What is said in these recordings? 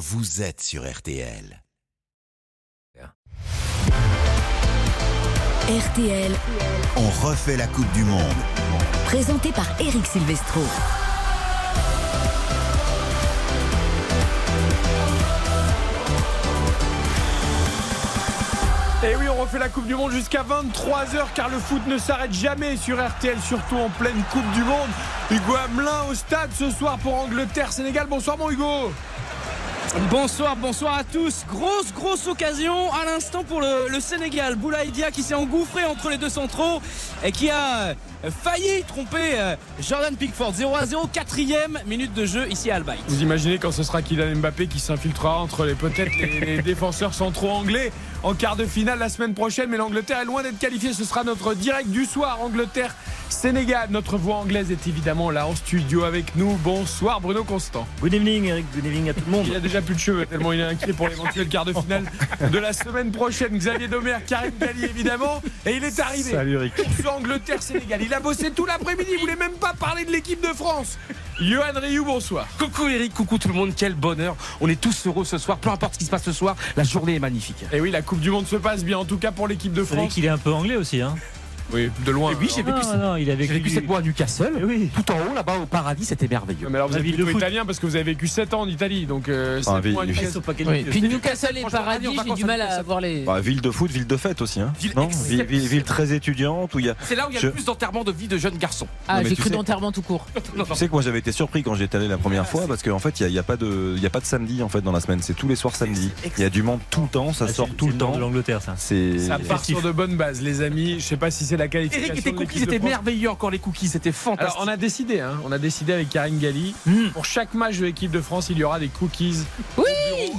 vous êtes sur RTL. RTL, On refait la Coupe du Monde. présenté par Eric Silvestro. Et oui, on refait la Coupe du Monde jusqu'à 23h car le foot ne s'arrête jamais sur RTL, surtout en pleine Coupe du Monde. Hugo Hamelin au stade ce soir pour Angleterre-Sénégal. Bonsoir mon Hugo. Bonsoir, bonsoir à tous. Grosse, grosse occasion à l'instant pour le, Sénégal. Boulaïdia qui s'est engouffré entre les deux centraux et qui a failli tromper euh, Jordan Pickford. 0 à 0, quatrième minute de jeu ici à Albaï. Vous imaginez quand ce sera Kylian Mbappé qui s'infiltrera entre les peut-être les, les défenseurs centraux anglais en quart de finale la semaine prochaine. Mais l'Angleterre est loin d'être qualifiée. Ce sera notre direct du soir. Angleterre. Sénégal, notre voix anglaise est évidemment là en studio avec nous. Bonsoir Bruno Constant. Good evening Eric, good evening à tout le monde. Il a déjà plus de cheveux tellement il est inquiet pour l'éventuel quart de finale de la semaine prochaine. Xavier Domer, Karim Galli évidemment. Et il est arrivé Salut Eric. pour ce Angleterre-Sénégal. Il a bossé tout l'après-midi, il voulait même pas parler de l'équipe de France. Johan Rioux, bonsoir. Coucou Eric, coucou tout le monde, quel bonheur. On est tous heureux ce soir, peu importe ce qui se passe ce soir, la journée est magnifique. Et oui, la Coupe du Monde se passe bien, en tout cas pour l'équipe de Vous savez France. qu'il est un peu anglais aussi, hein Oui, de loin. Et oui, j'ai vécu, Non, non, il a j'ai vécu, vécu cette mois à Newcastle, Eh oui. tout en haut là-bas au paradis, c'était merveilleux. Mais alors vous êtes ville de plutôt italien parce que vous avez vécu 7 ans en Italie, donc euh, Ah, sept oui, mois à oui. Newcastle. Puis Newcastle et Paradis, j'ai du mal à voir les. Bah, ville de foot, ville de fête aussi. Hein. Ville non ville, ville- ville très étudiante où il y a. C'est là où il y a Je- le plus d'enterrements de vie de jeunes garçons. Ah, j'ai cru d'enterrement tout court. Tu sais que moi j'avais été surpris quand j'étais allé la première fois parce qu'en fait il n'y a, il y a pas de il y a pas de samedi en fait dans la semaine c'est tous les soirs samedi il y a du monde tout le temps ça Ah, sort tout le temps de l'Angleterre, ça. c'est Ça part sur de bonnes bases, les amis. Je sais pas si c'est la qualification. Eric cookies France. merveilleux encore les cookies, c'était fantastique. Alors on a décidé, hein, on a décidé avec Karine Galli, Mm. pour chaque match de l'équipe de France, il y aura des cookies Oui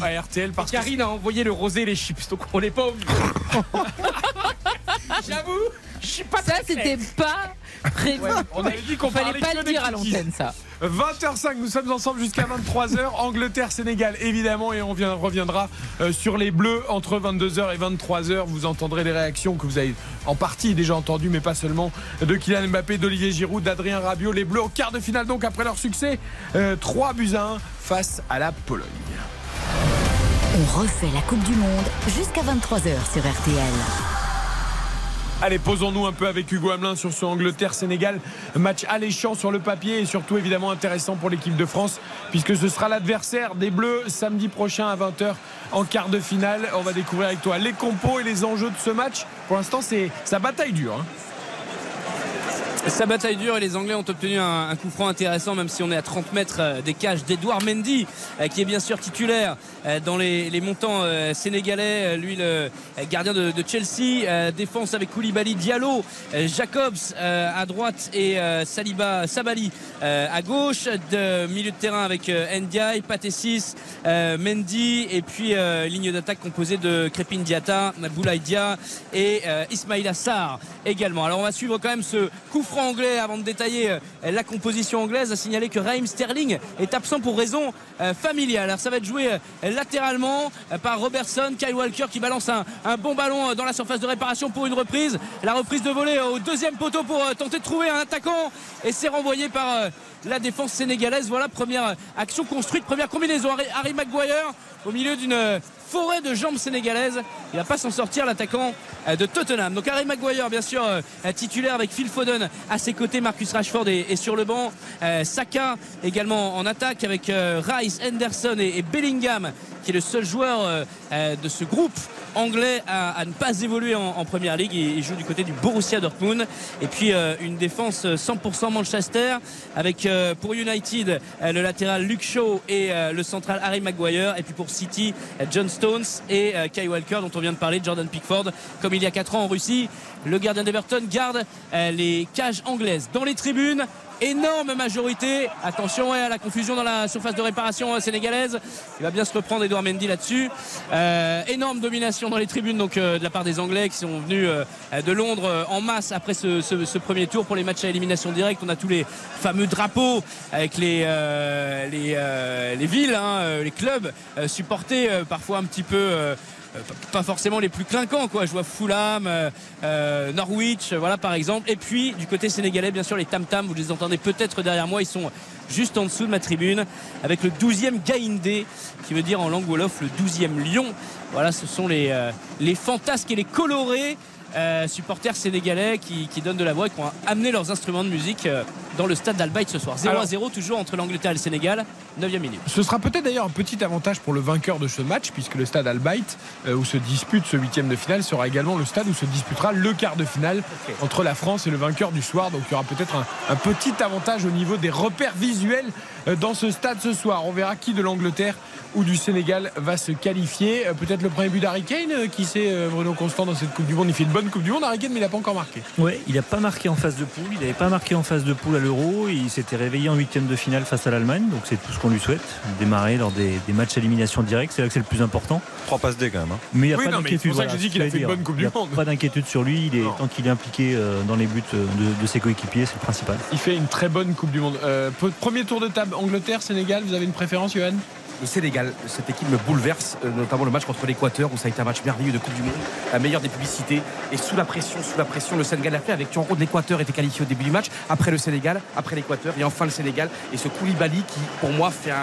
à RTL parce que Karine a envoyé le rosé et les chips, donc on n'est pas obligé. J'avoue, je suis pas Ça, c'était pas prévu. on avait dit qu'on Fallait pas le dire à l'antenne, ça. 20h05, nous sommes ensemble jusqu'à 23h. Angleterre, Sénégal, évidemment, et on vient- reviendra euh, sur les Bleus entre 22h et 23h. Vous entendrez les réactions que vous avez en partie déjà entendues, mais pas seulement, de Kylian Mbappé, d'Olivier Giroud, d'Adrien Rabiot. Les Bleus au quart de finale, donc après leur succès, euh, 3 buts à 1 face à la Pologne. On refait la Coupe du Monde jusqu'à 23h sur RTL. Allez, posons-nous un peu avec Hugo Hamelin sur ce Angleterre-Sénégal. Match alléchant sur le papier et surtout évidemment intéressant pour l'équipe de France puisque ce sera l'adversaire des Bleus samedi prochain à 20h en quart de finale. On va découvrir avec toi les compos et les enjeux de ce match. Pour l'instant, c'est sa bataille dure. hein. Sa bataille dure et les Anglais ont obtenu un, coup franc intéressant, même si on est à 30 mètres euh, des cages d'Edouard Mendy, euh, qui est bien sûr titulaire euh, dans les, montants sénégalais. Lui, le gardien de, Chelsea. Défense avec Koulibaly, Diallo, Jacobs à droite et Saliba, Sabali à gauche. De milieu de terrain avec Ndiaye, Patessis, Mendy et puis ligne d'attaque composée de Crépin Diata, Boulaïdia et Ismaïla Sarr également. Alors on va suivre quand même ce coup franc anglais avant de détailler euh, la composition anglaise. À signaler que Raheem Sterling est absent pour raison euh, familiale. Alors ça va être joué euh, latéralement par Robertson, Kyle Walker qui balance un, un bon ballon dans la surface de réparation pour une reprise. La reprise de volée au deuxième poteau pour tenter de trouver un attaquant et c'est renvoyé par la défense sénégalaise. Voilà première action construite, première combinaison. Harry, Maguire au milieu d'une forêt de jambes sénégalaises. Il va pas s'en sortir l'attaquant euh, de Tottenham. Donc Harry Maguire bien sûr euh, titulaire avec Phil Foden à ses côtés. Marcus Rashford est, sur le banc. Euh, Saka également en attaque avec Rice, Henderson et, Bellingham qui est le seul joueur de ce groupe anglais à, ne pas évoluer en, première ligue. Il, joue du côté du Borussia Dortmund. Et puis une défense 100% Manchester avec pour United le latéral Luke Shaw et le central Harry Maguire. Et puis pour City, John Stones et euh, Kai Walker dont on vient de parler, Jordan Pickford. Comme il y a 4 ans en Russie, le gardien d'Everton garde euh, les cages anglaises. Dans les tribunes, énorme majorité. Attention ouais, à la confusion dans la surface de réparation euh, sénégalaise. Il va bien se reprendre Edouard Mendy là-dessus. Euh, énorme domination dans les tribunes donc euh, de la part des Anglais qui sont venus de Londres en masse après ce, premier tour pour les matchs à élimination directe. On a tous les fameux drapeaux avec les les, les villes, hein, les clubs supportés parfois un petit peu. Euh, pas forcément les plus clinquants. Quoi. Je vois Fulham, euh, euh, Norwich, voilà par exemple. Et puis du côté sénégalais, bien sûr, les Tam Tam, vous les entendez peut-être derrière moi, ils sont juste en dessous de ma tribune avec le 12e Gaïndé, qui veut dire en langue wolof le 12e lion. Voilà, ce sont les, euh, les fantasques et les colorés supporters sénégalais qui, donnent de la voix et qui ont amené leurs instruments de musique dans le stade d'Albaït ce soir. 0 Alors- à 0 toujours entre l'Angleterre et le Sénégal, 9e minute. Ce sera peut-être d'ailleurs un petit avantage pour le vainqueur de ce match, puisque le stade Albaït, euh, où se dispute ce huitième de finale, sera également le stade où se disputera le quart de finale entre la France et le vainqueur du soir. Donc il y aura peut-être un, un petit avantage au niveau des repères visuels euh, dans ce stade ce soir. On verra qui de l'Angleterre ou du Sénégal va se qualifier. Euh, Peut-être le premier but d'Harry Kane, euh, qui sait Bruno Constant dans cette Coupe du Monde. Il fait une bonne Coupe du Monde, Harry Kane, mais il n'a pas encore marqué. Ouais, il n'a pas marqué en phase de poule. Il n'avait pas marqué en phase de poule l'Euro. Il s'était réveillé en huitième de finale face à l'Allemagne. Donc c'est tout ce qu'on lui souhaite. Démarrer lors des, des matchs à élimination directe. C'est là que c'est le plus important. Trois passes D quand même. hein. Mais il n'y a Oui, pas d'inquiétude. pour ça que j'ai dit qu'il a ce fait une j'allais bonne Coupe dire. du Il y a Monde. Pas d'inquiétude sur lui. Il est, Non. tant qu'il est impliqué euh, dans les buts euh, de, de ses coéquipiers, c'est le principal. Il fait une très bonne Coupe du Monde. Euh, premier tour de table, Angleterre, Sénégal, vous avez une préférence, Johan? Le Sénégal, cette équipe me bouleverse, euh, notamment le match contre l'Équateur où ça a été un match merveilleux de Coupe du Monde, la meilleure des publicités. Et sous la pression, sous la pression, le Sénégal l'a fait avec en gros l'Équateur était qualifié au début du match, après le Sénégal, après l'Équateur et enfin le Sénégal. Et ce Koulibaly qui, pour moi, fait un-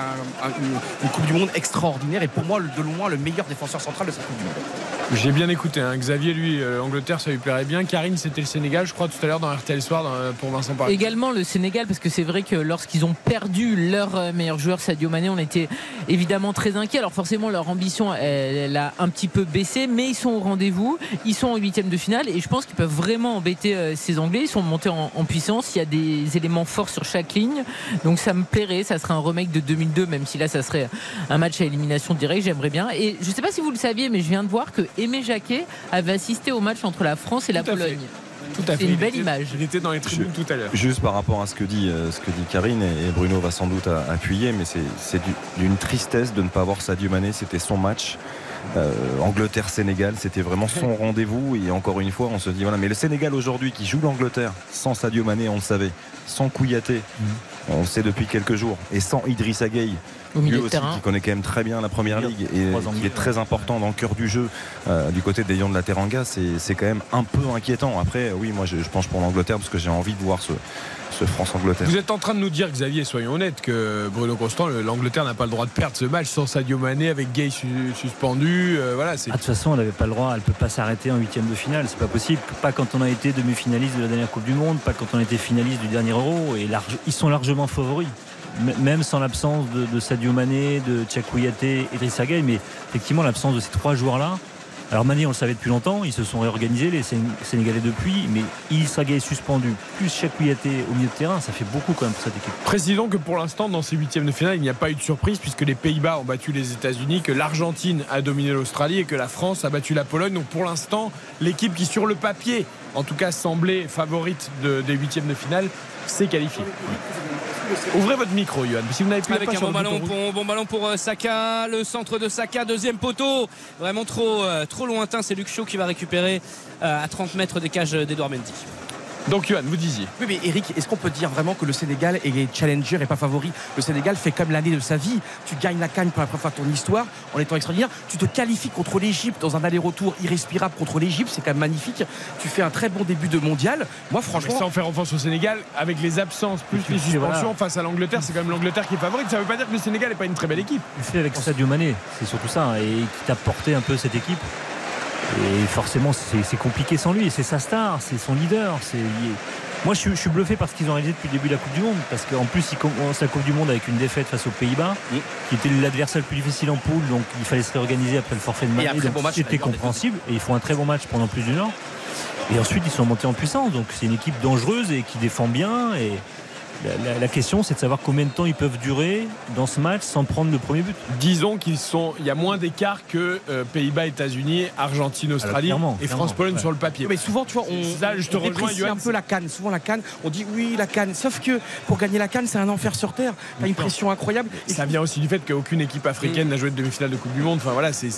un- une, une Coupe du Monde extraordinaire et pour moi, de loin, le meilleur défenseur central de cette Coupe du Monde. J'ai bien écouté. hein. Xavier, lui, euh, Angleterre, ça lui plairait bien. Karine, c'était le Sénégal, je crois, tout à l'heure dans RTL Soir dans- euh, pour Vincent Paris. Également le Sénégal, parce que c'est vrai que lorsqu'ils ont perdu leur meilleur joueur, Sadio Mané, on était évidemment très inquiets. Alors forcément, leur ambition, elle, elle a un petit peu baissé, mais ils sont au rendez-vous. Ils sont en huitième de finale et je pense qu'ils peuvent vraiment embêter euh, ces Anglais. Ils sont montés en, en puissance. Il y a des éléments forts sur chaque ligne. Donc ça me plairait. Ça serait un remake de 2002, même si là, ça serait un match à élimination directe. J'aimerais bien. Et je ne sais pas si vous le saviez, mais je viens de voir que Aimé Jacquet avait assisté au match entre la France et la Tout. Pologne. Tout à fait. C'est une Il belle était- image. Il était dans les tribunes tout à l'heure. Juste par rapport à ce que dit, euh, ce que dit Karine, et et Bruno va sans doute appuyer, mais c'est- c'est du- d'une tristesse de ne pas voir Sadio Mané. C'était son match. Euh, Angleterre-Sénégal, c'était vraiment son rendez-vous. Et encore une fois, on se dit voilà, mais le Sénégal aujourd'hui qui joue l'Angleterre sans Sadio Mané, on le savait, sans Kouyaté, on le sait depuis quelques jours, et sans Idrissa Gueye, Au lui de aussi terrain. qui connaît quand même très bien la première ligue et qui est très important dans le cœur du jeu euh, du côté des Lions de la Teranga, c'est c'est quand même un peu inquiétant. Après, oui, moi je, je penche pour l'Angleterre parce que j'ai envie de voir ce, ce France-Angleterre. Vous êtes en train de nous dire, Xavier, soyons honnêtes, que Bruno Constant, le- l'Angleterre n'a pas le droit de perdre ce match sans Sadio Mané avec Gay su- suspendu. euh, voilà, c'est. Ah, de toute façon, elle n'avait pas le droit, elle peut pas s'arrêter en huitième de finale, c'est pas possible. Pas quand on a été demi-finaliste de la dernière Coupe du Monde, pas quand on a été finaliste du dernier Euro. Et large- ils sont largement favoris, même sans l'absence de, de Sadio Mané, de Tchakouyaté et Drissa Gueye. Mais effectivement, l'absence de ces trois joueurs-là. Alors Mané, on le savait depuis longtemps, ils se sont réorganisés, les Sén- Sénégalais depuis, mais Idrissa Gueye suspendu, plus Tchakouyaté au milieu de terrain, ça fait beaucoup quand même pour cette équipe. Précisons que pour l'instant, dans ces huitièmes de finale, il n'y a pas eu de surprise puisque les Pays-Bas ont battu les États-Unis, que l'Argentine a dominé l'Australie et que la France a battu la Pologne. Donc pour l'instant, l'équipe qui, sur le papier, en tout cas, semblait favorite de- des huitièmes de finale, s'est qualifiée. Ouvrez votre micro, Johan. Si vous n'avez plus Avec pas un bon ballon, pour, bon ballon pour euh, Saka, le centre de Saka, deuxième poteau, vraiment trop, euh, trop lointain. C'est Luc Shaw qui va récupérer euh, à 30 mètres des cages d'Edouard Mendy. Donc, Johan, vous disiez. Oui, mais Eric, est-ce qu'on peut dire vraiment que le Sénégal est challenger et pas favori Le Sénégal fait comme l'année de sa vie. Tu gagnes la canne pour la première fois de ton histoire en étant extraordinaire. Tu te qualifies contre l'Égypte dans un aller-retour irrespirable contre l'Égypte. C'est quand même magnifique. Tu fais un très bon début de mondial. Moi, Mais franchement. sans faire offense au Sénégal, avec les absences plus les suspensions voilà. face à l'Angleterre, c'est quand même l'Angleterre qui est favorite. Ça ne veut pas dire que le Sénégal n'est pas une très belle équipe. Tu fais avec Sadio Mané, c'est surtout ça, hein, et qui t'a porté un peu cette équipe. Et forcément, c'est compliqué sans lui. C'est sa star, c'est son leader. c'est- Moi, je suis, je suis bluffé par ce qu'ils ont réalisé depuis le début de la Coupe du Monde. Parce qu'en plus, ils commencent la Coupe du Monde avec une défaite face aux Pays-Bas, Oui. qui était l'adversaire le plus difficile en poule. Donc, il fallait se réorganiser après le forfait de Mané. bon match C'était compréhensible. Et ils font un très bon match pendant plus d'une heure. Et ensuite, ils sont montés en puissance. Donc, c'est une équipe dangereuse et qui défend bien. Et la, la- la question, c'est de savoir combien de temps ils peuvent durer dans ce match sans prendre le premier but. Disons qu'ils sont, il y a moins d'écart que euh, Pays-Bas, États-Unis, Argentine, Australie et France-Pologne ouais. sur le papier. Mais souvent, tu vois, on, C'est ça, je te on rejoins, déprécie Johan, un peu la canne. Souvent, la canne, on dit oui, la canne. Sauf que pour gagner la canne, c'est un enfer sur terre. T'as une pression incroyable. Et Ça vient aussi du fait qu'aucune équipe africaine n'a joué de demi-finale de Coupe du Monde. Enfin voilà, c'est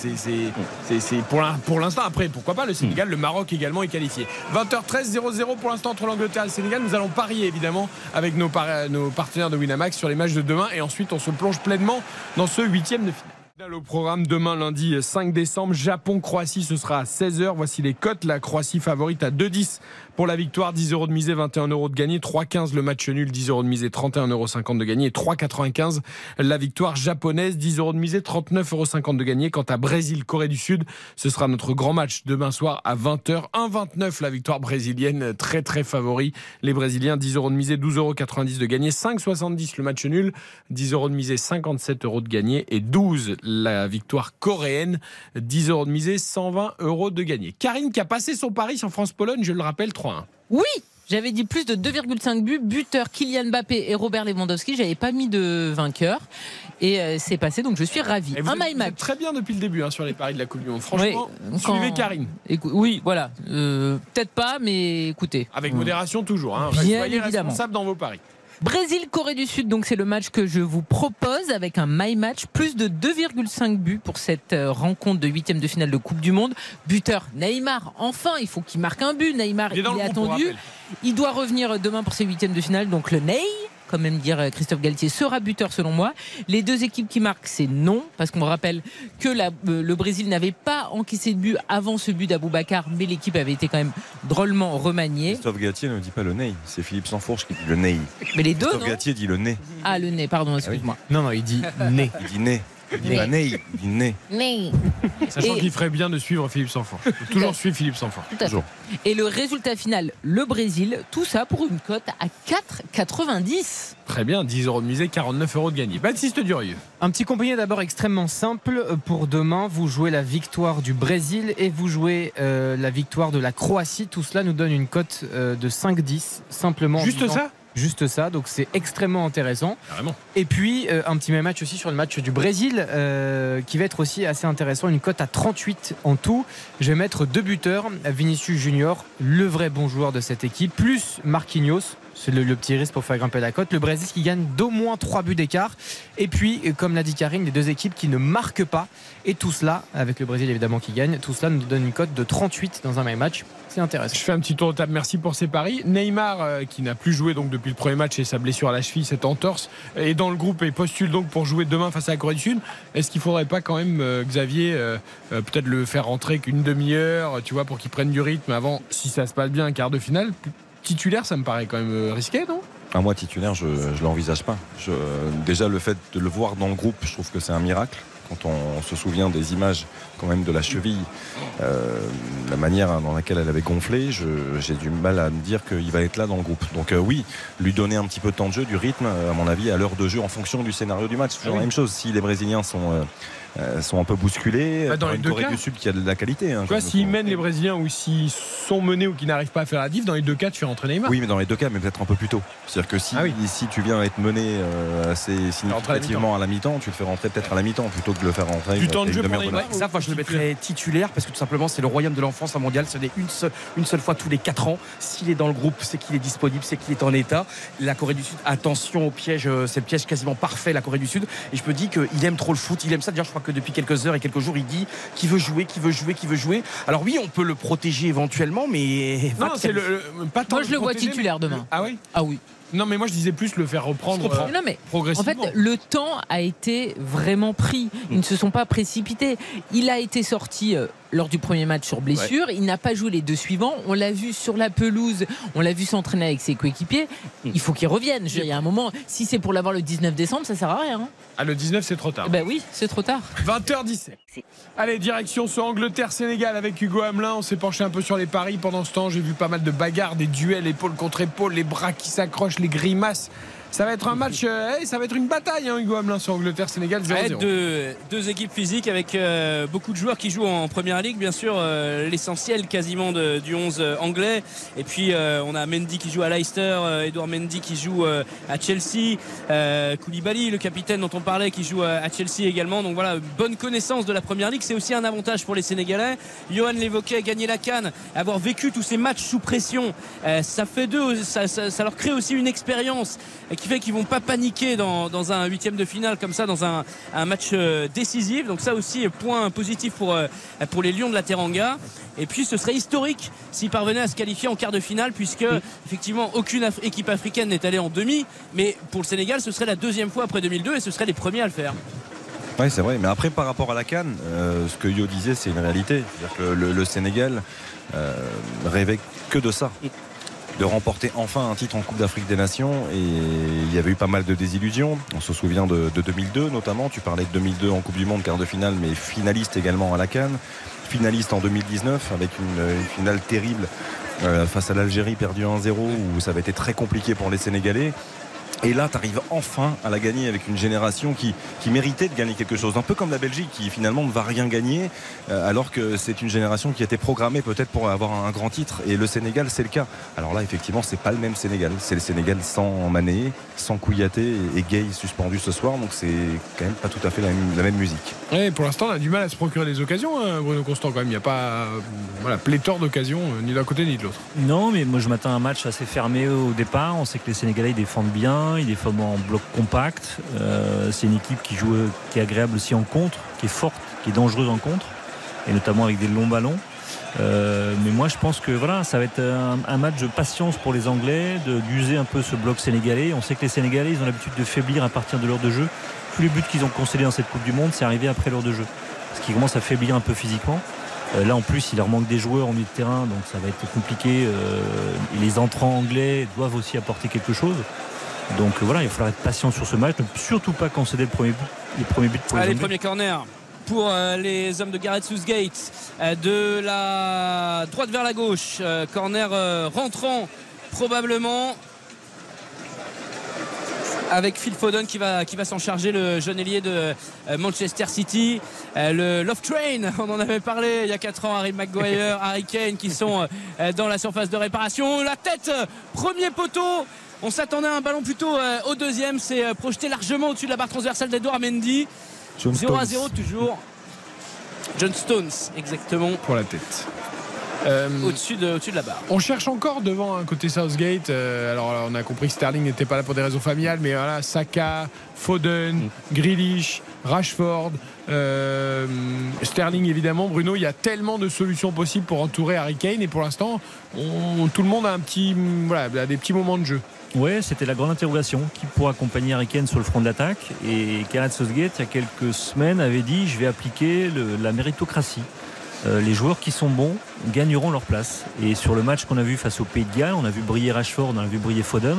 pour l'in- pour l'instant. Après, pourquoi pas le Sénégal, le Maroc également est qualifié. 20h13, 0-0 pour l'instant entre l'Angleterre et le Sénégal. Nous allons parier évidemment avec nos, par- nos partenaires de Winamax sur les matchs de demain et ensuite on se plonge pleinement dans ce huitième de finale. Au programme demain lundi 5 décembre, Japon-Croatie, ce sera à 16h. Voici les cotes. La Croatie favorite à 2,10 pour la victoire, 10 euros de misée, 21 euros de gagné, 3,15 le match nul, 10 euros de misée, 31,50 euros de gagné et 3,95 la victoire japonaise, 10 euros de misée, 39,50 euros de gagné. Quant à Brésil-Corée du Sud, ce sera notre grand match demain soir à 20h. 1,29 la victoire brésilienne, très très favori. Les Brésiliens, 10 euros de misée, 12,90 euros de gagné, 5,70 le match nul, 10 euros de misée, 57 euros de gagné et 12 la victoire coréenne. 10 euros de misée, 120 euros de gagné. Karine qui a passé son pari sur France-Pologne, je le rappelle, 3-1. Oui j'avais dit plus de 2,5 buts, buteur Kylian Mbappé et Robert Lewandowski. J'avais pas mis de vainqueur. Et euh, c'est passé, donc je suis ravi. Un my match. Très bien depuis le début hein, sur les paris de la Coupe du Monde. Franchement, suivez Karine. oui, voilà. Euh, peut-être pas, mais écoutez. Avec modération toujours. Hein. Bien Soyez évidemment. responsable dans vos paris. Brésil-Corée du Sud, donc c'est le match que je vous propose avec un My Match, plus de 2,5 buts pour cette euh, rencontre de huitième de finale de Coupe du Monde. Buteur Neymar, enfin, il faut qu'il marque un but. Neymar, il est, attendu. Il doit revenir demain pour ses huitièmes de finale, donc le Ney quand même dire euh, Christophe Galtier sera buteur selon moi. Les deux équipes qui marquent, c'est non, parce qu'on rappelle que la, euh, le Brésil n'avait pas encaissé de but avant ce but d'Aboubacar, mais l'équipe avait été quand même drôlement remaniée. Christophe Galtier ne dit pas le nez, c'est Philippe Sansfourche qui dit le nez. Mais les deux, Christophe Galtier dit le nez. Ah, le nez, pardon, excuse-moi. Non, non, il dit nez. Il dit nez. Pas nez, il nez. Nez. Sachant qu'il ferait bien de suivre Philippe Sanfort. Toujours suivre Philippe Sanfort. Toujours. Et le résultat final, le Brésil, tout ça pour une cote à 4,90. Très bien, 10 euros de misée, 49 euros de gagné. Baptiste Durieux. Un petit combiné d'abord extrêmement simple pour demain. Vous jouez la victoire du Brésil et vous jouez euh, la victoire de la Croatie. Tout cela nous donne une cote euh, de 5-10 simplement. en Juste disant- ça? Juste ça, donc c'est extrêmement intéressant. Carrément. Et puis euh, un petit même match aussi sur le match du Brésil euh, qui va être aussi assez intéressant. Une cote à 38 en tout. Je vais mettre deux buteurs Vinicius Junior, le vrai bon joueur de cette équipe, plus Marquinhos. C'est le, le petit risque pour faire grimper la cote. Le Brésil qui gagne d'au moins 3 buts d'écart. Et puis, euh, comme l'a dit Karine, les deux équipes qui ne marquent pas. Et tout cela, avec le Brésil évidemment qui gagne, tout cela nous donne une cote de 38 dans un même match. C'est intéressant. Je fais un petit tour de table. Merci pour ces paris. Neymar, euh, qui n'a plus joué donc depuis le premier match et sa blessure à la cheville, cette entorse, est dans le groupe et postule donc pour jouer demain face à la Corée du Sud. Est-ce qu'il faudrait pas quand même, euh, Xavier, euh, euh, peut-être le faire rentrer qu'une demi-heure, tu vois, pour qu'il prenne du rythme avant, si ça se passe bien, un quart de finale? Titulaire, ça me paraît quand même risqué, non? Un mois titulaire, je ne l'envisage pas. Je- déjà, le fait de le voir dans le groupe, je trouve que c'est un miracle. Quand on, se souvient des images quand même de la cheville, euh, la manière dans laquelle elle avait gonflé, j'ai du mal à me dire qu'il va être là dans le groupe. Donc euh, oui, lui donner un petit peu de temps de jeu, du rythme, à mon avis, à l'heure de jeu, en fonction du scénario du match. C'est toujours Ah oui. la même chose. Si les Brésiliens sont, euh, sont un peu bousculés, Bah, dans les une deux Corée cas. du Sud qui a de la qualité. hein, Tu vois, s'ils mènent les Brésiliens ou s'ils sont menés ou qu'ils n'arrivent pas à faire la diff, dans les deux cas, tu fais rentrer Neymar. Oui, mais dans les deux cas, mais peut-être un peu plus tôt. C'est-à-dire que si, Ah oui. si tu viens être mené euh, assez significativement à la mi-temps, tu le fais rentrer peut-être à la mi-temps plutôt que de le faire rentrer. Du euh, temps de une jeu pour Neymar. ça, moi, je le mettrais titulaire parce que tout simplement, c'est le royaume de l'enfance à mondial. Ce n'est une seule, une seule fois tous les 4 ans. S'il est dans le groupe, c'est qu'il est disponible, c'est qu'il est en état. La Corée du Sud, attention au piège, euh, c'est le piège quasiment parfait, la Corée du Sud. Et je me dis qu'il aime trop le foot, il aime ça. D'ailleurs, je crois que depuis quelques heures et quelques jours, il dit qu'il veut jouer, qu'il veut jouer, qu'il veut jouer. Alors oui, on peut le protéger éventuellement, mais. Non, c'est le, le- pas tant Moi, je le vois titulaire mais- demain. Ah oui Ah oui. Non, mais moi je disais plus le faire reprendre euh, Non, mais En progressivement. fait, le temps a été vraiment pris. Ils ne se sont pas précipités. Il a été sorti euh, lors du premier match sur blessure. Il n'a pas joué les deux suivants. On l'a vu sur la pelouse. On l'a vu s'entraîner avec ses coéquipiers. Il faut qu'il revienne. Il y a un moment, si c'est pour l'avoir le 19 décembre, ça sert à rien. hein. Ah, le 19, c'est trop tard. Ben oui, c'est trop tard. 20h17. Allez, direction sur Angleterre-Sénégal avec Hugo Hamelin. On s'est penché un peu sur les paris. Pendant ce temps, j'ai vu pas mal de bagarres, des duels épaule contre épaule, les bras qui s'accrochent, les grimaces. Ça va être un match, euh, hey, ça va être une bataille, hein, Hugo Hamelin sur Angleterre-Sénégal 0-0. Ouais, deux, deux équipes physiques avec euh, beaucoup de joueurs qui jouent en première ligue, bien sûr, euh, l'essentiel quasiment de- du 11 euh, anglais. Et puis on a Mendy qui joue à Leicester, Edouard Mendy qui joue à Chelsea, Koulibaly, le capitaine dont on parlait, qui joue à Chelsea également. Donc voilà, bonne connaissance de la première ligue. C'est aussi un avantage pour les Sénégalais. Johan l'évoquait, gagner la canne, avoir vécu tous ces matchs sous pression, ça fait d'eux, ça, ça- ça leur crée aussi une expérience euh, qui fait qu'ils vont pas paniquer dans, dans un huitième de finale comme ça, dans un, un match euh, décisif. Donc ça aussi, point positif pour, euh, pour les Lions de la Teranga. Et puis ce serait historique s'ils parvenaient à se qualifier en quart de finale, puisque effectivement aucune Af- équipe africaine n'est allée en demi. Mais pour le Sénégal, ce serait la deuxième fois après 2002 et ce serait les premiers à le faire. Oui, c'est vrai. Mais après, par rapport à la Cannes, euh, ce que Yo disait, c'est une réalité. C'est-à-dire que le, le Sénégal euh, rêvait que de ça. De remporter enfin un titre en Coupe d'Afrique des Nations. Et il y avait eu pas mal de désillusions. On se souvient de, de 2002 notamment. Tu parlais de 2002 en Coupe du Monde, quart de finale, mais finaliste également à la Cannes. Finaliste en 2019 avec une, finale terrible euh, face à l'Algérie perdue 1-0 où ça avait été très compliqué pour les Sénégalais. Et là, tu arrives enfin à la gagner avec une génération qui, qui méritait de gagner quelque chose. Un peu comme la Belgique qui finalement ne va rien gagner, euh, alors que c'est une génération qui a été programmée peut-être pour avoir un, un grand titre. Et le Sénégal, c'est le cas. Alors là, effectivement, c'est pas le même Sénégal. C'est le Sénégal sans Mané, sans Kouyaté et, et Gay suspendu ce soir. Donc c'est quand même pas tout à fait la même, la même musique. Pour l'instant, on a du mal à se procurer des occasions, hein, Bruno Constant, quand même. Il n'y a pas euh, voilà, pléthore d'occasions, euh, ni d'un côté ni de l'autre. Non, mais moi je m'attends à un match assez fermé au départ. On sait que les Sénégalais ils défendent bien, ils défendent en bloc compact. Euh, c'est une équipe qui joue, qui est agréable aussi en contre, qui est forte, qui est dangereuse en contre, et notamment avec des longs ballons. Euh, mais moi je pense que voilà, ça va être un, match de patience pour les Anglais, d'user un peu ce bloc sénégalais. On sait que les Sénégalais ils ont l'habitude de faiblir à partir de l'heure de jeu. Tous les buts qu'ils ont concédés dans cette Coupe du Monde, c'est arrivé après l'heure de jeu. Ce qui commence à faiblir un peu physiquement. Euh, là en plus il leur manque des joueurs au milieu de terrain, donc ça va être compliqué. Les entrants anglais doivent aussi apporter quelque chose. Donc euh, voilà, il va falloir être patient sur ce match, ne surtout pas concéder le premier but, les premiers buts pour les Allez, Anglais. premier corner pour euh, les hommes de Gareth Southgate euh, de la droite vers la gauche. Corner rentrant probablement avec Phil Foden qui va, qui va s'en charger, le jeune ailier de Manchester City. Le Love Train, on en avait parlé il y a 4 ans, Harry Maguire, Harry Kane qui sont dans la surface de réparation. La tête, premier poteau. On s'attendait à un ballon plutôt euh, au deuxième. C'est euh, projeté largement au-dessus de la barre transversale d'Edouard Mendy. John 0 à Stones. 0 toujours. John Stones, exactement, Pour la tête. Euh, au-dessus de, la barre. On cherche encore devant un côté Southgate. Euh, alors on a compris que Sterling n'était pas là pour des raisons familiales, mais voilà, Saka, Foden, Grealish, Rashford, euh, Sterling évidemment. Bruno, il y a tellement de solutions possibles pour entourer Harry Kane et pour l'instant, tout le monde a un petit, voilà, a des petits moments de jeu. Ouais, c'était la grande interrogation. Qui pourra accompagner Harry Kane sur le front de l'attaque Et Gareth Southgate, il y a quelques semaines, avait dit je vais appliquer le- la méritocratie. Euh, les joueurs qui sont bons gagneront leur place. Et sur le match qu'on a vu face au Pays de Galles, on a vu briller Rashford, on a vu briller Foden.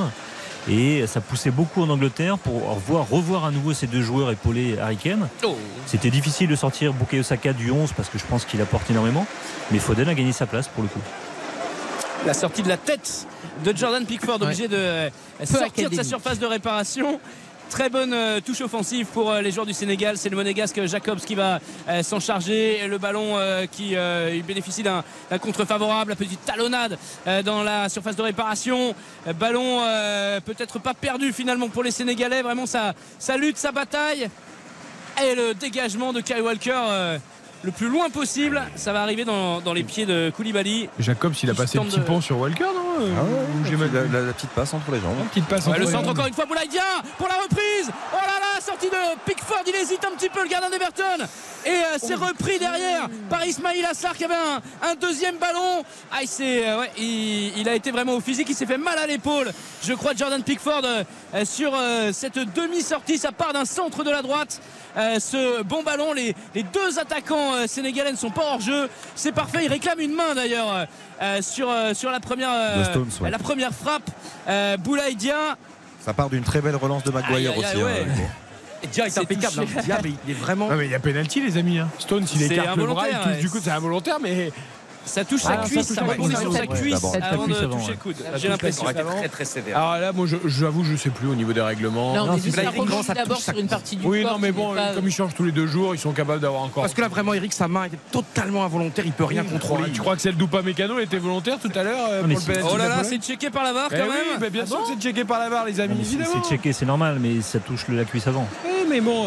Et ça poussait beaucoup en Angleterre pour revoir, revoir à nouveau ces deux joueurs épauler Harry Kane. Oh, C'était difficile de sortir Bukayo Saka du 11 parce que je pense qu'il apporte énormément. Mais Foden a gagné sa place pour le coup. La sortie de la tête de Jordan Pickford, obligé de euh, sortir de sa surface de réparation. Très bonne euh, touche offensive pour euh, les joueurs du Sénégal. C'est le monégasque Jacobs qui va s'en charger. Et le ballon qui il bénéficie d'un d'un contre favorable. La petite talonnade dans la surface de réparation. Ballon peut-être pas perdu finalement pour les Sénégalais. Vraiment sa, sa lutte, sa bataille. Et le dégagement de Kyle Walker le plus loin possible. Ça va arriver dans, dans les pieds de Koulibaly. Jacobs, il a passé le petit de- pont sur Walker, non Ah ouais, la, la- la petite passe entre les jambes. Une petite passe Ouais, entre le les centre jambes. encore une fois Boulaïdia pour la reprise. Oh là là sortie de Pickford il hésite un petit peu le gardien d'Everton. Et euh, c'est repris derrière par Ismail Assar qui avait un, un deuxième ballon. Ah, il, s'est, euh, ouais, il, il a été vraiment au physique il s'est fait mal à l'épaule je crois Jordan Pickford euh, sur euh, cette demi-sortie. Ça part d'un centre de la droite. Euh, ce bon ballon les, les deux attaquants euh, sénégalais ne sont pas hors jeu. C'est parfait il réclame une main d'ailleurs sur, euh, sur la première euh, De Stones, ouais. la première frappe euh, Boulaïdia Ça part d'une très belle relance de Maguire aussi. aïe, ouais. hein. Et Dia est C'est impeccable. touché. hein. Dia, mais il est vraiment. Non mais il y a penalty les amis. hein. Stones il écarte le bras, il involontaire, touche ouais. du coup c'est involontaire mais Ça touche Ah, sa ça cuisse, ça la rebondit cuisse, sur sa cuisse avant de toucher le coude. J'ai l'impression. Très très sévère. alors là moi je- j'avoue je sais plus au niveau des règlements. Là, on Non, juste ça, ça d'abord sur une partie du Oui corps non mais bon comme ils changent tous les deux jours ils sont capables d'avoir encore. Parce que là, vraiment, Eric, sa main était totalement involontaire. Il peut rien Oui, contrôler. Tu crois que celle d'Upamecano était volontaire tout à l'heure euh, mais pour le Oh là là, c'est checké par la VAR Eh quand oui, même. mais bien sûr que c'est checké par la barre les amis mais c'est- évidemment. C'est checké, c'est normal, mais ça touche le- la cuisse avant. Oui, mais bon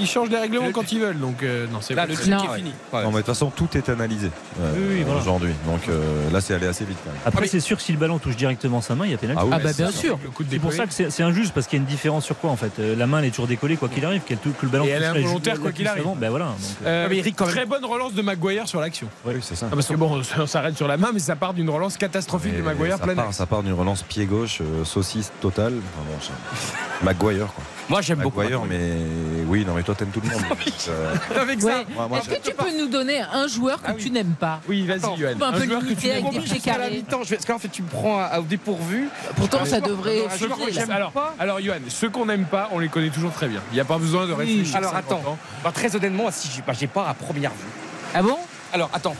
ils, changent les règlements quand ils veulent donc euh, non c'est Là, le check est fini. Non, mais de toute façon, tout est analysé euh, Oui, oui, voilà. aujourd'hui. Donc euh, là, c'est allé assez vite quand même. Après, mais- c'est sûr que si le ballon touche directement sa main, il y a pénalty. oui, Ah mais bah bien sûr. le coup de C'est pour ça que c'est injuste parce qu'il y a une différence sur quoi en fait? Euh, La main elle est toujours décollée quoi qu'il arrive, qu'elle tou- que le ballon Et elle est involontaire, quoi qu'il arrive. Ben voilà. donc, Ah, mais Eric, quand même. Très bonne relance de Maguire sur l'action. Oui, c'est ça. Ah, parce que bon, on s'arrête sur la main, mais ça part d'une relance catastrophique de Maguire ça, part, ça part d'une relance pied gauche, saucisse totale. Enfin, bon, ça- Maguire, quoi. Moi, j'aime beaucoup. Maguire, mais oui, non, mais toi, t'aimes tout le monde. euh, Avec ça. Ouais. moi, moi, Est-ce que tu peux nous donner un joueur que Ah oui. tu n'aimes pas Oui, vas-y, Attends, Johan. un peu joueur que tu avec des pieds carrés. vais- parce qu'en fait, tu me prends à- au dépourvu. Pourtant, ça devrait un Alors, alors, Johan, ceux qu'on n'aime pas, on les connaît toujours très bien. Il n'y a pas besoin de réfléchir. Alors 50 attends. Bah, très honnêtement, si j'ai pas à première vue. Ah bon? Alors attends,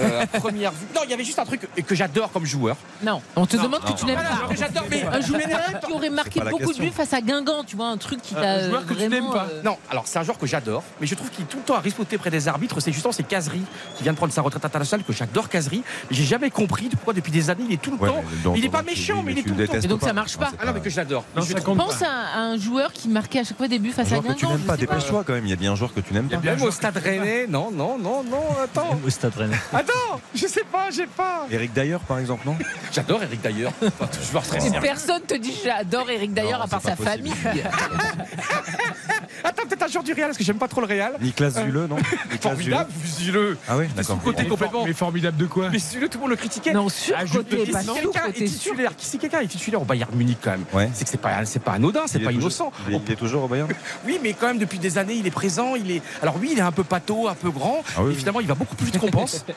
Euh, à première vue. Non, il y avait juste un truc que j'adore comme joueur. Non, on te Non, demande non, que tu n'aimes pas. un j'adore, mais Un joueur qui aurait marqué beaucoup de buts face à Guingamp, tu vois, un truc qui Un t'a joueur que tu n'aimes pas. euh, Non, alors c'est un joueur que j'adore, mais je trouve qu'il est tout le temps à rispoter près des arbitres. C'est justement c'est Kazri qui vient de prendre sa retraite internationale que j'adore. Mais j'ai jamais compris pourquoi depuis des années il est tout le ouais, temps. donc, il est pas méchant, mais il est tout le temps. Et donc, ça marche pas. Ah non, mais que je l'adore. Je Pense à un joueur qui marquait à chaque fois des buts Un face à Guingamp. tu n'aimes pas, dépêche-toi quand même. Il y a bien un joueur que tu n'aimes pas. Même au stade rennais, non, non, non, non, attends. Même au stade Rennais. Attends, je sais pas, j'ai pas. Eric D'ailleurs, par exemple, non? J'adore Eric d'ailleurs. Enfin, joueur très Et sérieux. personne te dit j'adore Eric d'ailleurs Non, à part sa possible. famille. Attends, un joueur du Real, parce que j'aime pas trop le Real. Nicolas Zuleux, non Formidable, Zuleux. Ah oui, d'accord. Mais complètement. for- Mais formidable de quoi Mais Zuleux, tout le monde le critiquait. Non, sur Ah, côté, dis, pas si sur quelqu'un est côté, titulaire, si quelqu'un est titulaire au Bayern Munich quand même, Ouais. c'est que c'est pas, c'est pas anodin, c'est pas toujours- innocent. Il est, il est toujours au Bayern Oui, mais quand même depuis des années, il est présent. Il est. Alors oui, il est un peu pâteau, un peu grand, Ah oui, mais oui. finalement, il va beaucoup plus vite qu'on pense.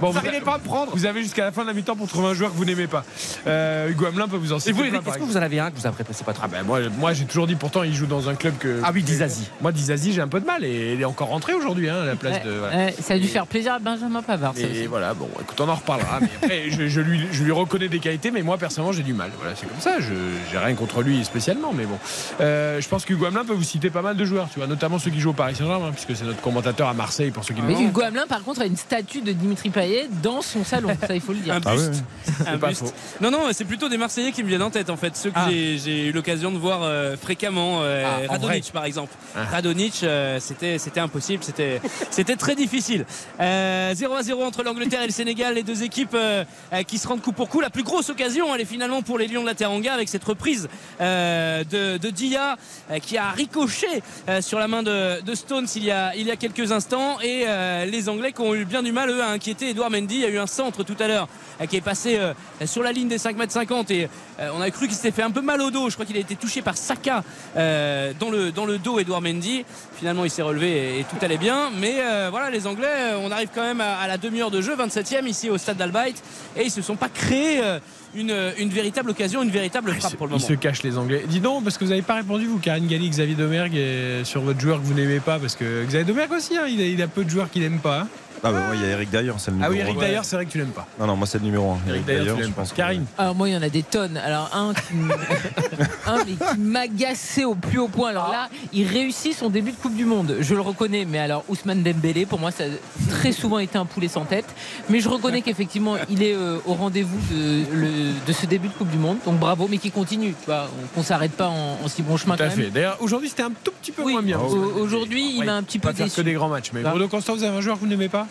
Bon, vous n'arrivez pas à me prendre. Vous avez jusqu'à la fin de la mi-temps pour trouver un joueur que vous n'aimez pas. Euh, Hugo Hamelin peut vous en citer Et vous, est-ce que vous en avez un que vous appréciez pas trop? Ah ben moi, moi j'ai toujours dit pourtant il joue dans un club que. Ah oui, Dizazi. Moi Dizazi j'ai un peu de mal et il est encore rentré aujourd'hui hein, à la place Ouais, de. voilà. ouais, ça a dû faire plaisir à Benjamin Pavard. Et voilà, bon, écoute, on en reparlera. Mais après, je, je lui, je lui reconnais des qualités, mais moi, personnellement, j'ai du mal. Voilà, c'est comme ça. Je j'ai rien contre lui spécialement, mais bon. Euh, je pense qu'Hugo Hamelin peut vous citer pas mal de joueurs, tu vois, notamment ceux qui jouent au Paris Saint-Germain, puisque c'est notre commentateur à Marseille, pour ceux qui le Mais savent. Hugo Hamelin, par contre, a une statue de Dimitri Payet dans son salon. Ça, il faut le dire. Un Ah buste. oui, Un pas buste. faux. Non, non, c'est plutôt des Marseillais qui me viennent en tête en fait. Ceux que Ah. j'ai- j'ai eu l'occasion de voir euh, fréquemment. euh, Ah, par exemple. Ah. Radonic, euh, c'était impossible, c'était très difficile. Euh, 0 à 0 entre l'Angleterre et le Sénégal, les deux équipes euh, euh, qui se rendent coup pour coup. La plus grosse occasion, elle est finalement pour les Lions de la Teranga avec cette reprise euh, de, Dia euh, qui a ricoché euh, sur la main de, Stones il y a, quelques instants et euh, les Anglais qui ont eu bien du mal eux à inquiéter Edouard Mendy. Il y a eu un centre tout à l'heure euh, qui est passé euh, sur la ligne des 5 mètres 50 et euh, on a cru qu'il s'était fait un peu mal au dos. Je crois qu'il a été touché par Saka euh, dans, le, dans le dos Edouard Mendy. Finalement il s'est relevé et, et tout allait bien. Mais euh, voilà les Anglais, euh, on arrive quand même à, à la demi-heure de jeu, 27e ici au stade d'Albaït et ils se sont pas créés euh, une, une véritable occasion, une véritable Ah, frappe se- pour le Ils moment. se cachent les Anglais. Dis donc, parce que vous n'avez pas répondu, vous, Karine Galli, Xavier Domergue, et sur votre joueur que vous n'aimez pas, parce que Xavier Domergue aussi, hein, il, a, il a peu de joueurs qu'il n'aime pas. hein. Ah bah ouais, il y a Eric D'ailleurs, c'est le Ah numéro oui, Eric d'ailleurs, c'est vrai que tu l'aimes pas. Non, non, moi c'est le numéro 1. Eric d'ailleurs, tu je l'aimes pas. pense. que- Karine. Alors moi il y en a des tonnes. Alors un qui, m- un, mais qui m'agaçait au plus haut point. Alors là, il réussit son début de Coupe du Monde. Je le reconnais. Mais alors Ousmane Dembélé, pour moi, ça a très souvent été un poulet sans tête. Mais je reconnais qu'effectivement, il est euh, au rendez-vous de, le- de ce début de Coupe du Monde. Donc bravo, mais qui continue. Tu vois, on- qu'on s'arrête pas en, en si bon chemin Tout à quand même. fait. D'ailleurs, aujourd'hui, c'était un tout petit peu Oui, moins bien. au- aujourd'hui, il m'a un petit pas peu faire que déçu. des grands matchs. Mais Ah. Bruno Constant, vous avez un joueur que vous n'aimez pas?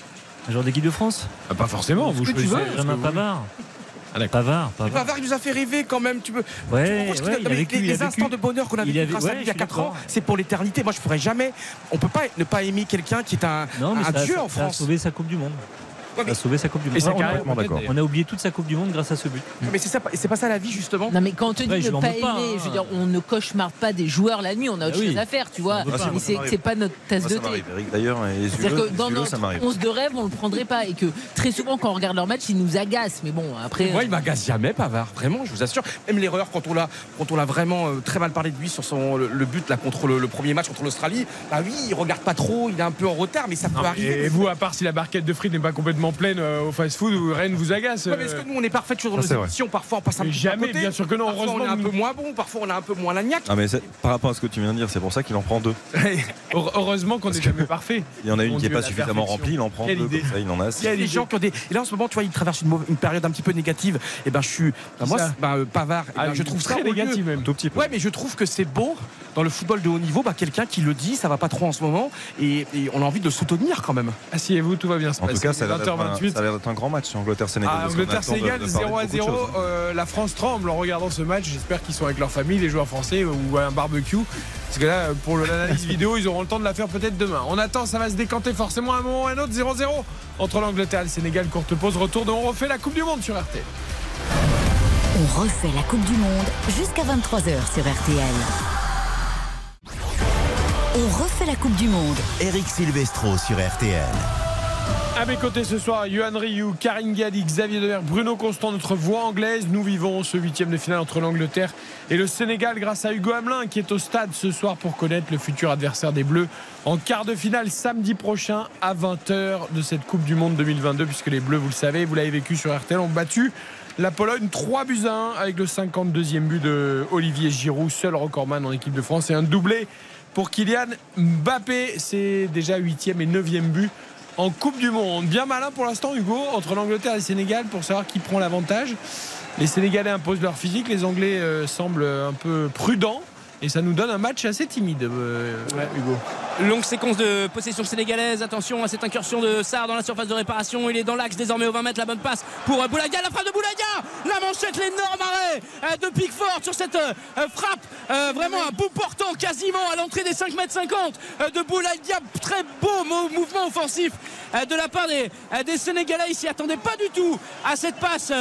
Un joueur d'équipe de France? Ah, Pas forcément. Vous que tu choisissez veux, vous- Pavard. Ah. Pavard, Pavard. Pavard, il nous a fait rêver quand même. Tu peux. Ouais, tu il a- vécu, les, il a les instants vécu. de bonheur qu'on a Il vécu à ouais, lui il y a suis 4 ans, c'est pour l'éternité. Moi, je pourrais jamais. On peut pas ne pas aimer quelqu'un qui est un, Non, mais un ça, dieu ça- en ça a France. sauvé sa Coupe du Monde. Ouais, a sauvé sa Coupe du Et Monde. On a-. On oublié toute sa Coupe du Monde grâce à ce but. Mais c'est ça, c'est pas ça la vie justement. Non mais quand on te dit je ne pas aimer, pas, hein. je veux dire, on ne cauchemarde pas des joueurs la nuit, on a autre Ah oui. chose à faire, tu vois. Moi, ça c'est pas notre tasse de ça thé. D'ailleurs dans notre m'arrive. 11 de rêve, on le prendrait pas et que très souvent quand on regarde leur match, ils nous agacent. Mais bon, après. Moi, il m'agace jamais, Pavard. Vraiment, je vous assure. Même l'erreur quand on l'a, quand on l'a vraiment euh, très mal parlé de lui sur son le, but là contre le, premier match contre l'Australie. Bah oui, il regarde pas trop, il est un peu en retard, mais ça peut arriver. Et vous, à part si la barquette de frites n'est pas complètement pleine euh, au fast-food, ou Rennes vous agace. Ouais, mais est-ce que nous on est parfait sur nos vrai. émissions Parfois on passe un Mais peu à jamais, côté. bien sûr que non, Parfois on est heureusement un peu moins bon, parfois on a un peu moins la niaque. Ah mais par rapport à ce que tu viens de dire, c'est pour ça qu'il en prend deux. Heure- Heureusement qu'on n'est jamais parfait. Il y en a une qui n'est pas suffisamment remplie, il en prend Quelle deux. idée. Ça, il en a Il y a des gens qui ont des. Et là en ce moment, tu vois, il traverse une, mauvaise- une période un petit peu négative. Et ben je suis. ben, moi, ben, euh, Pavard. eh ben, Ah, je trouve ça très négatif même. Tout petit peu. Ouais, mais je trouve que c'est beau dans le football de haut niveau, bah, quelqu'un qui le dit, ça va pas trop en ce moment, et, et on a envie de le soutenir quand même. Asseyez-vous, tout va bien se En passer. tout cas, ça a l'air d'être un, 20h28. ça a l'air d'être un grand match, Angleterre-Sénégal. Ah, Angleterre-Sénégal, de parler 0 à de beaucoup de 0. choses. Euh, la France tremble en regardant ce match. J'espère qu'ils sont avec leur famille, les joueurs français, ou à un barbecue. Parce que là, pour l'analyse vidéo, ils auront le temps de la faire peut-être demain. On attend, ça va se décanter forcément à un moment ou à un autre. 0-0 entre l'Angleterre et le Sénégal. Courte pause, retour de On refait la Coupe du Monde sur RT. On refait la Coupe du Monde jusqu'à 23h sur RTL. On refait la Coupe du Monde. Eric Silvestro sur RTL. À mes côtés ce soir, Johan Rioux, Karine Galli, Xavier Dever, Bruno Constant, notre voix anglaise. Nous vivons ce huitième de finale entre l'Angleterre et le Sénégal grâce à Hugo Hamelin qui est au stade ce soir pour connaître le futur adversaire des Bleus en quart de finale samedi prochain à 20h de cette Coupe du Monde 2022 puisque les Bleus, vous le savez, vous l'avez vécu sur RTL, ont battu la Pologne 3 buts à 1 avec le 52e but de Olivier Giroud, seul recordman en équipe de France et un doublé pour Kylian Mbappé. C'est déjà 8e et 9e but en Coupe du Monde. Bien malin pour l'instant, Hugo, entre l'Angleterre et le Sénégal pour savoir qui prend l'avantage. Les Sénégalais imposent leur physique, les Anglais euh, semblent un peu prudents. Et ça nous donne un match assez timide, euh, Hugo. Longue séquence de possession sénégalaise. Attention à cette incursion de Sarr dans la surface de réparation. Il est dans l'axe désormais au 20 mètres. La bonne passe pour Boulaga. La frappe de Boulaga. La manchette, l'énorme arrêt euh, de Pickford sur cette euh, frappe. Euh, vraiment un bout portant quasiment à l'entrée des 5 mètres 50 de Boulaga. Très beau mouvement offensif de la part des, des Sénégalais. Ils s'y attendaient pas du tout à cette passe.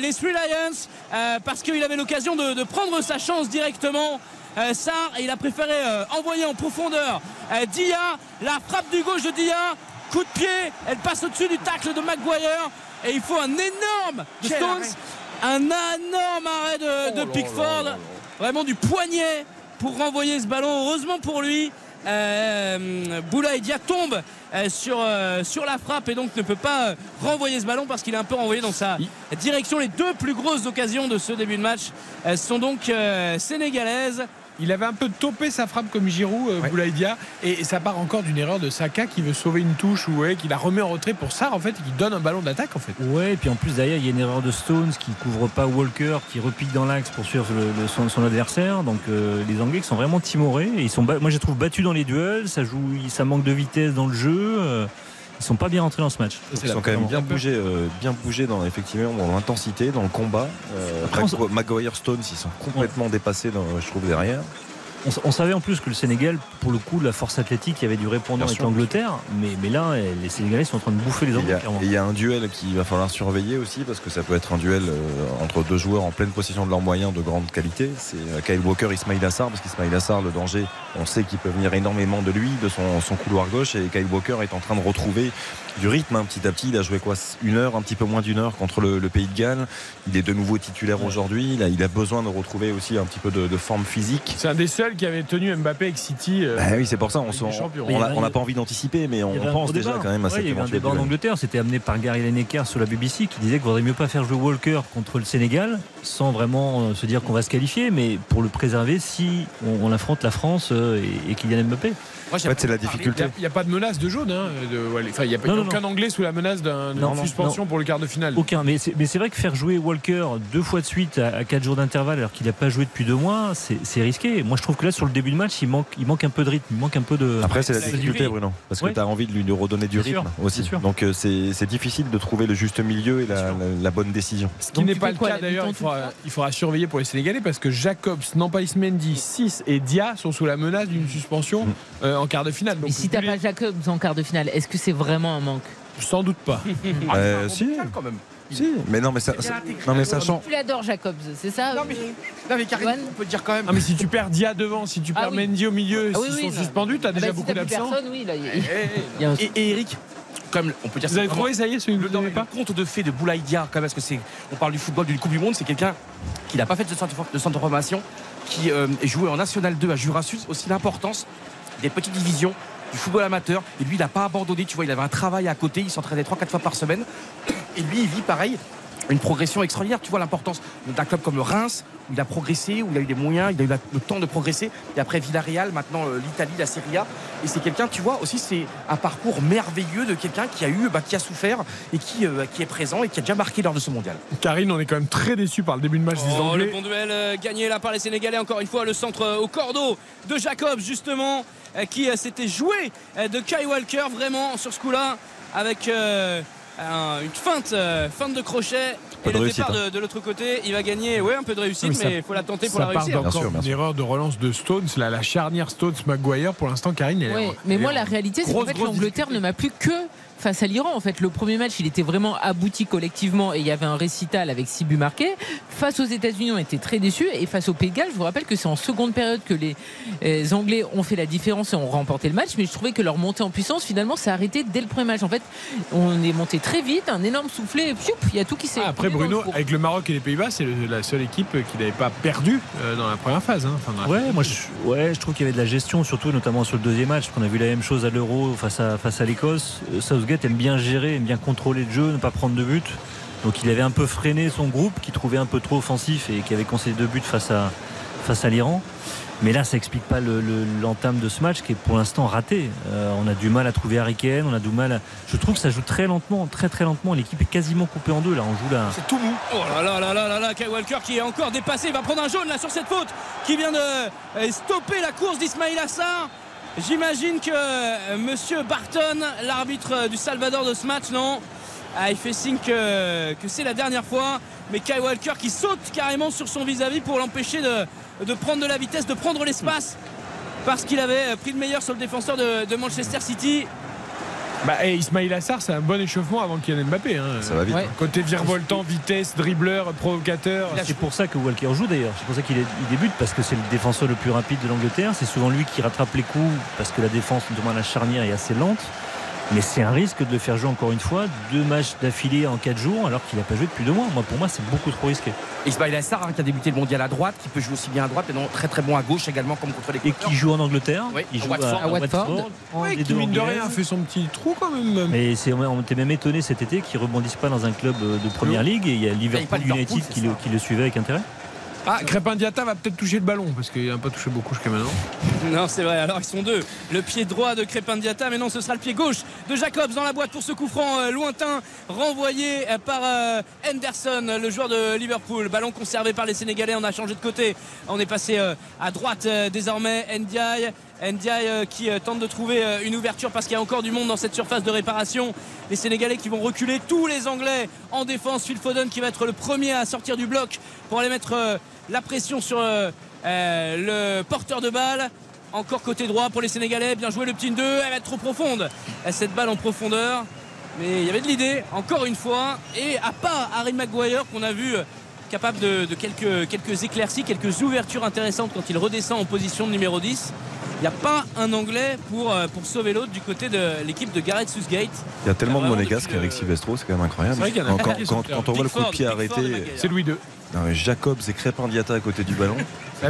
les Three Lions parce qu'il avait l'occasion de, de prendre sa chance directement. Euh, Sarr et il a préféré euh, envoyer en profondeur. Euh, Dia la frappe du gauche de Dia. Coup de pied elle passe au-dessus du tacle de Maguire. Et il faut un énorme Stones. un énorme arrêt de, de Pickford. vraiment du poignet pour renvoyer ce ballon. Heureusement pour lui euh, Boula Dia tombe euh, sur, euh, sur la frappe et donc ne peut pas euh, renvoyer ce ballon parce qu'il est un peu renvoyé dans sa direction. Les deux plus grosses occasions de ce début de match euh, sont donc euh, sénégalaises. Il avait un peu topé sa frappe comme Giroud, euh, Ouais. Boulaïdia, et, et ça part encore d'une erreur de Saka qui veut sauver une touche ou ouais, qui la remet en retrait pour ça en fait, et qui donne un ballon d'attaque en fait. Ouais, et puis en plus derrière, il y a une erreur de Stones qui couvre pas Walker, qui repique dans l'axe pour suivre le- le- son, son adversaire. Donc euh, les Anglais qui sont vraiment timorés. Et ils sont, moi, je les trouve battus dans les duels. Ça joue, ça manque de vitesse dans le jeu. Ils sont pas bien rentrés dans ce match. Ils sont quand même bien bougés, euh, bien bougés dans effectivement dans l'intensité, dans le combat. Euh, Maguire Stones, ils sont complètement dépassés, dans, je trouve derrière. On, savait en plus que le Sénégal, pour le coup, la force athlétique, y avait du répondant avec l'Angleterre. Mais, mais là, les Sénégalais sont en train de bouffer les Et Anglais. et il y a un duel qu'il va falloir surveiller aussi parce que ça peut être un duel euh, entre deux joueurs en pleine possession de leurs moyens de grande qualité. C'est euh, Kyle Walker, Ismail Assar parce qu'Ismail Assar, le danger, on sait qu'il peut venir énormément de lui, de son, son couloir gauche et Kyle Walker est en train de retrouver du rythme hein, petit à petit. Il a joué quoi Une heure, un petit peu moins d'une heure contre le, le Pays de Galles. Il est de nouveau titulaire aujourd'hui. Il a, il a besoin de retrouver aussi un petit peu de, de forme physique. C'est un des seuls qui avait tenu Mbappé avec City. euh, Bah oui, c'est pour ça. On n'a pas envie d'anticiper, mais on, pense déjà quand même à Ouais, cette Il y avait un débat en. Angleterre, c'était amené par Gary Lineker sur la BBC qui disait qu'il vaudrait mieux pas faire jouer Walker contre le Sénégal sans vraiment euh, se dire qu'on va se qualifier, mais pour le préserver si on, on affronte la France euh, et, et Kylian Mbappé. Moi, En fait, c'est la Il difficulté. n'y a, pas de menace de jaune. hein, de- ouais, enfin, il n'y a, pas- Non, non, aucun Anglais sous la menace d'un- d'une suspension pour le quart de finale. Aucun, mais c'est vrai que faire jouer Walker deux fois de suite à, 4 jours d'intervalle alors qu'il n'a pas joué depuis deux mois, c'est risqué. Moi je trouve que là sur le début de match, il manque, il manque un peu de rythme, il manque un peu de. Après, c'est la difficulté. Bruno, parce que Ouais. tu as envie de lui de redonner du rythme sûr, aussi. Donc, euh, c'est difficile de trouver le juste milieu et la, la- la bonne décision. Ce qui n'est pas le cas d'ailleurs, il faudra, il surveiller pour les Sénégalais parce que Jacobs, Nampalys Mendy, 6 et Dia sont sous la menace d'une suspension Mm. euh, en quart de finale. Donc, Mais si t'as pas Jacobs en quart de finale, est-ce que c'est vraiment un manque? Sans doute pas. Ah, Euh, si. quand même. Si, mais non, mais ça, ça- non, mais sachant. Tu l'adores Jacobs, c'est ça Non mais, non, mais Karine, Johan on peut dire quand même. Ah, mais si tu perds Dia devant, si tu Ah perds oui. Mendy au milieu, Ah oui, s'ils oui, sont non. suspendus, tu as Ah déjà bah, si beaucoup t'as d'absents. personne, oui, là, il y a- Eh, y a un- Et, et Eric, comme on peut dire Vous avez trouvé, ça y est, celui que Le, non, pas le compte de fait de Boulaïdia, quand même, parce que c'est, on parle du football d'une Coupe du Monde, c'est quelqu'un qui n'a pas fait de centre de, formation, qui euh, est joué en National 2 à Jurassius, aussi l'importance des petites divisions du football amateur. Et lui, il n'a pas abandonné, tu vois, il avait un travail à côté, il s'entraînait 3-4 fois par semaine. Et lui, il vit pareil. Une progression extraordinaire, tu vois l'importance d'un club comme le Reims, où il a progressé, où il a eu des moyens, il a eu le temps de progresser. Et après Villarreal, maintenant euh, l'Italie, la Serie A. Et c'est quelqu'un, tu vois, aussi c'est un parcours merveilleux de quelqu'un qui a eu, bah, qui a souffert et qui, euh, qui est présent et qui a déjà marqué lors de ce mondial. Karine, on est quand même très déçus par le début de match des Oh, le bon duel euh, gagné là par les Sénégalais. Encore une fois, le centre au cordeau de Jacobs, justement, qui s'était joué de Kai Walker, vraiment, sur ce coup-là, avec euh, une feinte, euh, feinte de crochet. Et de le réussite, départ hein. de, de l'autre côté, il va gagner ouais, un peu de réussite, Oui, mais il faut la tenter pour la réussir. Bien d'encore sûr, bien une erreur de relance de Stones, la, la charnière Stones-Maguire. Pour l'instant, Karine, elle est Ouais, en- mais elle moi, est la réalité, c'est qu'en fait, l'Angleterre ne m'a plus que face à l'Iran. En fait, le premier match, il était vraiment abouti collectivement et il y avait un récital avec six buts marqués. Face aux États-Unis, on était très déçus et face au Pays de Galles, je vous rappelle que c'est en seconde période que les euh, Anglais ont fait la différence et ont remporté le match. Mais je trouvais que leur montée en puissance, finalement, s'est arrêtée dès le premier match. En fait, on est monté très vite, un énorme soufflet, et il y a tout qui s'est. Ah, après Bruno, le avec le Maroc et les Pays-Bas, c'est la seule équipe qui n'avait pas perdu euh, dans la première phase. hein. Enfin, dans la- Ouais, moi je, ouais, je trouve qu'il y avait de la gestion, surtout notamment sur le deuxième match, parce qu'on a vu la même chose à l'Euro face à, face à l'Écosse. Euh, Aime bien gérer, aime bien contrôler le jeu, ne pas prendre de but. Donc il avait un peu freiné son groupe, qui trouvait un peu trop offensif et qui avait concédé deux buts face à, face à l'Iran. Mais là, ça explique pas le- le- l'entame de ce match qui est pour l'instant raté. Euh, on a du mal à trouver Harry on a du mal. À... Je trouve que ça joue très lentement, très très lentement. L'équipe est quasiment coupée en deux. Là, on joue là. C'est tout mou. Oh là là là là là là, Kyle Walker qui est encore dépassé, il va prendre un jaune là sur cette faute qui vient de euh, stopper la course d'Ismail Assar. J'imagine que euh, Monsieur Barton, l'arbitre euh, du Salvador de ce match, non? Ah, il fait signe que, que c'est la dernière fois. Mais Kyle Walker qui saute carrément sur son vis-à-vis pour l'empêcher de, prendre de la vitesse, de prendre l'espace. Parce qu'il avait pris le meilleur sur le défenseur de Manchester City. Bah, et Ismail Assar, c'est un bon échauffement avant Kylian Mbappé. hein. Ça va vite. Ouais. Côté virevoltant, vitesse, dribbleur, provocateur. C'est pour ça que Walker joue d'ailleurs. C'est pour ça qu'il débute parce que c'est le défenseur le plus rapide de l'Angleterre. C'est souvent lui qui rattrape les coups parce que la défense, notamment la charnière, est assez lente. Mais c'est un risque de le faire jouer encore une fois deux matchs d'affilée en quatre jours alors qu'il n'a pas joué depuis deux mois. Moi, pour moi, c'est beaucoup trop risqué. Ismail Assar hein, qui a débuté le mondial à droite, qui peut jouer aussi bien à droite, mais non très très bon à gauche également comme contre les Et qui joue en Angleterre. Oui, il à joue Watford. À Watford. des qui deux mine de rien fait son petit trou quand même. Mais c'est, on était même étonné cet été qu'il rebondisse pas dans un club euh, de première ligue et il y a Liverpool United qui le suivait avec intérêt. Ah, Crépin Diata va peut-être toucher le ballon parce qu'il n'a pas touché beaucoup jusqu'à maintenant. Non, c'est vrai. Alors, ils sont deux. Le pied droit de Crépin Diata, mais non, ce sera le pied gauche de Jacobs dans la boîte pour ce coup franc euh, lointain, renvoyé euh, par euh, Henderson, le joueur de Liverpool. Ballon conservé par les Sénégalais. On a changé de côté. On est passé à droite désormais. Ndiaye. Ndiaye euh, qui euh, tente de trouver euh, une ouverture parce qu'il y a encore du monde dans cette surface de réparation. Les Sénégalais qui vont reculer tous les Anglais en défense. Phil Foden qui va être le premier à sortir du bloc pour aller mettre la pression sur le porteur de balle. Encore côté droit pour les Sénégalais. Bien joué le petit 2. Elle va être trop profonde. Cette balle en profondeur. Mais il y avait de l'idée, encore une fois. Et à part Harry Maguire qu'on a vu capable de, de quelques, quelques éclaircies, quelques ouvertures intéressantes quand il redescend en position de numéro 10. Il n'y a pas un Anglais pour, euh, pour sauver l'autre du côté de l'équipe de Gareth Southgate. Il y a tellement de monégasques depuis, avec euh, Silvestro, c'est quand même incroyable. vrai qu'il y a Quand, on voit le coup de pied arrêté. C'est Louis II. non, mais Jacobs et Crépin Diata à côté du ballon.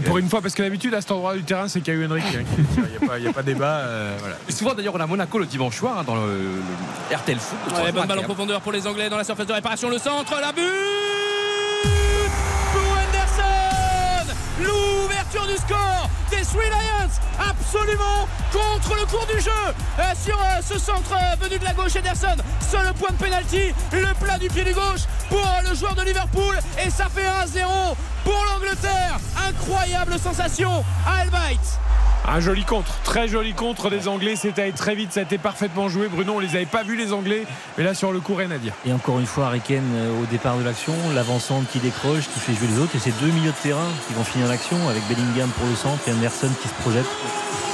Pour une fois, parce que d'habitude, à cet endroit du terrain, c'est Caillou Henrique. hein, qui le tire. Il n'y a, pas- y a débat. euh, voilà. Et souvent d'ailleurs on a Monaco le dimanche soir hein, dans le, le RTL Foot. Ouais, bonne balle en profondeur pour les Anglais dans la surface de réparation. Le centre, la but pour Henderson Du score des Three Lions absolument contre le cours du jeu. Euh, sur euh, ce centre euh, venu de la gauche Henderson seul point de pénalty le plat du pied du gauche pour le joueur de Liverpool et ça fait 1-0 pour l'Angleterre. Incroyable sensation à Elbait Un joli contre, très joli contre des Anglais. C'était très vite, ça a été parfaitement joué. Bruno, on les avait pas vus les Anglais, mais là sur le coup, rien à dire. Et encore une fois, Kane euh, au départ de l'action, l'avancante qui décroche, qui fait jouer les autres, et c'est deux milieux de terrain qui vont finir l'action avec Bellingham pour le centre et Anderson qui se projette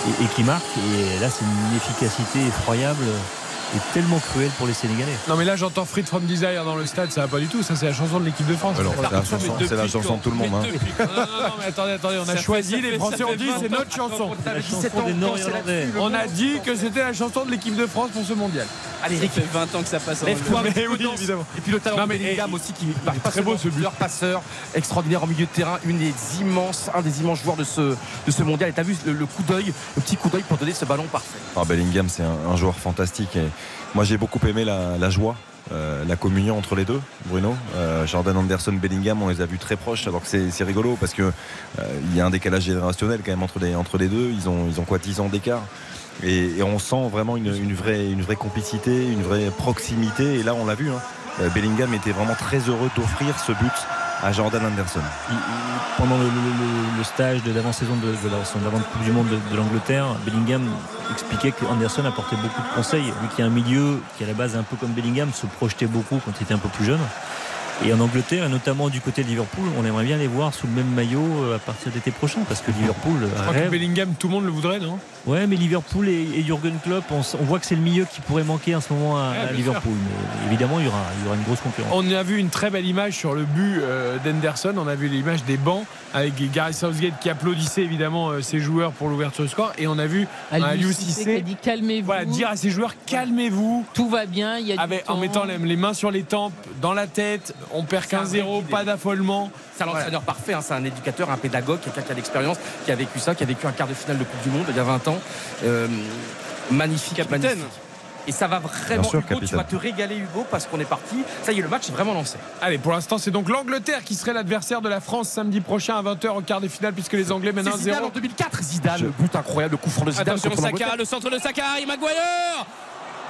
et, et qui marque. Et là, c'est une efficacité effroyable et tellement cruelle pour les Sénégalais. Non, mais là j'entends Fried from Desire dans le stade, ça va pas du tout. Ça, c'est la chanson de l'équipe de France. Alors, c'est la chanson, Mais c'est la depuis chanson de tout le monde. hein. Non, non, non, mais attendez, attendez, on a Ça choisi, les Français fait dit 20 c'est notre chanson. La 17 chanson ans, des quand Nord-Irlandais. c'est là-dessus, On a dit que c'était la chanson de l'équipe de France pour ce mondial. Allez ça Eric, fait 20 ans que ça passe en lève-toi Mais oui, évidemment. Et puis le talent Non, de mais, Bellingham aussi qui est pas très beau, ce but. leur passeur extraordinaire en milieu de terrain, une des immenses, un des immenses joueurs de ce, de ce mondial. Et t'as vu le, le coup d'œil, le petit coup d'œil pour donner ce ballon parfait. Ah, Bellingham, c'est un, un joueur fantastique. Et moi, j'ai beaucoup aimé la, la joie, euh, la communion entre les deux, Bruno. Euh, Jordan Anderson, Bellingham, on les a vus très proches, alors que c'est rigolo parce que euh, y a un décalage générationnel quand même entre les, entre les deux. Ils ont, ils ont quoi, 10 ans d'écart et, et on sent vraiment une, une vraie, une vraie complicité, une vraie proximité. Et là, on l'a vu. hein. Euh, Bellingham était vraiment très heureux d'offrir ce but à Jordan Anderson. Il- il- pendant le, le- le- stage de l'avant-saison de, de la son avant-coupe du monde de, de l'Angleterre, Bellingham expliquait que Anderson apportait beaucoup de conseils. Lui qui est un milieu qui à la base est un peu comme Bellingham, se projetait beaucoup quand il était un peu plus jeune. Et en Angleterre, et notamment du côté de Liverpool, on aimerait bien les voir sous le même maillot euh, à partir d'été prochain, parce que Liverpool Je crois que. Bellingham, tout le monde le voudrait, non? Ouais, mais Liverpool et, et Jurgen Klopp, on, voit que c'est le milieu qui pourrait manquer en ce moment à, Ouais, à bien Liverpool. Mais évidemment, il y aura, il y aura une grosse concurrence. On a vu une très belle image sur le but euh, d'Henderson. On a vu l'image des bancs avec Gary Southgate qui applaudissait évidemment euh, ses joueurs pour l'ouverture du score. Et on a vu un Aliou Cissé qui a Cissé dit calmez-vous. voilà, dire à ses joueurs calmez-vous. Tout va bien, il y a du Avec, en mettant les, les mains sur les tempes, dans la tête, on perd C'est un vrai 15-0, guide. pas d'affolement. C'est un entraîneur parfait, hein, c'est un éducateur, un pédagogue, quelqu'un qui a l'expérience, qui a vécu ça, qui a vécu un quart de finale de Coupe du Monde il y a 20 ans. Euh, magnifique, Capitaine. magnifique. Et ça va vraiment, Bien sûr, Hugo, tu vas te régaler, Hugo, parce qu'on est parti. Ça y est, le match est vraiment lancé. Allez, pour l'instant, c'est donc l'Angleterre qui serait l'adversaire de la France samedi prochain à 20h au quart des finales, puisque les Anglais mènent C'est Zidane en 1-0. 2004, Zidane, Je- le but incroyable, le coup franc de Zidane Attention Saka, le centre de Saka, Harry Maguire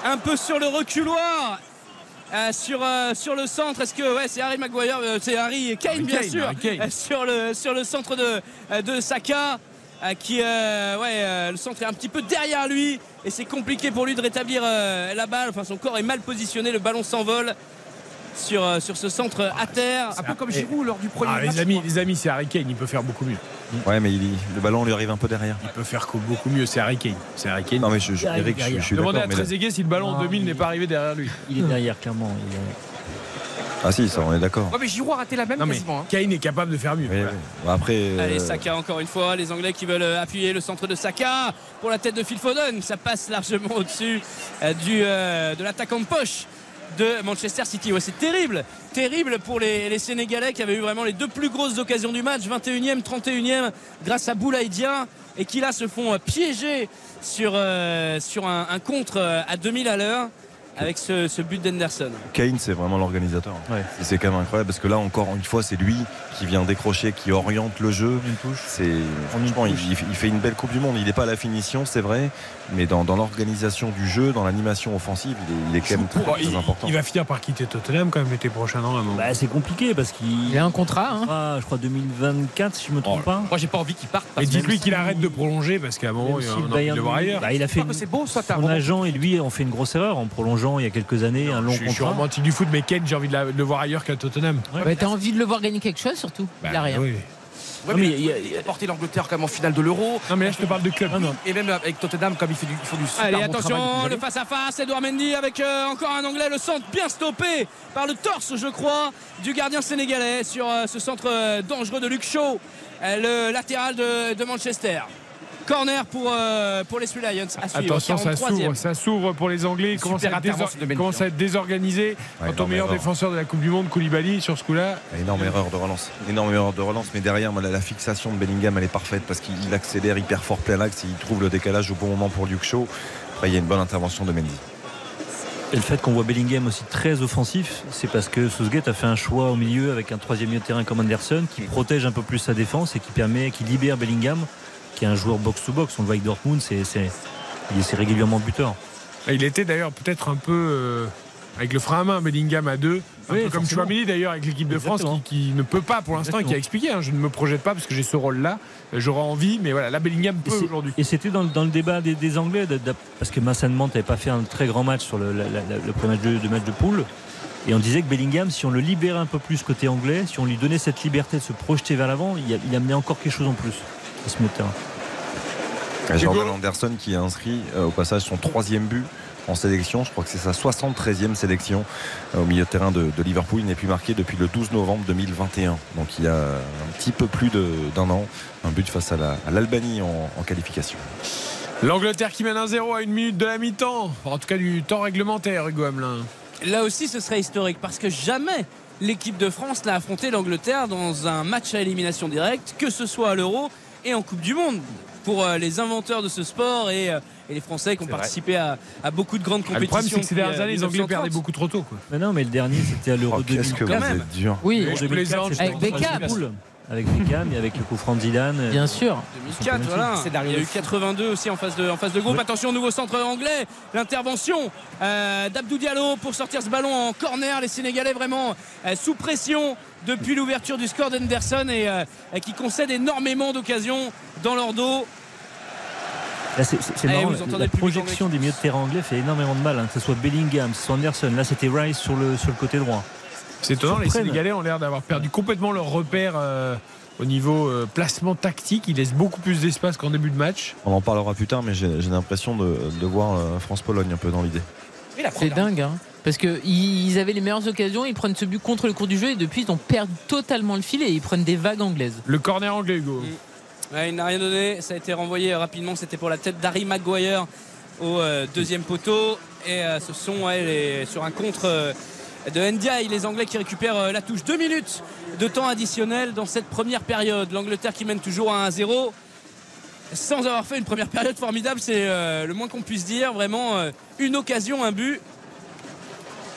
Un peu sur le reculoir euh, sur, euh, sur le centre, est-ce que ouais, c'est Harry Maguire, euh, c'est Harry Kane bien Kane, sûr, Kane. sur, le, sur le centre de, de Saka, qui ouais, le centre est un petit peu derrière lui et c'est compliqué pour lui de rétablir la balle. Enfin, son corps est mal positionné, le ballon s'envole sur, euh, sur ce centre à terre. Un peu comme Giroud lors du premier Ah, match. les amis, les amis, c'est Harry Kane, il peut faire beaucoup mieux. Ouais, mais il- le ballon lui arrive un peu derrière. Il peut faire beaucoup mieux, c'est Harry Kane. C'est Harry Kane. Non, mais je, je, Eric, je, je suis Demandez d'accord. à Trezeguet si le ballon en Non, 2000 mais- n'est pas arrivé derrière lui. Il est derrière, clairement. Il est- Ah, si, ça, on est d'accord. Ouais, mais Giroud a raté la même Non quasiment. hein. Kane est capable de faire mieux. Oui, oui. Bon, Après, euh, Allez, Saka encore une fois, les Anglais qui veulent euh, appuyer le centre de Saka pour la tête de Phil Foden. Ça passe largement au-dessus euh, du, euh, de l'attaquant de poche de Manchester City. Ouais, c'est terrible, terrible pour les, Sénégalais qui avaient eu vraiment les deux plus grosses occasions du match, 21e, 31e, grâce à Boulaïdia, et qui là se font euh, piéger sur, euh, un contre euh, à 2000 à l'heure avec ce, ce but d'Henderson. Kane, c'est vraiment l'organisateur. Ouais. C'est quand même incroyable parce que là, encore une fois, c'est lui qui vient décrocher, qui oriente le jeu. Une touche. C'est une franchement, il, fait une belle Coupe du Monde. Il n'est pas à la finition, c'est vrai, mais dans, dans l'organisation du jeu, dans l'animation offensive, il est, il est quand même très, Bon, très il, important. il va finir par quitter Tottenham quand même l'été prochain, non à un moment. Bah, c'est compliqué parce qu'il Il a un contrat. Hein. Ah, je crois 2024 si je me trompe pas. Moi, j'ai pas envie qu'il parte. Et dites-lui qu'il arrête de prolonger parce qu'à un moment, Même il a envie de voir ailleurs. bah, il a fait c'est beau, ça, son agent et lui ont fait une grosse erreur en prolongeant il y a quelques années un long je, suis- je suis contrat. romantique du foot, mais Kane, j'ai envie de, la- de le voir ailleurs qu'à Tottenham. Bah, T'as envie de le voir gagner quelque chose surtout Bah, Il a rien. oui. Ouais, Non, mais mais il a- il a porté l'Angleterre même en finale de l'Euro. Non, mais là, je te parle de club. Et même avec Tottenham, comme il fait du, il faut du super Allez, bon attention, travail le face-à-face, Edouard Mendy avec euh, encore un Anglais, le centre bien stoppé par le torse, je crois, du gardien sénégalais sur euh, ce centre euh, dangereux de Luke Shaw, euh, le latéral de, de Manchester. Corner pour, euh, pour les Sweet Lions. À suivre, Attention, ça 43e. s'ouvre, ça s'ouvre pour les Anglais. Ils commencent, à désor- commencent à être désorganisés. Ouais, Quant au non, mais meilleur défenseur de la Coupe du Monde, Koulibaly, sur ce coup-là, Énorme erreur de relance. Énorme erreur de relance. Mais derrière, moi, la, la fixation de Bellingham, elle est parfaite parce qu'il il accélère hyper fort plein axe. Il trouve le décalage au bon moment pour Luke Shaw. Après, il y a une bonne intervention de Mendy. Et le fait qu'on voit Bellingham aussi très offensif, c'est parce que Southgate a fait un choix au milieu avec un troisième milieu de terrain comme Anderson qui protège un peu plus sa défense et qui permet, qui libère Bellingham, qui est un joueur box-to-box. On le voit avec Dortmund, c'est, c'est, il est c'est régulièrement buteur. il était d'ailleurs peut-être un peu euh, avec le frein à main, Bellingham à deux. Un Oui, peu comme. Chouameni d'ailleurs avec l'équipe de France qui, qui ne peut pas pour l'instant et qui a expliqué hein, je ne me projette pas parce que j'ai ce rôle-là. Euh, J'aurais envie, mais voilà, là Bellingham peut aujourd'hui. Et c'était dans, le- dans le débat des, des Anglais, de- de- parce que Mason Mount n'avait pas fait un très grand match sur le, la- la- le premier match de, de match de poule. Et on disait que Bellingham, si on le libérait un peu plus côté anglais, si on lui donnait cette liberté de se projeter vers l'avant, il amenait encore quelque chose en plus à ce milieu de terrain. Jordan Anderson qui a inscrit euh, au passage son troisième but en sélection. Je crois que c'est sa 73e sélection euh, au milieu de terrain de, de Liverpool. Il n'est plus marqué depuis le 12 novembre 2021. Donc il y a un petit peu plus de- d'un an. Un but face à la- à l'Albanie en, en qualification. L'Angleterre qui mène 1-0 à une minute de la mi-temps. En tout cas du temps réglementaire, Hugo Hamelin. Là aussi, ce serait historique parce que jamais l'équipe de France n'a affronté l'Angleterre dans un match à élimination directe, que ce soit à l'Euro et en Coupe du Monde. Pour euh, les inventeurs de ce sport et, euh, et les Français qui ont participé à, à beaucoup de grandes Ah, le compétitions. problème, c'est que ces dernières euh, années, les Anglais 1930. perdaient beaucoup trop tôt. Quoi. Mais non, mais le dernier, c'était à l'Euro Oh, Qu'est-ce que 2004. vous quand même. êtes dur. Oui, Avec Beckham. Avec Beckham et avec le coup franc de Zidane. bien sûr. 2004, voilà. C'est Il y a eu 82 aussi en face de, en face de groupe. Ouais. Attention, nouveau centre anglais. L'intervention euh, d'Abdou Diallo pour sortir ce ballon en corner. Les Sénégalais vraiment euh, sous pression depuis l'ouverture du score d'Henderson et euh, qui concèdent énormément d'occasions dans leur dos. Là, c'est, Allez, marrant, la- projection des milieux de terrain anglais fait énormément de mal, hein, que ce soit Bellingham, que ce soit Anderson. Là, c'était Rice sur le, sur le côté droit. C'est étonnant, les. Sénégalais ont l'air d'avoir perdu complètement leur repère euh, au niveau euh, placement tactique. Ils laissent beaucoup plus d'espace qu'en début de match. On en parlera plus tard, mais j'ai l'impression de, de voir euh, France-Pologne un peu dans l'idée. C'est dingue, hein. Parce qu'ils avaient les meilleures occasions, ils prennent ce but contre le cours du jeu et depuis ils ont perdu totalement le fil et ils prennent des vagues anglaises. Le corner anglais, Hugo. Ouais, il n'a rien donné. Ça a été renvoyé rapidement. C'était pour la tête d'Harry Maguire au euh, deuxième poteau. Et euh, ce sont ouais, les- sur un contre euh, de Ndiaye, les Anglais qui récupèrent euh, la touche. Deux minutes de temps additionnel dans cette première période. L'Angleterre qui mène toujours à 1-0. Sans avoir fait une première période formidable, c'est euh, le moins qu'on puisse dire. Vraiment euh, une occasion, un but.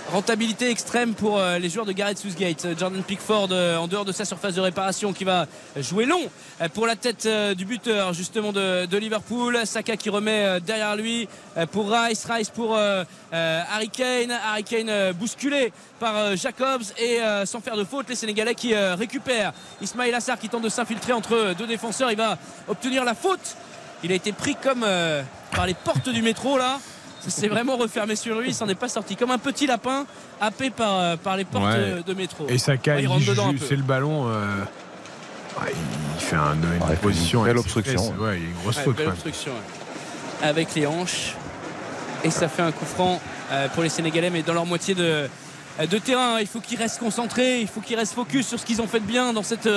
Rentabilité extrême pour euh, les joueurs de Gareth Southgate. Euh, Jordan Pickford euh, en dehors de sa surface de réparation qui va jouer long pour la tête du buteur justement de, de Liverpool. Saka qui remet derrière lui pour Rice. Rice pour Harry Kane. Harry Kane bousculé par Jacobs et sans faire de faute les Sénégalais qui récupèrent Ismail Assar qui tente de s'infiltrer entre deux défenseurs. Il va obtenir la faute. Il a été pris comme par les portes du métro là. Ça s'est vraiment refermé sur lui, il s'en est pas sorti. Comme un petit lapin happé par, euh, par les portes Ouais. euh, de métro. Et Saka, Ouais, il il, c'est le ballon. euh, ouais, il fait un- une Ouais, il fait une position. belle obstruction. Ouais, il y a une grosse Ouais, faute belle quand même. obstruction, ouais. Avec les hanches. Et ça fait un coup franc pour les Sénégalais, mais dans leur moitié de, de terrain. Il faut qu'ils restent concentrés, il faut qu'ils restent focus sur ce qu'ils ont fait de bien dans cette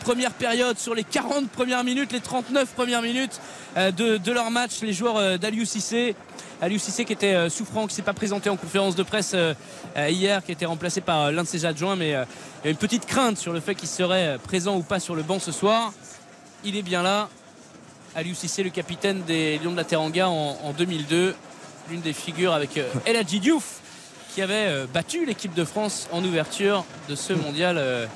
première période, sur les 40 premières minutes, les 39 premières minutes de, de leur match. Les joueurs d'Aliou Cissé. Aliou Cissé qui était euh, souffrant, qui s'est pas présenté en conférence de presse euh, euh, hier, qui a été remplacé par l'un de ses adjoints, mais il y a une petite crainte sur le fait qu'il serait présent ou pas sur le banc ce soir. Il est bien là. Aliou Cissé, le capitaine des Lions de la Teranga en, en 2002, l'une des figures avec El qui avait battu l'équipe de France en ouverture de ce mondial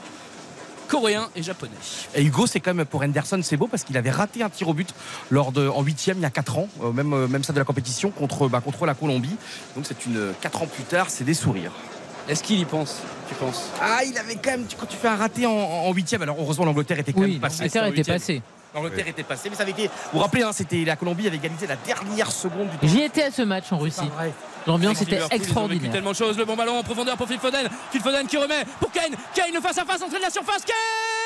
coréen et japonais. Et Hugo, c'est quand même pour Henderson, c'est beau parce qu'il avait raté un tir au but lors de, en huitième il y a 4 ans, euh, même, euh, même ça de la compétition contre, bah, contre la Colombie. Donc c'est une 4 ans plus tard, c'est des sourires. Est-ce qu'il y pense Tu penses? Ah, il avait quand même, quand tu fais un raté en- huitième, alors heureusement l'Angleterre était quand Oui, même passée. l'Angleterre était passée. L'Angleterre était passée, mais ça avait été. Vous vous rappelez, hein, c'était la Colombie avait égalisé la dernière seconde du J'y étais à ce match en Russie. L'ambiance était extraordinaire. tellement de choses. Le bon ballon en profondeur pour Phil Foden. Phil Foden qui remet pour Kane. Kane le face à face, entrée de la surface. Kane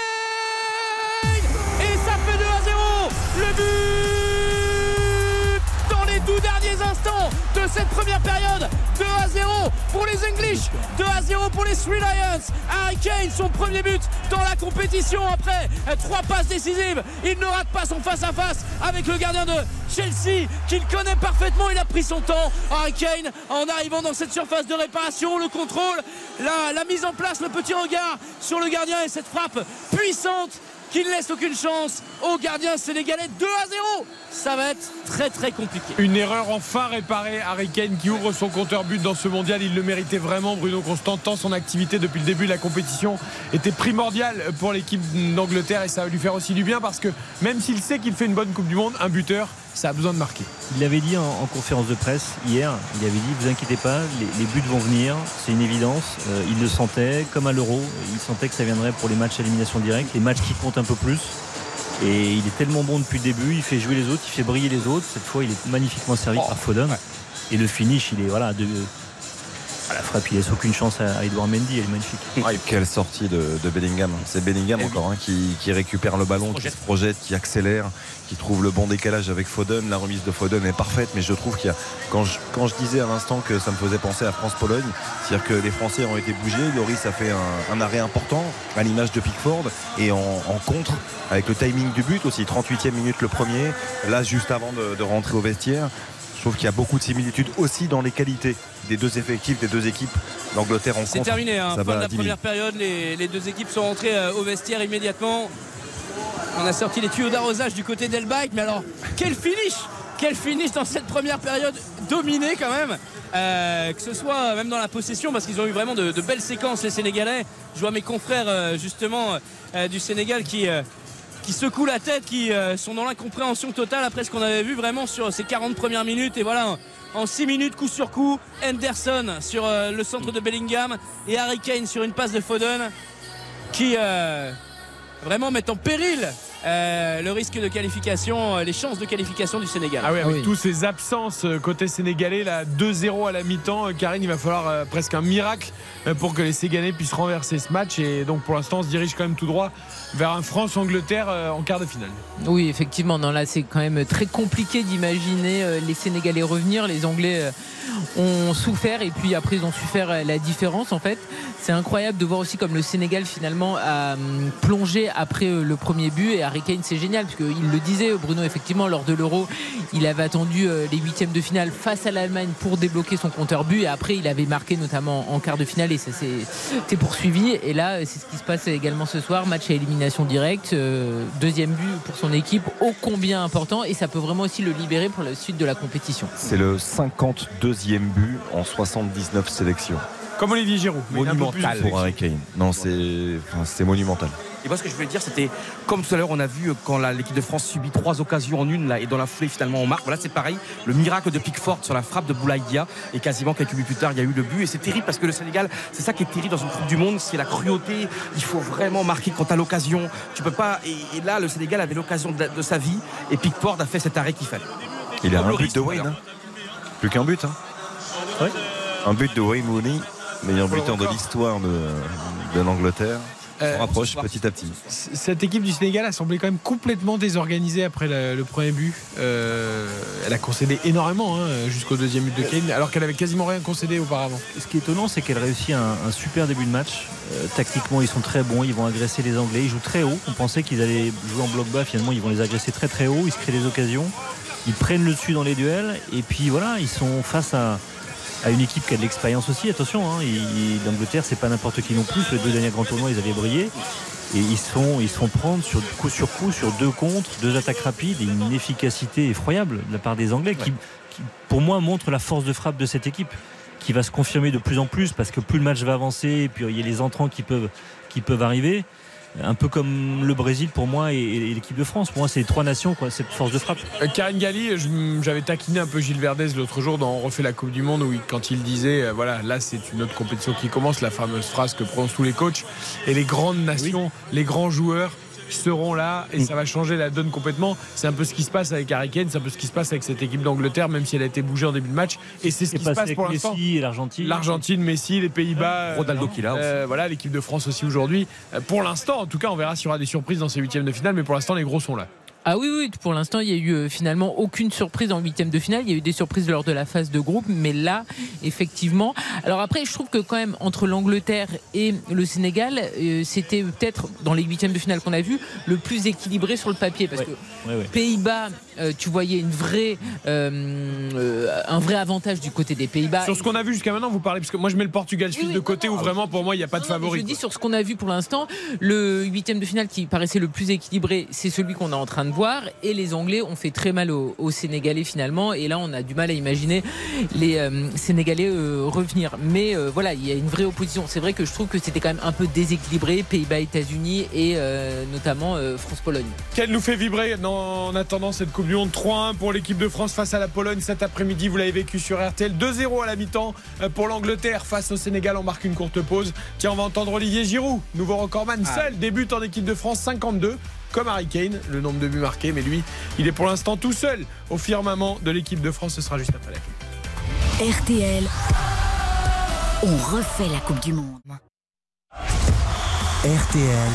derniers instants de cette première période. 2 à 0 pour les English. 2 à 0 pour les Three Lions. Harry Kane, son premier but dans la compétition après trois passes décisives. Il ne rate pas son face-à-face avec le gardien de Chelsea qu'il connaît parfaitement. Il a pris son temps. Harry Kane en arrivant dans cette surface de réparation, le contrôle, la mise en place, le petit regard sur le gardien et cette frappe puissante qui ne laisse aucune chance au gardien sénégalais 2 à 0. Ça va être très très compliqué. Une erreur enfin réparée. Harry Kane qui ouvre son compteur but dans ce mondial. Il le méritait vraiment, Bruno Constant. Tant son activité depuis le début de la compétition était primordiale pour l'équipe d'Angleterre et ça va lui faire aussi du bien parce que même s'il sait qu'il fait une bonne Coupe du Monde, un buteur, ça a besoin de marquer. Il l'avait dit en, en conférence de presse hier, il avait dit vous inquiétez pas, les, les buts vont venir, c'est une évidence. Euh, il le sentait, comme à l'Euro, il sentait que ça viendrait pour les matchs à élimination directe, les matchs qui comptent un peu plus. Et il est tellement bon depuis le début, il fait jouer les autres, il fait briller les autres. Cette fois, il est magnifiquement servi Oh, par Foden. ouais. Et le finish, il est voilà, de, à la frappe, il laisse aucune chance à, Edouard Mendy, elle est magnifique. Ah, et quelle sortie de, de Bellingham. C'est Bellingham Eh oui. encore hein, qui, qui récupère le ballon, qui se projette, qui accélère, qui trouve le bon décalage avec Foden. La remise de Foden est parfaite, mais je trouve qu'il y a. Quand je, quand je disais à l'instant que ça me faisait penser à France-Pologne, c'est-à-dire que les Français ont été bougés, Loris a fait un, un arrêt important à l'image de Pickford et en, en contre avec le timing du but aussi. 38e minute le premier, là juste avant de, de rentrer au vestiaire. Je trouve qu'il y a beaucoup de similitudes aussi dans les qualités des deux effectifs, des deux équipes. L'Angleterre en C'est terminé, hein. fin de la 10 000. première période. Les, les deux équipes sont rentrées euh, au vestiaire immédiatement. On a sorti les tuyaux d'arrosage du côté d'Elbike, mais alors quel finish Quel finish dans cette première période dominée quand même Euh, que ce soit même dans la possession parce qu'ils ont eu vraiment de, de belles séquences les Sénégalais. Je vois mes confrères euh, justement euh, du Sénégal qui, euh, qui secouent la tête, qui euh, sont dans l'incompréhension totale après ce qu'on avait vu vraiment sur ces 40 premières minutes. Et voilà, en 6 minutes, coup sur coup, Henderson sur euh, le centre de Bellingham et Harry Kane sur une passe de Foden qui euh, vraiment mettent en péril euh, le risque de qualification, euh, les chances de qualification du Sénégal. Ah oui, avec oui. tous ces absences euh, côté sénégalais, là 2-0 à la mi-temps, Karine, il va falloir presque un miracle pour que les Sénégalais puissent renverser ce match. Et donc pour l'instant, on se dirige quand même tout droit vers un France-Angleterre en quart de finale. Oui, effectivement. Non, là, c'est quand même très compliqué d'imaginer les Sénégalais revenir. Les Anglais ont souffert et puis après, ils ont su faire la différence. En fait, c'est incroyable de voir aussi comme le Sénégal finalement a hum, plongé après le premier but. Et C'est génial parce qu'il le disait, Bruno, effectivement, lors de l'Euro, il avait attendu euh, les huitièmes de finale face à l'Allemagne pour débloquer son compteur but. Et après, il avait marqué notamment en quart de finale et ça s'est poursuivi. Et là, c'est ce qui se passe également ce soir. Match à élimination directe. euh, deuxième but pour son équipe, ô combien important. Et ça peut vraiment aussi le libérer pour la suite de la compétition. C'est le 52e but en 79 sélections. Comme Olivier Giroud. Monumental. Pour Harry Kane. Non, c'est enfin, c'est monumental. Et moi, ce que je voulais dire, c'était comme tout à l'heure, on a vu euh, quand l'équipe de France subit trois occasions en une là, et dans la foulée, finalement, on marque. Voilà, c'est pareil. Le miracle de Pickford sur la frappe de Boulaïdia. Et quasiment quelques minutes plus tard, il y a eu le but. Et c'est terrible parce que le Sénégal, c'est ça qui est terrible dans une Coupe du Monde, c'est la cruauté. Il faut vraiment marquer quand t'as l'occasion. Tu peux pas. Et, et là, le Sénégal avait l'occasion de, de sa vie. Et Pickford a fait cet arrêt qu'il fallait. Il a un but de à Wayne. hein. Plus qu'un but. hein. Ouais. Un but de Wayne Rooney, meilleur buteur de l'histoire de, de l'Angleterre. Euh, On rapproche petit à petit. Cette équipe du Sénégal a semblé quand même complètement désorganisée après le, le premier but. Euh, elle a concédé énormément hein, jusqu'au deuxième but de Kane, alors qu'elle avait quasiment rien concédé auparavant. Ce qui est étonnant, c'est qu'elle réussit un, un super début de match. Euh, tactiquement, ils sont très bons, ils vont agresser les Anglais. Ils jouent très haut. On pensait qu'ils allaient jouer en bloc bas. Finalement, ils vont les agresser très très haut. Ils se créent des occasions. Ils prennent le dessus dans les duels. Et puis voilà, ils sont face à, à une équipe qui a de l'expérience aussi. Attention, hein, L'Angleterre, c'est pas n'importe qui non plus. Les deux derniers grands tournois, ils avaient brillé. Et ils se font, font prendre sur coup sur coup, sur deux contres, deux attaques rapides et une efficacité effroyable de la part des Anglais qui, pour moi, montre la force de frappe de cette équipe qui va se confirmer de plus en plus parce que plus le match va avancer, et puis il y a les entrants qui peuvent arriver. Un peu comme le Brésil pour moi et, et l'équipe de France. Pour moi, c'est les trois nations, quoi, cette force de frappe. Euh, Karine Galli, j'avais taquiné un peu Gilles Verdez l'autre jour dans On refait la Coupe du Monde où il- quand il disait euh, voilà là c'est une autre compétition qui commence, la fameuse phrase que prononcent tous les coachs et les grandes nations, les grands joueurs seront là et ça va changer la donne complètement. C'est un peu ce qui se passe avec Harry Kane, c'est un peu ce qui se passe avec cette équipe d'Angleterre même si elle a été bougée en début de match et c'est ce qui se passe avec pour l'instant. Messi et l'Argentine. L'Argentine, Messi, les Pays-Bas, euh, Ronaldo qui euh, voilà l'équipe de France aussi aujourd'hui. Euh, Pour l'instant, en tout cas, on verra s'il y aura des surprises dans ces huitièmes de finale, mais pour l'instant, les gros sont là. Ah oui, oui, pour l'instant, il y a eu euh, finalement aucune surprise en huitième de finale. Il y a eu des surprises lors de la phase de groupe, mais là, effectivement. Alors après, je trouve que quand même, entre l'Angleterre et le Sénégal, euh, c'était peut-être dans les huitièmes de finale qu'on a vu le plus équilibré sur le papier. Parce Ouais. que Ouais, ouais. Pays-Bas, euh, tu voyais une vraie, euh, euh, un vrai avantage du côté des Pays-Bas. Sur ce qu'on a vu jusqu'à maintenant, vous parlez, parce que moi je mets le Portugal suisse Oui, oui, de côté non, où vraiment pour moi il n'y a pas de Non, favori. Je dis sur ce qu'on a vu pour l'instant, le huitième de finale qui paraissait le plus équilibré, c'est celui qu'on est en train de voir. Et les Anglais ont fait très mal aux, aux Sénégalais finalement. Et là, on a du mal à imaginer les Sénégalais revenir. Mais voilà, il y a une vraie opposition. C'est vrai que je trouve que c'était quand même un peu déséquilibré, Pays-Bas, États-Unis et notamment France-Pologne. Quelle nous fait vibrer en attendant cette Coupe Monde 3-1 pour l'équipe de France face à la Pologne cet après-midi. Vous l'avez vécu sur RTL 2-0 à la mi-temps euh, pour l'Angleterre face au Sénégal. On marque une courte pause. Tiens, on va entendre Olivier Giroud, nouveau recordman, Ah. seul débute en équipe de France 52. Comme Harry Kane, le nombre de buts marqués, mais lui, il est pour l'instant tout seul au firmament de l'équipe de France. Ce sera juste après la pub. RTL. On refait la Coupe du Monde. RTL,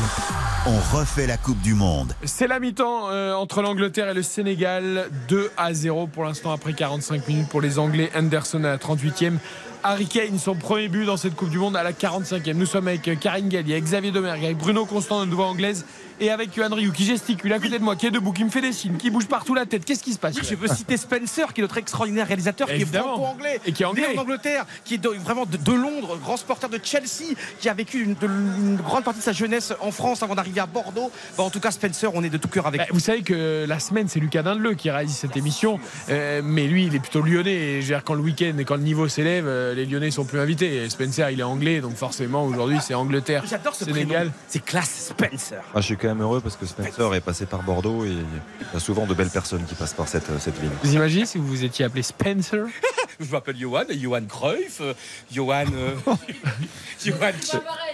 on refait la Coupe du Monde. C'est la mi-temps euh, entre l'Angleterre et le Sénégal. 2 à 0 pour l'instant après 45 minutes pour les Anglais. Anderson à la 38e. Harry Kane, son premier but dans cette Coupe du Monde à la 45e. Nous sommes avec euh, Karine Galli, avec Xavier Domergue, avec Bruno Constant de Nouveau Anglaise et avec Yohan Ryu qui gesticule à côté de moi, qui est debout, qui me fait des signes, qui bouge partout la tête. Qu'est-ce qui se passe Je veux citer Spencer, qui est notre extraordinaire réalisateur, qui Évidemment. est franco-anglais, Et qui est anglais. né en Angleterre, qui est de- vraiment de, de Londres, grand supporter de Chelsea, qui a vécu une, de- une grande partie de sa jeunesse en France avant d'arriver à Bordeaux. Bah, en tout cas, Spencer, on est de tout cœur avec Bah, vous savez que la semaine, c'est Lucas Dindeleu qui réalise cette émission. Euh, mais lui, il est plutôt lyonnais. Et je veux dire, quand le week-end et quand le niveau s'élève, euh, les lyonnais sont plus invités. Et Spencer, il est anglais. Donc forcément, aujourd'hui, c'est Angleterre. J'adore ce Sénégal. prénom. C'est classe Spencer. Ah, je suis quand même heureux parce que Spencer est passé par Bordeaux et il y a souvent de belles personnes qui passent par cette, cette ville. Vous imaginez si vous vous étiez appelé Spencer Je m'appelle Johan, Johan Cruyff, euh, Johan, euh, Johan,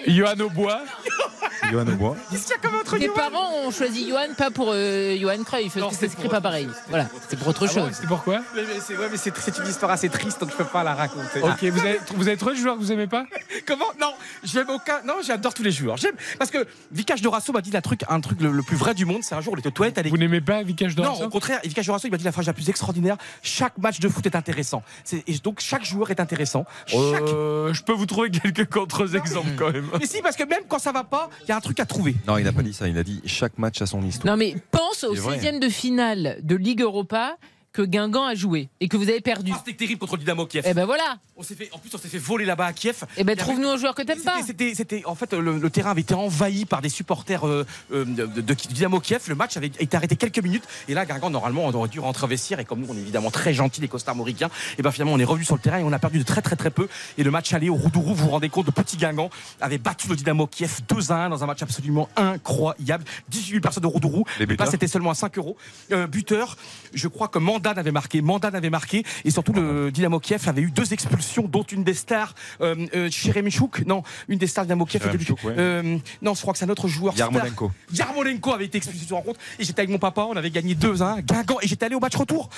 Johan Aubois Johan Aubois. Qu'est-ce qu'il y a comme autre Tes Johan parents ont choisi Johan, pas pour euh, Johan Cruyff, Non, parce que c'est ça s'écrit pour- pas pareil. Voilà, c'est pour autre Ah bon, chose. C'est pourquoi Mais, mais c'est ouais, mais c'est c'est une histoire assez triste, donc je peux pas la raconter. Ok, vous avez, vous avez trouvé le joueur que vous aimez pas Comment? Non, j'aime aucun. Non, j'adore tous les joueurs. J'aime parce que Vikash Dorasso m'a dit un truc, un truc le, le plus vrai du monde. C'est un jour, il était aux toilettes Vous n'aimez pas Vikash Non, Dorasso au contraire, Vikash Dorasso, il m'a dit la phrase la plus extraordinaire. Chaque match de foot est intéressant. C'est- Et donc chaque joueur est intéressant. Chaque. Euh, je peux vous trouver quelques contre-exemples quand même. Mais si, parce que même quand ça va pas, il y a un truc à trouver. Non, il n'a pas dit ça. Il a dit chaque match a son histoire. Non mais pense au. 16e de finale de Ligue Europa que Guingamp a joué et que vous avez perdu. Ah, C'était terrible contre le Dynamo Kiev. Eh ben voilà. On s'est fait, en plus, on s'est fait voler là-bas à Kiev. Eh ben trouve-nous un joueur que t'aimes pas. C'était, c'était, en fait, le, le terrain avait été envahi par des supporters euh, euh, de, de- de Dynamo Kiev. Le match avait été arrêté quelques minutes. Et là, Guingamp, normalement, on aurait dû rentrer vestiaire. Et comme nous, on est évidemment très gentils, les costarmoricains, et ben finalement, on est revenu sur le terrain et on a perdu de très, très, très peu. Et le match aller au Roudourou, vous vous rendez compte, le petit Guingamp avait battu le Dynamo Kiev 2-1 dans un match absolument incroyable. 18 000 personnes au Roudourou. Les Mais c'était seulement à 5 euros. Euh, buteur, je crois que Mandan avait marqué. Mandan avait marqué. Et surtout, le Dynamo Kiev avait eu deux expulsions, dont une des stars, euh, euh, Cheremichuk. Non, une des stars Dynamo Kiev. Cheremichuk, ouais. Euh, non, je crois que c'est un autre joueur. star. Yarmolenko. Yarmolenko avait été expulsé sur la rencontre. Et j'étais avec mon papa, on avait gagné 2-1. Guingamp. Et j'étais allé au match retour.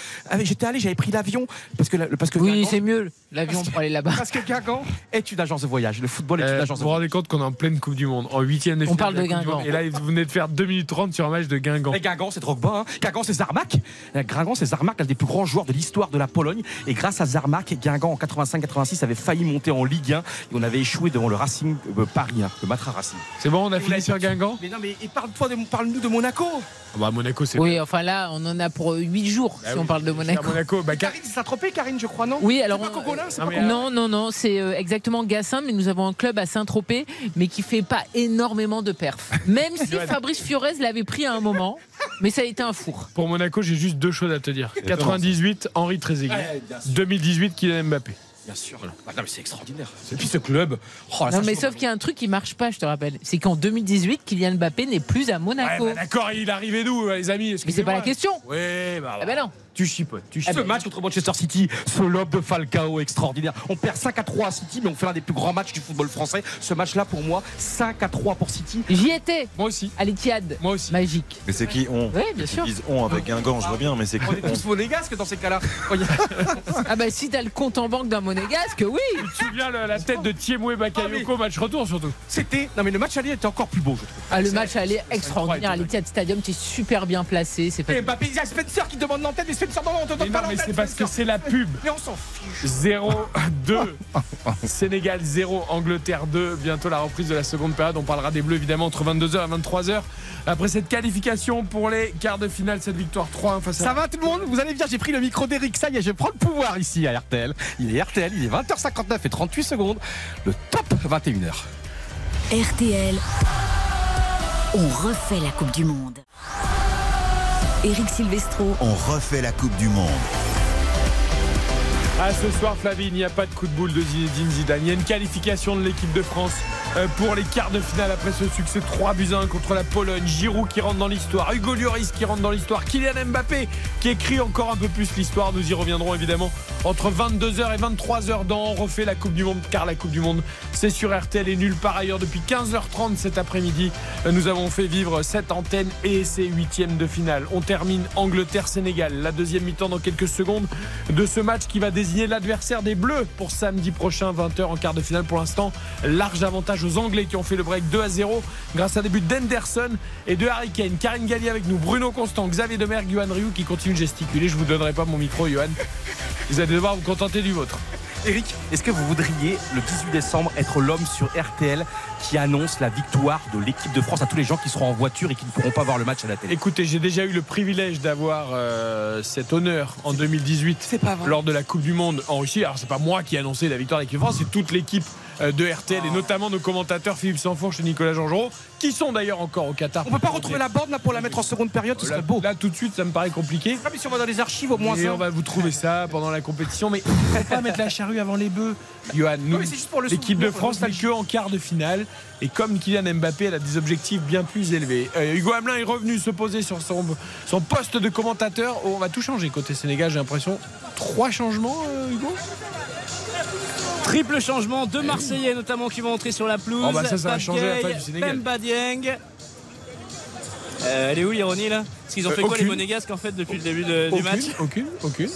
J'étais allé, j'avais pris l'avion. Parce que, parce que Oui, c'est mieux l'avion pour aller là-bas. parce que Guingamp est une agence de voyage. Le football est une Euh, agence vous de vous voyage. rendez compte qu'on est en pleine Coupe du Monde, en huitième de On parle de Guingamp. Monde. Et là, vous venez de faire 2 minutes 30 sur un match de Guingamp. Et Guingamp, c'est Drogba. Hein. Guingamp, c'est Zarmak. Euh, Guingamp, c'est Zarmak, l'un des plus grands joueurs de l'histoire de la Pologne. Et grâce à Zarmak, Guingamp, en 85-86, avait failli monter en Ligue 1. Et on avait échoué devant le Racing euh, Paris, hein, le Matra Racing. C'est bon, on a Et fini sur Guingamp Mais non, mais et parle-toi de, parle-nous de Monaco. Ah Bah, Monaco, c'est. Oui, enfin là, on en a pour 8 jours Bah si oui, on parle de Monaco. Monaco. Bah, Car- Karine, c'est Saint-Tropez, Karine, je crois, non Oui, alors C'est pas on- c'est non, pas. Non, non, non, c'est euh, exactement Gassin, mais nous avons un club à Saint-Tropez, mais qui fait pas énormément de perfs. Même si. Fabrice Fiorez l'avait pris à un moment, mais ça a été un four. Pour Monaco, j'ai juste deux choses à te dire. 98, Henri Trezeguet. Ouais, bien sûr. 2018, Kylian Mbappé. Bien sûr. Bah, non, mais c'est extraordinaire. Et puis ce club. Oh, là, Non, mais sauf qu'il y a un truc qui marche pas, je te rappelle. C'est qu'en 2018, Kylian Mbappé n'est plus à Ouais, Monaco. bah, d'accord, il arrivait d'où, les amis? Mais c'est pas la question. Oui, bah. Ah ben non. Tu chipotes, tu Ce chipotes. match contre Manchester City, ce lob de Falcao extraordinaire. On perd 5 à 3 à City, mais on fait l'un des plus grands matchs du football français. Ce match-là, pour moi, 5 à 3 pour City. J'y étais, Moi aussi. à l'Etihad. Moi aussi. Magique. Mais c'est qui on Oui, bien sûr. Ils disent on avec Guingamp, je vois bien, mais c'est qui On est tous monégasques dans ces cas-là. Ah bah si t'as le compte en banque d'un monégasque, oui. Tu te souviens la, la tête de Thiemoué Bakayoko, match retour surtout C'était. Non, mais le match aller était encore plus beau, je trouve. Ah, le match allait extraordinaire à l'Etihad Stadium, t'es super bien placé. C'est Et fait. Mbappé, il y a Spencer qui demande l'antenne, mais On te Mais donne non, mais c'est parce que c'est la pub. Mais on s'en fiche. 0-2. Sénégal 0, Angleterre 2. Bientôt la reprise de la seconde période. On parlera des Bleus évidemment entre 22h et 23h. Après cette qualification pour les quarts de finale, cette victoire 3 face à. Ça va tout le monde? Vous allez bien, j'ai pris le micro d'Eric, ça y est, je prends le pouvoir ici à RTL. Il est RTL, il est 20h59 et 38 secondes. Le top 21h. RTL, on refait la Coupe du Monde. Eric Silvestro, On refait la Coupe du Monde. Ah, ce soir, Flavie, il n'y a pas de coup de boule de Zinedine Zidane. Il y a une qualification de l'équipe de France euh, pour les quarts de finale après ce succès 3 buts à 1 contre la Pologne. Giroud qui rentre dans l'histoire. Hugo Lloris qui rentre dans l'histoire. Kylian Mbappé qui écrit encore un peu plus l'histoire. Nous y reviendrons évidemment entre 22h et 23h dans refait la Coupe du Monde car la Coupe du Monde c'est sur RTL et nulle part ailleurs depuis 15h30 cet après-midi. Euh, Nous avons fait vivre cette antenne et ces huitièmes de finale. On termine Angleterre-Sénégal. La deuxième mi-temps dans quelques secondes de ce match qui va désigner l'adversaire des Bleus pour samedi prochain 20h en quart de finale. Pour l'instant, large avantage aux Anglais qui ont fait le break 2 à 0 grâce à des buts d'Henderson et de Harry Kane. Karine Galli avec nous, Bruno Constant, Xavier Demergue, Johan Rioux qui continue de gesticuler. Je vous donnerai pas mon micro, Johan. Vous allez devoir vous contenter du vôtre. Eric, est-ce que vous voudriez le 18 décembre être l'homme sur RTL qui annonce la victoire de l'équipe de France à tous les gens qui seront en voiture et qui ne pourront pas voir le match à la télé? Écoutez, j'ai déjà eu le privilège d'avoir euh, cet honneur en 2018 C'est pas vrai. lors de la Coupe du Monde en Russie. Alors c'est pas moi qui ai annoncé la victoire de l'équipe de France, c'est toute l'équipe euh, de RTL et notamment nos commentateurs Philippe Sanfourche et Nicolas Jean-Jean qui sont d'ailleurs encore au Qatar. On peut pas retrouver la bande là pour la mettre en seconde période, ce serait beau. là, tout de suite ça me paraît compliqué. Ah, mais si on va dans les archives au moins Et on va vous trouver ça pendant la compétition, mais il faut pas mettre la charrue avant les bœufs. Johan, l'équipe de France n'est que en quart de finale. Et comme Kylian Mbappé, elle a des objectifs bien plus élevés. Euh, Hugo Hamelin est revenu se poser sur son, son poste de commentateur. Oh, on va tout changer côté Sénégal, j'ai l'impression. Trois changements, euh, Hugo? Triple changement, deux Marseillais notamment qui vont entrer sur la pelouse. Oh bah ça, ça Pape changer la face du Sénégal. Bemba Dieng. Euh, elle est où l'ironie là? Parce qu'ils ont Euh, fait quoi les monégasques en fait depuis le début de- du aucune, match? aucune, aucune.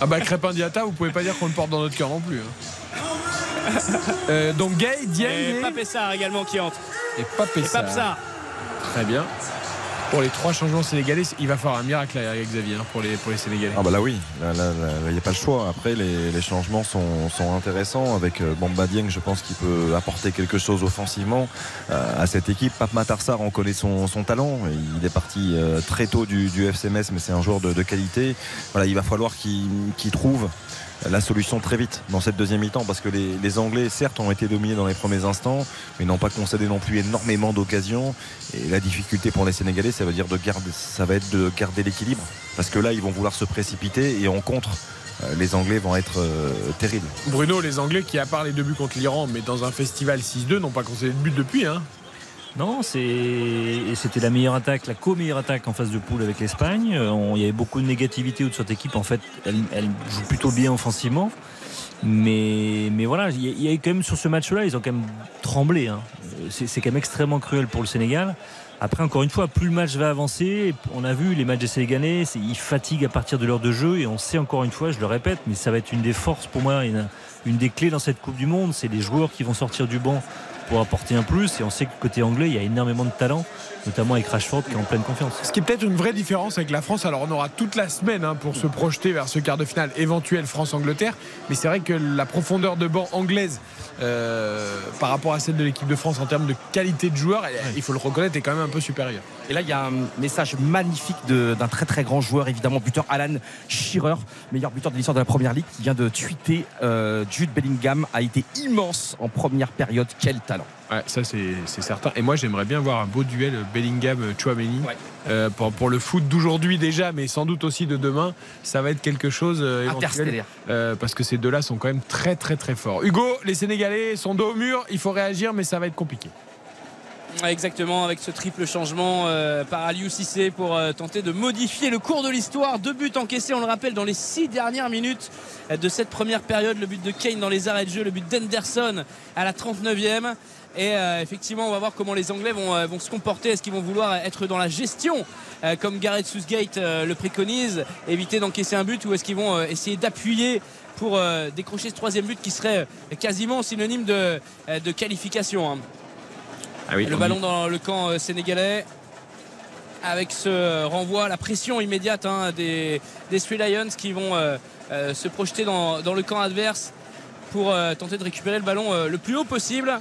Ah bah Crépin Diata, vous pouvez pas dire qu'on le porte dans notre cœur non plus. hein. Euh, donc Gay, Dieng Et et, Papessar également qui entre. et Papessa. Et. Très bien. Pour les trois changements sénégalais, il va falloir un miracle avec Xavier hein, pour, les, pour les Sénégalais. Ah bah là oui, là il n'y a pas le choix. Après les, les changements sont, sont intéressants avec euh, Bamba Dieng, je pense qu'il peut apporter quelque chose offensivement euh, à cette équipe. Pape Matarsar, on connaît son, son talent. Il est parti euh, très tôt du, du FCMS, mais c'est un joueur de, de qualité. Voilà, il va falloir qu'il qu'il trouve la solution très vite dans cette deuxième mi-temps parce que les, Anglais certes ont été dominés dans les premiers instants mais n'ont pas concédé non plus énormément d'occasions et la difficulté pour les Sénégalais ça veut dire de garder ça va être de garder l'équilibre parce que là ils vont vouloir se précipiter et en contre euh, les Anglais vont être euh, terribles Bruno, les Anglais qui, à part les deux buts contre l'Iran, mais dans un festival 6-2, n'ont pas concédé de but depuis. Hein. Non, c'était la meilleure attaque, la co-meilleure attaque en phase de poule avec l'Espagne. Euh, Il y avait beaucoup de négativité autour de cette équipe. En fait, elle, joue plutôt bien offensivement. Mais, voilà, il y, a, quand même sur ce match-là, ils ont quand même tremblé. hein. Euh, C'est quand même extrêmement cruel pour le Sénégal. Après, encore une fois, plus le match va avancer, on a vu les matchs des Sénégalais, ils fatiguent à partir de l'heure de jeu et on sait encore une fois, je le répète, mais ça va être une des forces pour moi, une des clés dans cette Coupe du Monde, c'est les joueurs qui vont sortir du banc pour apporter un plus. Et on sait que côté anglais, il y a énormément de talent, notamment avec Rashford qui est en pleine confiance. Ce qui est peut-être une vraie différence avec la France. Alors on aura toute la semaine hein, pour se projeter vers ce quart de finale éventuel France-Angleterre. Mais c'est vrai que la profondeur de banc anglaise euh, par rapport à celle de l'équipe de France en termes de qualité de joueur, elle- il faut le reconnaître, est quand même un peu supérieure. Et là, il y a un message magnifique d'un très très grand joueur, évidemment, buteur Alan Shearer, meilleur buteur de l'histoire de la première ligue, qui vient de tweeter euh, Jude Bellingham a été immense en première période. Quel talent! Ouais, ça c'est c'est certain. Et moi j'aimerais bien voir un beau duel Bellingham-Chouameni. Ouais. Euh, pour, pour le foot d'aujourd'hui déjà, mais sans doute aussi de demain, ça va être quelque chose euh, éventuel, euh, parce que ces deux-là sont quand même très très très forts. Hugo, les Sénégalais sont dos au mur, il faut réagir, mais ça va être compliqué. Exactement, avec ce triple changement euh, par Aliou Cissé pour euh, tenter de modifier le cours de l'histoire. Deux buts encaissés, on le rappelle, dans les six dernières minutes de cette première période. Le but de Kane dans les arrêts de jeu, le but d'Henderson à la 39e. Et euh, effectivement, on va voir comment les Anglais vont, euh, vont se comporter. Est-ce qu'ils vont vouloir être dans la gestion, euh, comme Gareth Southgate euh, le préconise, éviter d'encaisser un but, ou est-ce qu'ils vont essayer d'appuyer pour décrocher ce troisième but qui serait quasiment synonyme de, de qualification hein. Ah oui, le ballon dans le camp sénégalais avec ce renvoi, la pression immédiate hein, des, des Three Lions qui vont euh, euh, se projeter dans, dans le camp adverse pour euh, tenter de récupérer le ballon le plus haut possible.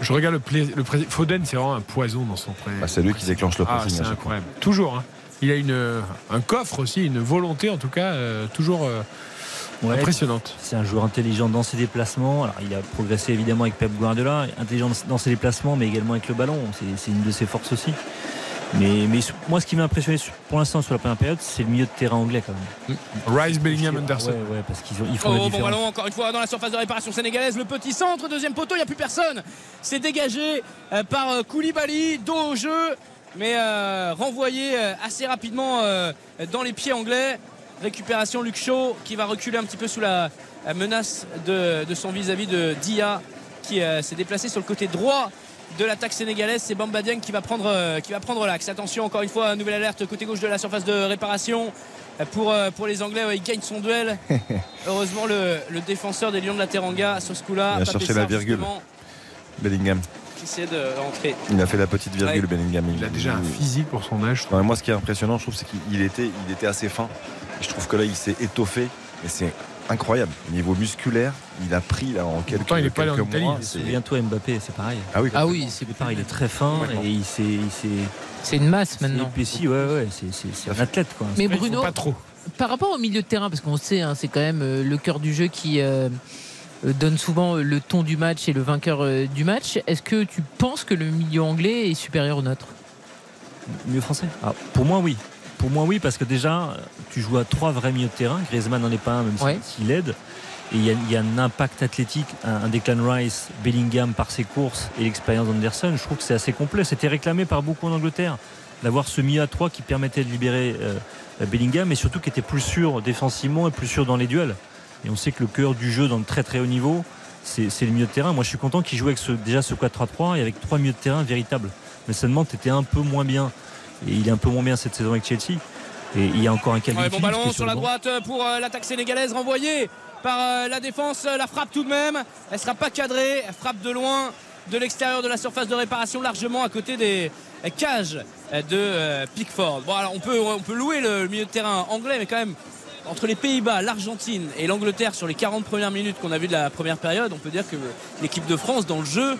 Je regarde le, play- le pré- Foden, c'est vraiment un poison dans son pré. Bah, c'est lui qui déclenche le Ah, pressing c'est fois. incroyable. Toujours. hein. Il a une, euh, un coffre aussi, une volonté en tout cas, euh, toujours euh, Ouais, impressionnante. C'est un joueur intelligent dans ses déplacements. Alors, il a progressé évidemment avec Pep Guardiola, intelligent dans ses déplacements, mais également avec le ballon. C'est une de ses forces aussi. Mais, mais moi, ce qui m'a impressionné pour l'instant sur la première période, c'est le milieu de terrain anglais quand même. Rice, Bellingham, Anderson. Ouais, ouais, parce qu'ils ont- ils font Oh, la bon ballon encore une fois dans la surface de réparation sénégalaise. Le petit centre, deuxième poteau, il n'y a plus personne. C'est dégagé euh, par euh, Koulibaly, dos au jeu, mais euh, renvoyé assez rapidement euh, dans les pieds anglais. Récupération Luc Shaw qui va reculer un petit peu sous la, la menace de, de son vis-à-vis de Dia qui euh, s'est déplacé sur le côté droit de l'attaque sénégalaise. C'est Bamba Dieng qui va prendre, euh, qui va prendre l'axe. Attention, encore une fois, nouvelle alerte côté gauche de la surface de réparation. Pour, euh, pour les Anglais, ouais, il gagne son duel. Heureusement, le, le défenseur des Lions de la Teranga sur ce coup-là, Il a cherché la virgule. Bellingham. qui essaie de rentrer. Il a fait la petite virgule, Ouais. Bellingham. Il a déjà un physique pour son âge. moi, ce qui est impressionnant, je trouve, c'est qu'il était, il était assez fin. Je trouve que là, il s'est étoffé. Et c'est incroyable. Au niveau musculaire, il a pris là en quelques, Pourtant, il est pas allé en quelques Italie, mois. c'est- Souviens-toi Mbappé, c'est pareil. Ah oui, Ah oui, c'est départ, il est très fin et il s'est, il s'est, c'est une masse maintenant. épaissi. Ouais, ouais, c'est, c'est- c'est un athlète quoi. Mais Bruno, pas trop. par rapport au milieu de terrain, parce qu'on sait, hein, c'est quand même euh, le cœur du jeu qui euh, euh, donne souvent le ton du match et le vainqueur du match. Est-ce que tu penses que le milieu anglais est supérieur au nôtre? Mieux français? Ah, Pour moi, oui. Pour moi, oui, parce que déjà, tu joues à trois vrais milieux de terrain. Griezmann n'en est pas un, même Ouais. s'il aide. Et il y, a, il y a un impact athlétique, un, un Declan Rice, Bellingham par ses courses et l'expérience d'Anderson. Je trouve que c'est assez complet. C'était réclamé par beaucoup en Angleterre d'avoir ce milieu à trois qui permettait de libérer euh, Bellingham, mais surtout qui était plus sûr défensivement et plus sûr dans les duels. Et on sait que le cœur du jeu dans le très très haut niveau, c'est c'est le milieu de terrain. Moi, je suis content qu'il joue avec ce, déjà ce 4-3-3 et avec trois milieux de terrain véritables. Mais seulement, tu étais un peu moins bien. Et il est un peu moins bien cette saison avec Chelsea. Et il y a encore un Calvin Ouais, bon ballon sur la banc. droite pour euh, l'attaque sénégalaise renvoyée par euh, la défense. Euh, La frappe tout de même. Elle sera pas cadrée. Elle frappe de loin de l'extérieur de la surface de réparation largement à côté des euh, cages euh, de euh, Pickford. Bon alors on peut, on peut louer le milieu de terrain anglais mais quand même entre les Pays-Bas, l'Argentine et l'Angleterre sur les 40 premières minutes qu'on a vu de la première période, on peut dire que l'équipe de France dans le jeu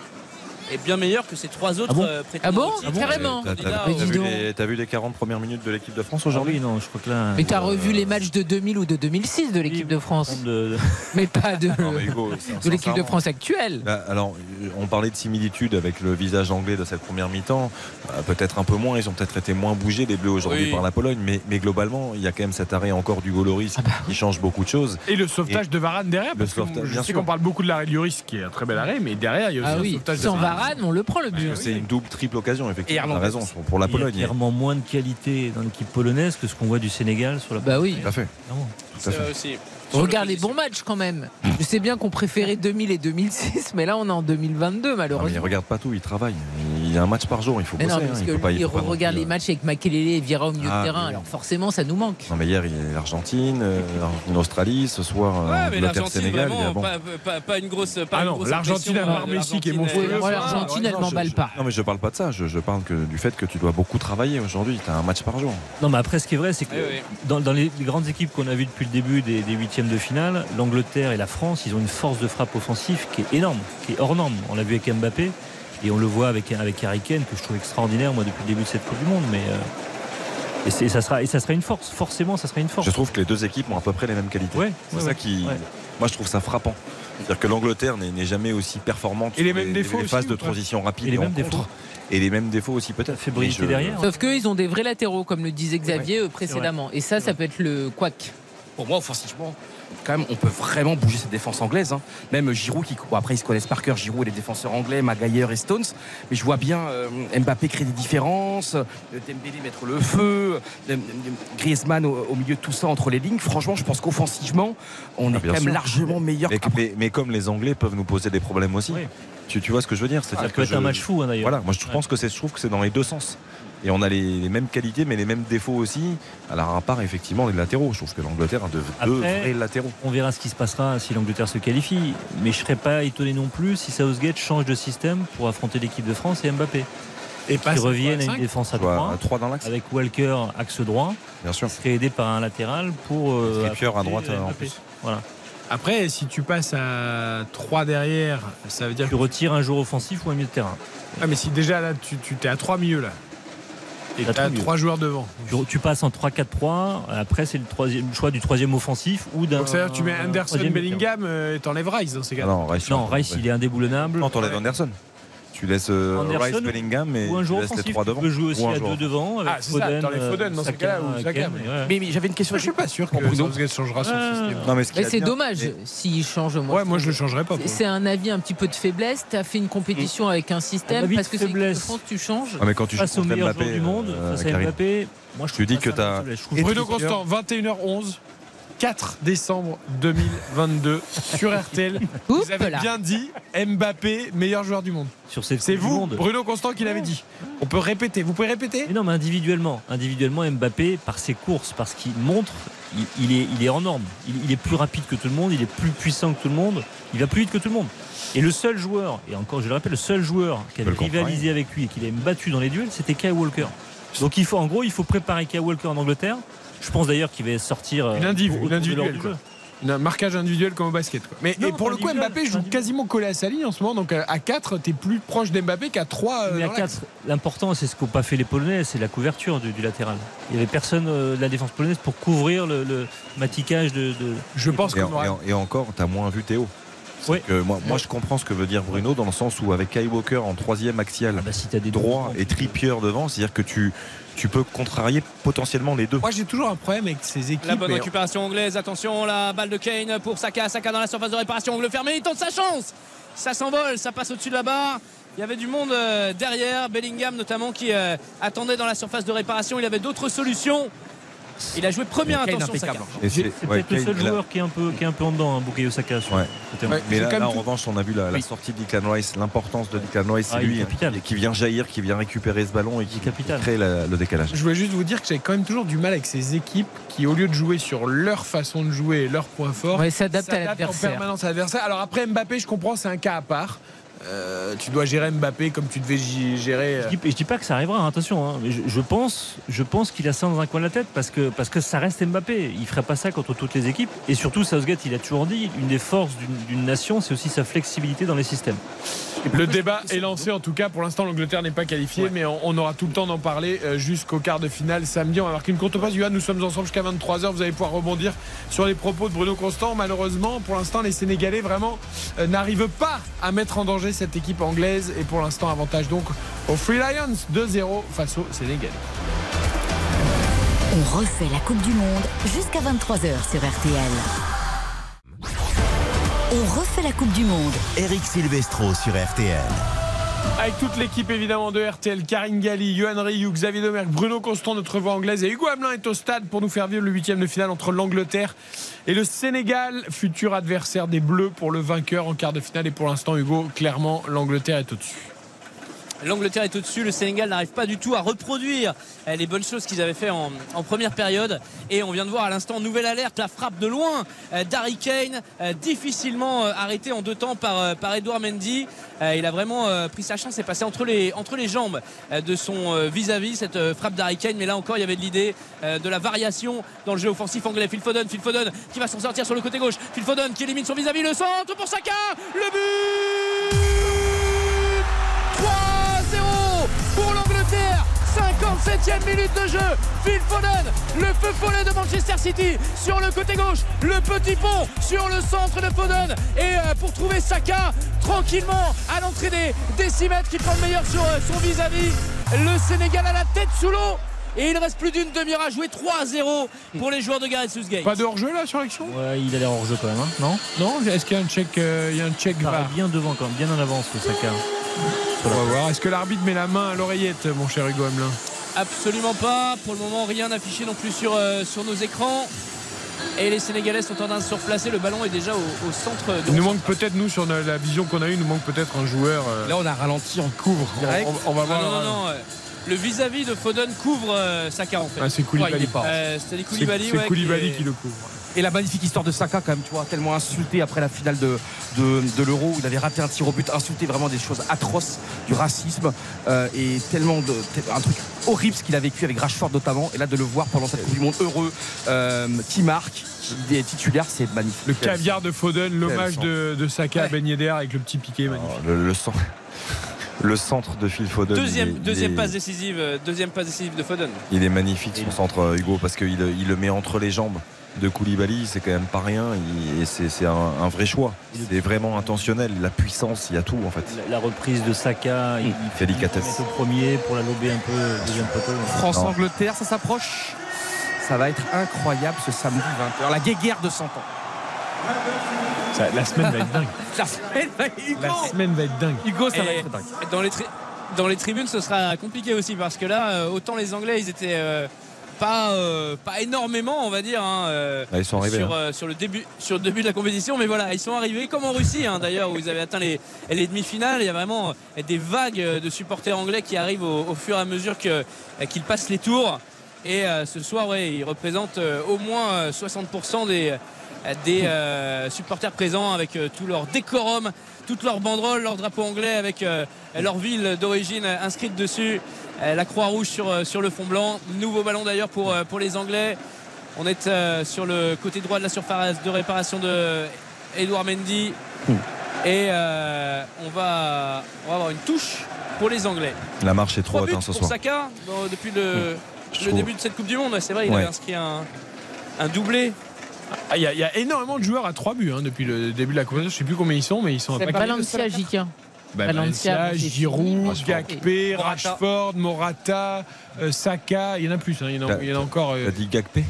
est bien meilleure que ces trois autres Ah bon euh, Ah prétendants bon. Carrément. T'as- dis vu, les- t'as vu les 40 premières minutes de l'équipe de France Ah aujourd'hui oui, non, je crois que là. Mais t'as revu les matchs de 2000 ou de 2006 de l'équipe de France, de- mais pas de, Non, mais Hugo, de l'équipe de France actuelle. Là, alors, euh, on parlait de similitude avec le visage anglais de cette première mi-temps. Euh, peut-être un peu moins, ils ont peut-être été moins bougés, les Bleus, aujourd'hui Oui. par la Pologne. Mais, mais globalement, il y a quand même cet arrêt encore du Goloris Ah bah qui change beaucoup de choses. Et le sauvetage de Varane derrière, Le parce que sauvetage, je bien sais sûr. qu'on parle beaucoup de l'arrêt de Lloris, qui est un très bel arrêt, mais derrière, il y a aussi Ah un oui, sauvetage de sans Varane, on le prend le but. C'est une double, triple occasion, effectivement. As Hernandez. raison, pour la il y a Pologne. clairement moins de qualité dans l'équipe polonaise que ce qu'on voit du Sénégal sur la Bah oui. Tout à fait. Clairement. Tout à fait. Euh. Regarde les bons matchs quand même. Je sais bien qu'on préférait 2000 et 2006, mais là on est en 2022 Non, mais il malheureusement. regarde pas tout, il travaille. Il y a un match par jour, il faut Mais bosser. non, hein, parce il que pas- il il faut regarde les matchs avec Makelele et Vieira au milieu Ah, de terrain. oui. Alors forcément, ça nous manque. Non, mais hier, il y a l'Argentine, euh, l'Australie, ce soir, euh, Ouais, mais Angleterre, l'Argentine, Sénégal. vraiment, bon. pas, pas- pas une grosse. Pas Ah une non, grosse l'Argentine impression, à part euh, Messi qui est l'Argentine monstrueux. est- Moi, l'Argentine, elle Non, m'emballe je- pas. Non, mais je parle pas de ça. Je, je parle que du fait que tu dois beaucoup travailler aujourd'hui. Tu as un match par jour. Non, mais après, ce qui est vrai, c'est que dans, les, grandes équipes qu'on a vues depuis le début des, des huitièmes de finale, l'Angleterre et la France, ils ont une force de frappe offensive qui est énorme, qui est hors norme. On l'a vu avec Mbappé et on le voit avec, avec Harry Kane, que je trouve extraordinaire, moi, depuis le début de cette Coupe du Monde. Mais, euh, et, ça sera, et ça sera une force. Forcément, ça sera une force. Je trouve que les deux équipes ont à peu près les mêmes qualités. Ouais, C'est ouais, ça ouais. qui. Ouais. Moi, je trouve ça frappant. C'est-à-dire que l'Angleterre n'est jamais aussi performante Et les sur mêmes défauts les aussi, phases de transition rapide Et les en mêmes défauts. Et les mêmes défauts aussi peut-être. fébrilité je- derrière. Sauf qu'eux, ils ont des vrais latéraux, comme le disait Xavier euh, précédemment. Et ça, ça peut être le quack. Pour moi, offensivement, quand même, on peut vraiment bouger cette défense anglaise. hein. Même Giroud, qui, bon, après ils se connaissent par cœur, Giroud et les défenseurs anglais, Maguire et Stones. Mais je vois bien euh, Mbappé créer des différences, euh, Dembélé mettre le feu, euh, Griezmann au, au milieu de tout ça entre les lignes. Franchement, je pense qu'offensivement, on Ah, est quand même sûr. largement meilleur. Mais, mais- mais comme les Anglais peuvent nous poser des problèmes aussi. Oui. Tu, tu vois ce que je veux dire? Ça C'est-à-dire peut être je- un match fou, hein, d'ailleurs. Voilà, moi je Ouais. pense que c'est, je trouve que c'est dans les deux sens. Et on a les, les mêmes qualités, mais les mêmes défauts aussi. Alors à part effectivement les latéraux, je trouve que l'Angleterre a de, deux vrais latéraux. On verra ce qui se passera si l'Angleterre se qualifie. Mais je serais pas étonné non plus si Southgate change de système pour affronter l'équipe de France et Mbappé. Et Qui reviennent à une défense à Tu vois, 3 à trois dans l'axe, avec Walker axe droit, bien sûr. qui serait aidé par un latéral pour. euh, Trippier à droite euh, en plus. Voilà. Après, si tu passes à 3 derrière, ça veut dire Tu retires un joueur offensif ou un milieu de terrain. Ah, mais si déjà là, tu, tu t'es à 3 milieux là. Et T'as t'as trois milieux. 3 joueurs devant. Tu, tu passes en 3-4-3. Après, c'est le, troisième, le choix du troisième offensif ou d'un. Donc ça veut dire que tu mets Anderson. Bellingham euh, et t'enlèves Rice dans ces Ah cas. non, Rice, Non, Rice, il est indéboulonnable. Non, t'enlèves Anderson. Tu laisses euh, Anderson Rice, Bellingham, mais ou un tu joueur laisses les trois Tu devant. peux jouer aussi Ou un à deux devant avec Ah, c'est ça, Foden, t'enlèves euh, Foden dans ces Saka, cas-là, ouais. Mais, mais j'avais une question. Je suis pas sûr que Bruno. Changera son Ah. système. Non, mais ce c'est dommage et- s'il change. Moi, Ouais, moi je le changerais pas. C'est un avis un petit peu de faiblesse. Tu as fait une compétition avec un système parce que c'est. France, tu changes. Ah, mais quand tu meilleur Mbappé, joueur du monde, euh, face à Karim, Mbappé, moi je Tu dis que trouve Et Bruno. Constant, 21h11. 4 décembre 2022 sur RTL. Vous avez bien dit Mbappé, meilleur joueur du monde. sur cette C'est vous, monde. Bruno Constant, qui l'avait dit. On peut répéter. Vous pouvez répéter? Mais non, mais individuellement, individuellement, Mbappé, par ses courses, parce qu'il montre, il, il est, il est en norme. Il, il est plus rapide que tout le monde, il est plus puissant que tout le monde, il va plus vite que tout le monde. Et le seul joueur, et encore je le rappelle, le seul joueur qui avait rivalisé avec lui et qui l'avait battu dans les duels, c'était Kyle Walker. Donc il faut, en gros, il faut préparer Kyle Walker en Angleterre. Je pense d'ailleurs qu'il va sortir euh, Une indiv, individuelle, quoi. Un marquage individuel comme au basket. quoi. Mais Non, et pour le coup, Mbappé joue individuel. quasiment collé à sa ligne en ce moment. Donc euh, à 4, t'es plus proche d'Mbappé qu'à 3. Mais à 4, l'important, c'est ce qu'ont pas fait les Polonais, c'est la couverture du, du latéral. Il y avait personne euh, de la défense polonaise pour couvrir le, le matikage de, de- Je pense Et, qu'on aura. et- et encore, tu as moins vu Théo. Oui. que moi, moi, je comprends ce que veut dire Bruno dans le sens où avec Kyle Walker en troisième axial Ah bah, si t'as des droit et Trippier devant, c'est-à-dire que tu, tu peux contrarier potentiellement les deux. Moi, j'ai toujours un problème avec ces équipes. La bonne récupération anglaise, attention, la balle de Kane pour Saka, Saka dans la surface de réparation, on le ferme, il tente sa chance. Ça s'envole, ça passe au-dessus de la barre. Il y avait du monde euh, derrière, Bellingham notamment qui euh, attendait dans la surface de réparation. Il avait d'autres solutions. Il a joué première Kane intention impeccable. C'est c'est c'est ouais, peut-être le seul joueur qui est un peu, qui est un peu en dedans, hein, Bukayo Saka. Sur Ouais. ce côté. Ouais. Mais là, en revanche, on a vu la, sortie de Declan Rice, l'importance de Declan Rice, Ah, c'est lui capital. qui, qui vient jaillir, qui vient récupérer ce ballon et qui, crée la- le décalage. Je voulais juste vous dire que j'avais quand même toujours du mal avec ces équipes qui, au lieu de jouer sur leur façon de jouer et leurs points forts, Ouais, s'adapte à s'adaptent en permanence à l'adversaire. Alors après Mbappé, je comprends, c'est un cas à part. Euh, tu dois gérer Mbappé comme tu devais gérer. euh, Je dis, je dis pas que ça arrivera, hein, attention. hein, mais je, je pense, je pense qu'il a ça dans un coin de la tête parce que, parce que ça reste Mbappé. Il ferait pas ça contre toutes les équipes. Et surtout, Southgate, il a toujours dit, une des forces d'une- nation, c'est aussi sa flexibilité dans les systèmes. Le débat est lancé en tout cas. Pour l'instant, l'Angleterre n'est pas qualifiée, mais on, on aura tout le temps d'en parler euh, jusqu'au quart de finale samedi. On va marquer une courte pause. Johan, nous sommes ensemble jusqu'à 23h. Vous allez pouvoir rebondir sur les propos de Bruno Constant. Malheureusement, pour l'instant, les Sénégalais vraiment euh, n'arrivent pas à mettre en danger cette équipe anglaise. Et pour l'instant, avantage donc aux Free Lions 2-0 face aux Sénégalais. On refait la Coupe du Monde jusqu'à 23h sur RTL. On refait la Coupe du Monde. Eric Silvestro sur RTL. Avec toute l'équipe évidemment de RTL, Karine Galli, Johan Rioux, Xavier Domergue, Bruno Constant, notre voix anglaise et Hugo Hamelin est au stade pour nous faire vivre le huitième de finale entre l'Angleterre et le Sénégal, futur adversaire des Bleus pour le vainqueur en quart de finale. Et pour l'instant, Hugo, clairement, l'Angleterre est au-dessus. L'Angleterre est au-dessus, le Sénégal n'arrive pas du tout à reproduire euh, les bonnes choses qu'ils avaient fait en, première période. Et on vient de voir à l'instant, nouvelle alerte, la frappe de loin euh, d'Harry Kane, euh, difficilement euh, arrêté en deux temps par, euh, par Edouard Mendy. Il a vraiment euh, pris sa chance et passé entre les, entre les jambes de son vis-à-vis, cette frappe d'Harry Kane. Mais là encore, il y avait de l'idée de la variation dans le jeu offensif anglais. Phil Foden, Phil Foden qui va s'en sortir sur le côté gauche. Phil Foden qui élimine son vis-à-vis, le centre pour Saka, le but 3-0 pour l'Angleterre 57e minute de jeu. Phil Foden le feu follet de Manchester City sur le côté gauche. Le petit pont sur le centre de Foden. Et euh, pour trouver Saka tranquillement à l'entrée des, des 6 mètres qui prend le meilleur sur euh, son vis-à-vis le Sénégal a la tête sous l'eau. Et il reste plus d'une demi-heure à jouer. 3-0 pour les joueurs de Gareth Southgate. Pas de hors-jeu là sur l'action? Ouais, il a l'air hors jeu quand même, hein, non? Non Est-ce qu'il y a un check, euh, il y a un check Il bien devant quand même, bien en avance le Saka. On va voir. Est-ce que l'arbitre met la main à l'oreillette, mon cher Hugo Hamelin? Absolument pas. Pour le moment, rien affiché non plus sur, euh, sur nos écrans. Et les Sénégalais sont en train de se replacer. Le ballon est déjà au, au centre. de Il nous manque peut-être, nous, sur la la vision qu'on a eue, il nous manque peut-être un joueur euh, Là, on a ralenti en couvre. direct. On, on va Ah voir. non, non, non. euh, Le vis-à-vis de Foden couvre euh, Saka en fait. Ah, c'est Koulibaly. Ouais, il est pas. Euh, C'est-à-dire C'est Koulibaly, ouais, Koulibaly qui le couvre. Et la magnifique histoire de Saka, quand même, tu vois, tellement insulté après la finale de, de, de l'Euro, où il avait raté un tir au but, insulté vraiment des choses atroces, du racisme, euh, et tellement de. Un truc horrible ce qu'il a vécu avec Rashford notamment, et là de le voir pendant cette Coupe du Monde heureux, euh, qui marque, des titulaires, c'est magnifique. Le caviar de Foden, l'hommage de, de Saka à. Ben Yedder avec le petit piqué magnifique. Oh, le, le centre, le centre de Phil Foden. Deuxième, il est- il deuxième est- passe décisive, euh, deuxième passe décisive de Foden. Il est magnifique son centre euh, Hugo parce qu'il il le met entre les jambes de Koulibaly, c'est quand même pas rien il- et c'est un, un vrai choix. C'est vraiment intentionnel, la puissance, il y a tout en fait. La, la reprise de Saka, il fait Délicatesse. mettre au premier pour la lober un peu au deuxième poteau. France-Angleterre, ça s'approche. Ça va être incroyable ce samedi 20h. La guéguerre de 100 ans. Ça- la semaine va être dingue. La semaine va être- Hugo, La semaine va être dingue. Hugo, ça va être dingue. dans les, tri- dans les tribunes, ce sera compliqué aussi parce que là, euh, autant les Anglais, ils étaient euh, pas, euh, pas énormément, on va dire, hein, euh, ils sont arrivés. sur, hein. euh, sur le début, sur le début de la compétition. Mais voilà, ils sont arrivés comme en Russie hein, d'ailleurs, où ils avaient atteint les, les demi-finales. Il y a vraiment des vagues de supporters anglais qui arrivent au, au fur et à mesure que- qu'ils passent les tours. Et euh, ce soir, ouais, ils représentent euh, au moins euh, 60% des, euh, des euh, supporters présents avec euh, tout leur décorum, toutes leurs banderoles, leur drapeau anglais avec euh, leur ville d'origine inscrite dessus, la croix rouge sur, sur le fond blanc. Nouveau ballon d'ailleurs pour, pour les Anglais. On est sur le côté droit de la surface de réparation de Edouard Mendy. Et euh, on, va, on va avoir une touche pour les Anglais. La marche est trop haute hein, ce pour soir. Saka dans- depuis le, Je le début de cette Coupe du Monde. C'est vrai, il Ouais. avait inscrit un, un doublé. Ah, Il y, a- il y a énormément de joueurs à 3 buts hein, depuis le début de la compétition. Je sais plus combien ils sont, mais ils sont à Valencia, tiens. Bah, Valencia, Giroud. Gakpé. Rashford, Morata, euh, Saka. Il y en a plus. hein, Il y en a, il y en a encore. euh, T'as dit Gakpé?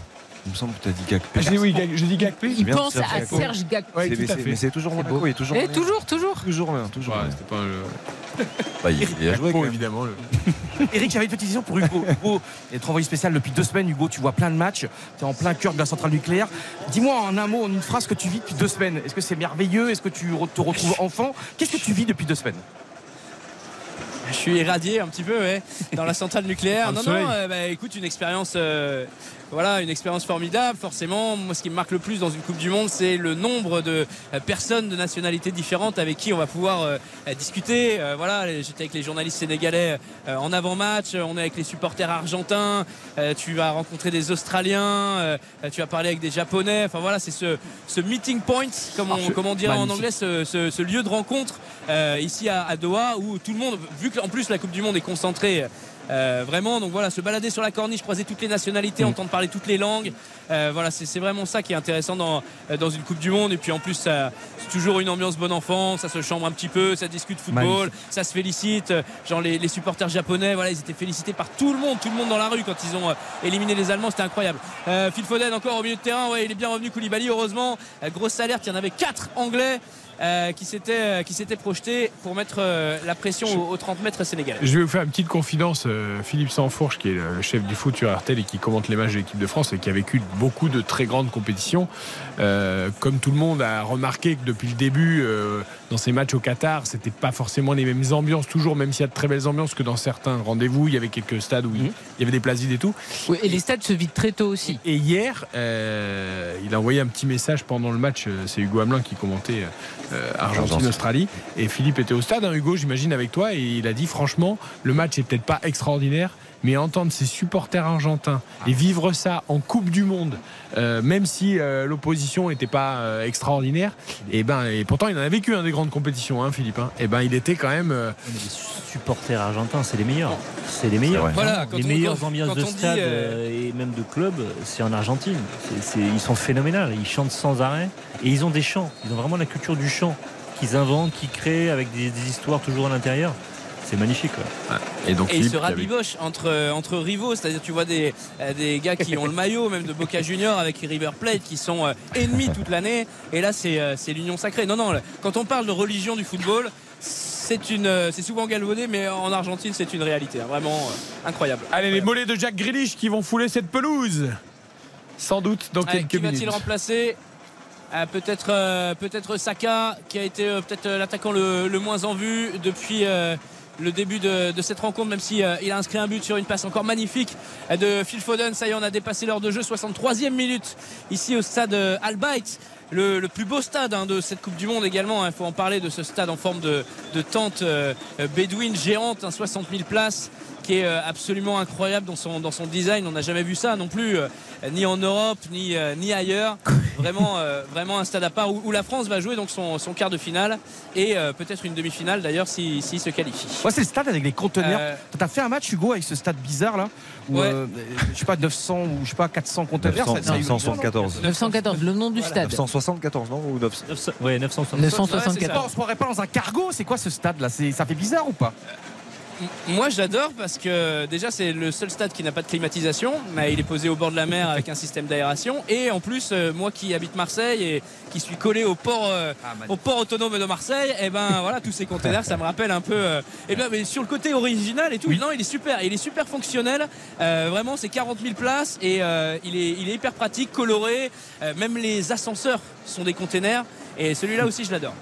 Il me semble que t'as dit Gakpé. Ah, oui, Gak- j'ai dit Gakpé. Il pense Serge à. Serge Gakpo. Ouais, mais à c'est- fait. mais c'est toujours Monaco, il est toujours Et toujours, toujours. Toujours bien, toujours Ouais, bien. c'était pas un- Bah, il, il a joué même. évidemment. le- Eric, j'avais une petite question pour Hugo. Hugo, être envoyé spécial depuis deux semaines, Hugo, tu vois plein de matchs, tu es en plein cœur de la centrale nucléaire. Dis-moi en un mot, en une phrase, que tu vis depuis deux semaines. Est-ce que c'est merveilleux? Est-ce que tu te retrouves enfant? Qu'est-ce que tu vis depuis deux semaines? Je suis irradié un petit peu, ouais, dans la centrale nucléaire. Non, non, euh, bah, écoute, une expérience, euh, voilà, une expérience formidable. Forcément, moi, ce qui me marque le plus dans une Coupe du Monde, c'est le nombre de euh, personnes de nationalités différentes avec qui on va pouvoir euh, discuter. Euh, voilà, j'étais avec les journalistes sénégalais euh, en avant-match, on est avec les supporters argentins. tu vas rencontrer des Australiens, tu vas parler avec des Japonais. Enfin voilà, c'est ce, ce meeting point, comme on, comme on dirait en anglais, ce, ce- ce lieu de rencontre ici à, à Doha où tout le monde, vu qu'en plus la Coupe du Monde est concentrée euh, vraiment, donc voilà, se balader sur la corniche, croiser toutes les nationalités, Mm. entendre parler toutes les langues. Euh, voilà, c'est vraiment ça qui est intéressant dans, euh, dans une Coupe du Monde. Et puis en plus, c'est toujours une ambiance bon enfant, ça se chambre un petit peu, ça discute football, ça se félicite. Euh, Genre les, les supporters japonais, voilà, ils étaient félicités par tout le monde, tout le monde dans la rue quand ils ont éliminé les Allemands, c'était incroyable. Euh, Phil Foden encore au milieu de terrain, ouais, il est bien revenu Koulibaly, heureusement. Grosse alerte, il y en avait quatre Anglais. Euh, qui euh, qui s'étaient projetés pour mettre euh, la pression aux, aux 30 mètres sénégalais. Je vais vous faire une petite confidence. Philippe Sansfourche, qui est le chef du foot sur RTL et qui commente les matchs de l'équipe de France et qui a vécu beaucoup de très grandes compétitions, comme tout le monde a remarqué que depuis le début, dans ces matchs au Qatar, c'était pas forcément les mêmes ambiances, toujours, même s'il y a de très belles ambiances que dans certains rendez-vous, il y avait quelques stades où il- Mhm. il y avait des places vides et tout. Oui, et les stades se vident très tôt aussi. Et hier, euh, il a envoyé un petit message pendant le match. euh, C'est Hugo Hamelin qui commentait euh, Argentine-Australie. Et Philippe était au stade, hein, Hugo, j'imagine, avec toi. Et il a dit franchement, le match est peut-être pas extraordinaire. Mais entendre ses supporters argentins et vivre ça en Coupe du Monde, euh, même si euh, l'opposition n'était pas euh, extraordinaire, et ben et pourtant il en a vécu hein, des grandes compétitions, hein, Philippe. hein. et ben il était quand même euh, Les supporters argentins, c'est les meilleurs. C'est les meilleurs. Voilà, quand les on- meilleures quand- ambiances quand de stade et même de club, c'est en Argentine. Ils sont phénoménales. Ils chantent sans arrêt et ils ont des chants. Ils ont vraiment la culture du chant qu'ils inventent, qu'ils créent avec des, des histoires toujours à l'intérieur. C'est magnifique. quoi. et donc Et il se qui avait- rabiboche entre, entre rivaux, c'est-à-dire tu vois des, euh, des gars qui ont le maillot, même de Boca Junior avec River Plate, qui sont euh, ennemis toute l'année. Et là, c'est euh, c'est l'union sacrée. Non, non, quand on parle de religion du football, c'est une, c'est souvent galvaudé, mais en Argentine, c'est une réalité. hein, vraiment euh, incroyable. Allez, les mollets de Jack Grealish qui vont fouler cette pelouse. Sans doute dans Allez, quelques qui minutes. va-t-il remplacer? Euh, peut-être euh, peut-être Saka qui a été euh, peut-être euh, l'attaquant le, le moins en vue depuis euh, le début de, cette rencontre même si euh, a inscrit un but sur une passe encore magnifique de Phil Foden ça y est on a dépassé l'heure de jeu 63e minute ici au stade euh, Al Bayt le, le plus beau stade hein, de cette Coupe du Monde également. Il faut en parler de ce stade en forme de, tente euh, euh, bédouine géante, hein, 60 000 places, qui est absolument incroyable dans son, design. On n'a jamais vu ça non plus, ni en Europe, ni, euh, ni ailleurs. Vraiment, euh, vraiment un stade à part où, où la France va jouer donc son, son quart de finale et euh, peut-être une demi-finale d'ailleurs s'il si, se qualifie. Ouais, c'est le stade avec les conteneurs. Euh, T'as fait un match, Hugo, avec ce stade bizarre là où, Ouais. euh, Je sais pas, 900 ou je sais pas, 400 conteneurs. 900, ça- ça a eu- 974. 914, le nom du stade. 974, non Ou 900 900 Ouais, 960. 974. On se croirait pas dans un cargo, c'est quoi ce stade là? C'est- Ça fait bizarre ou pas? Moi j'adore parce que déjà c'est le seul stade qui n'a pas de climatisation, mais il est posé au bord de la mer avec un système d'aération. Et en plus euh, moi qui habite Marseille et qui suis collé au port euh, au port autonome de Marseille, et ben voilà tous ces containers ça me rappelle un peu euh, et bien mais sur le côté original et tout, non il est super, il est super fonctionnel, Euh, vraiment c'est 40 000 places et euh, il est il est hyper pratique, coloré, même les ascenseurs sont des containers et celui-là aussi je l'adore.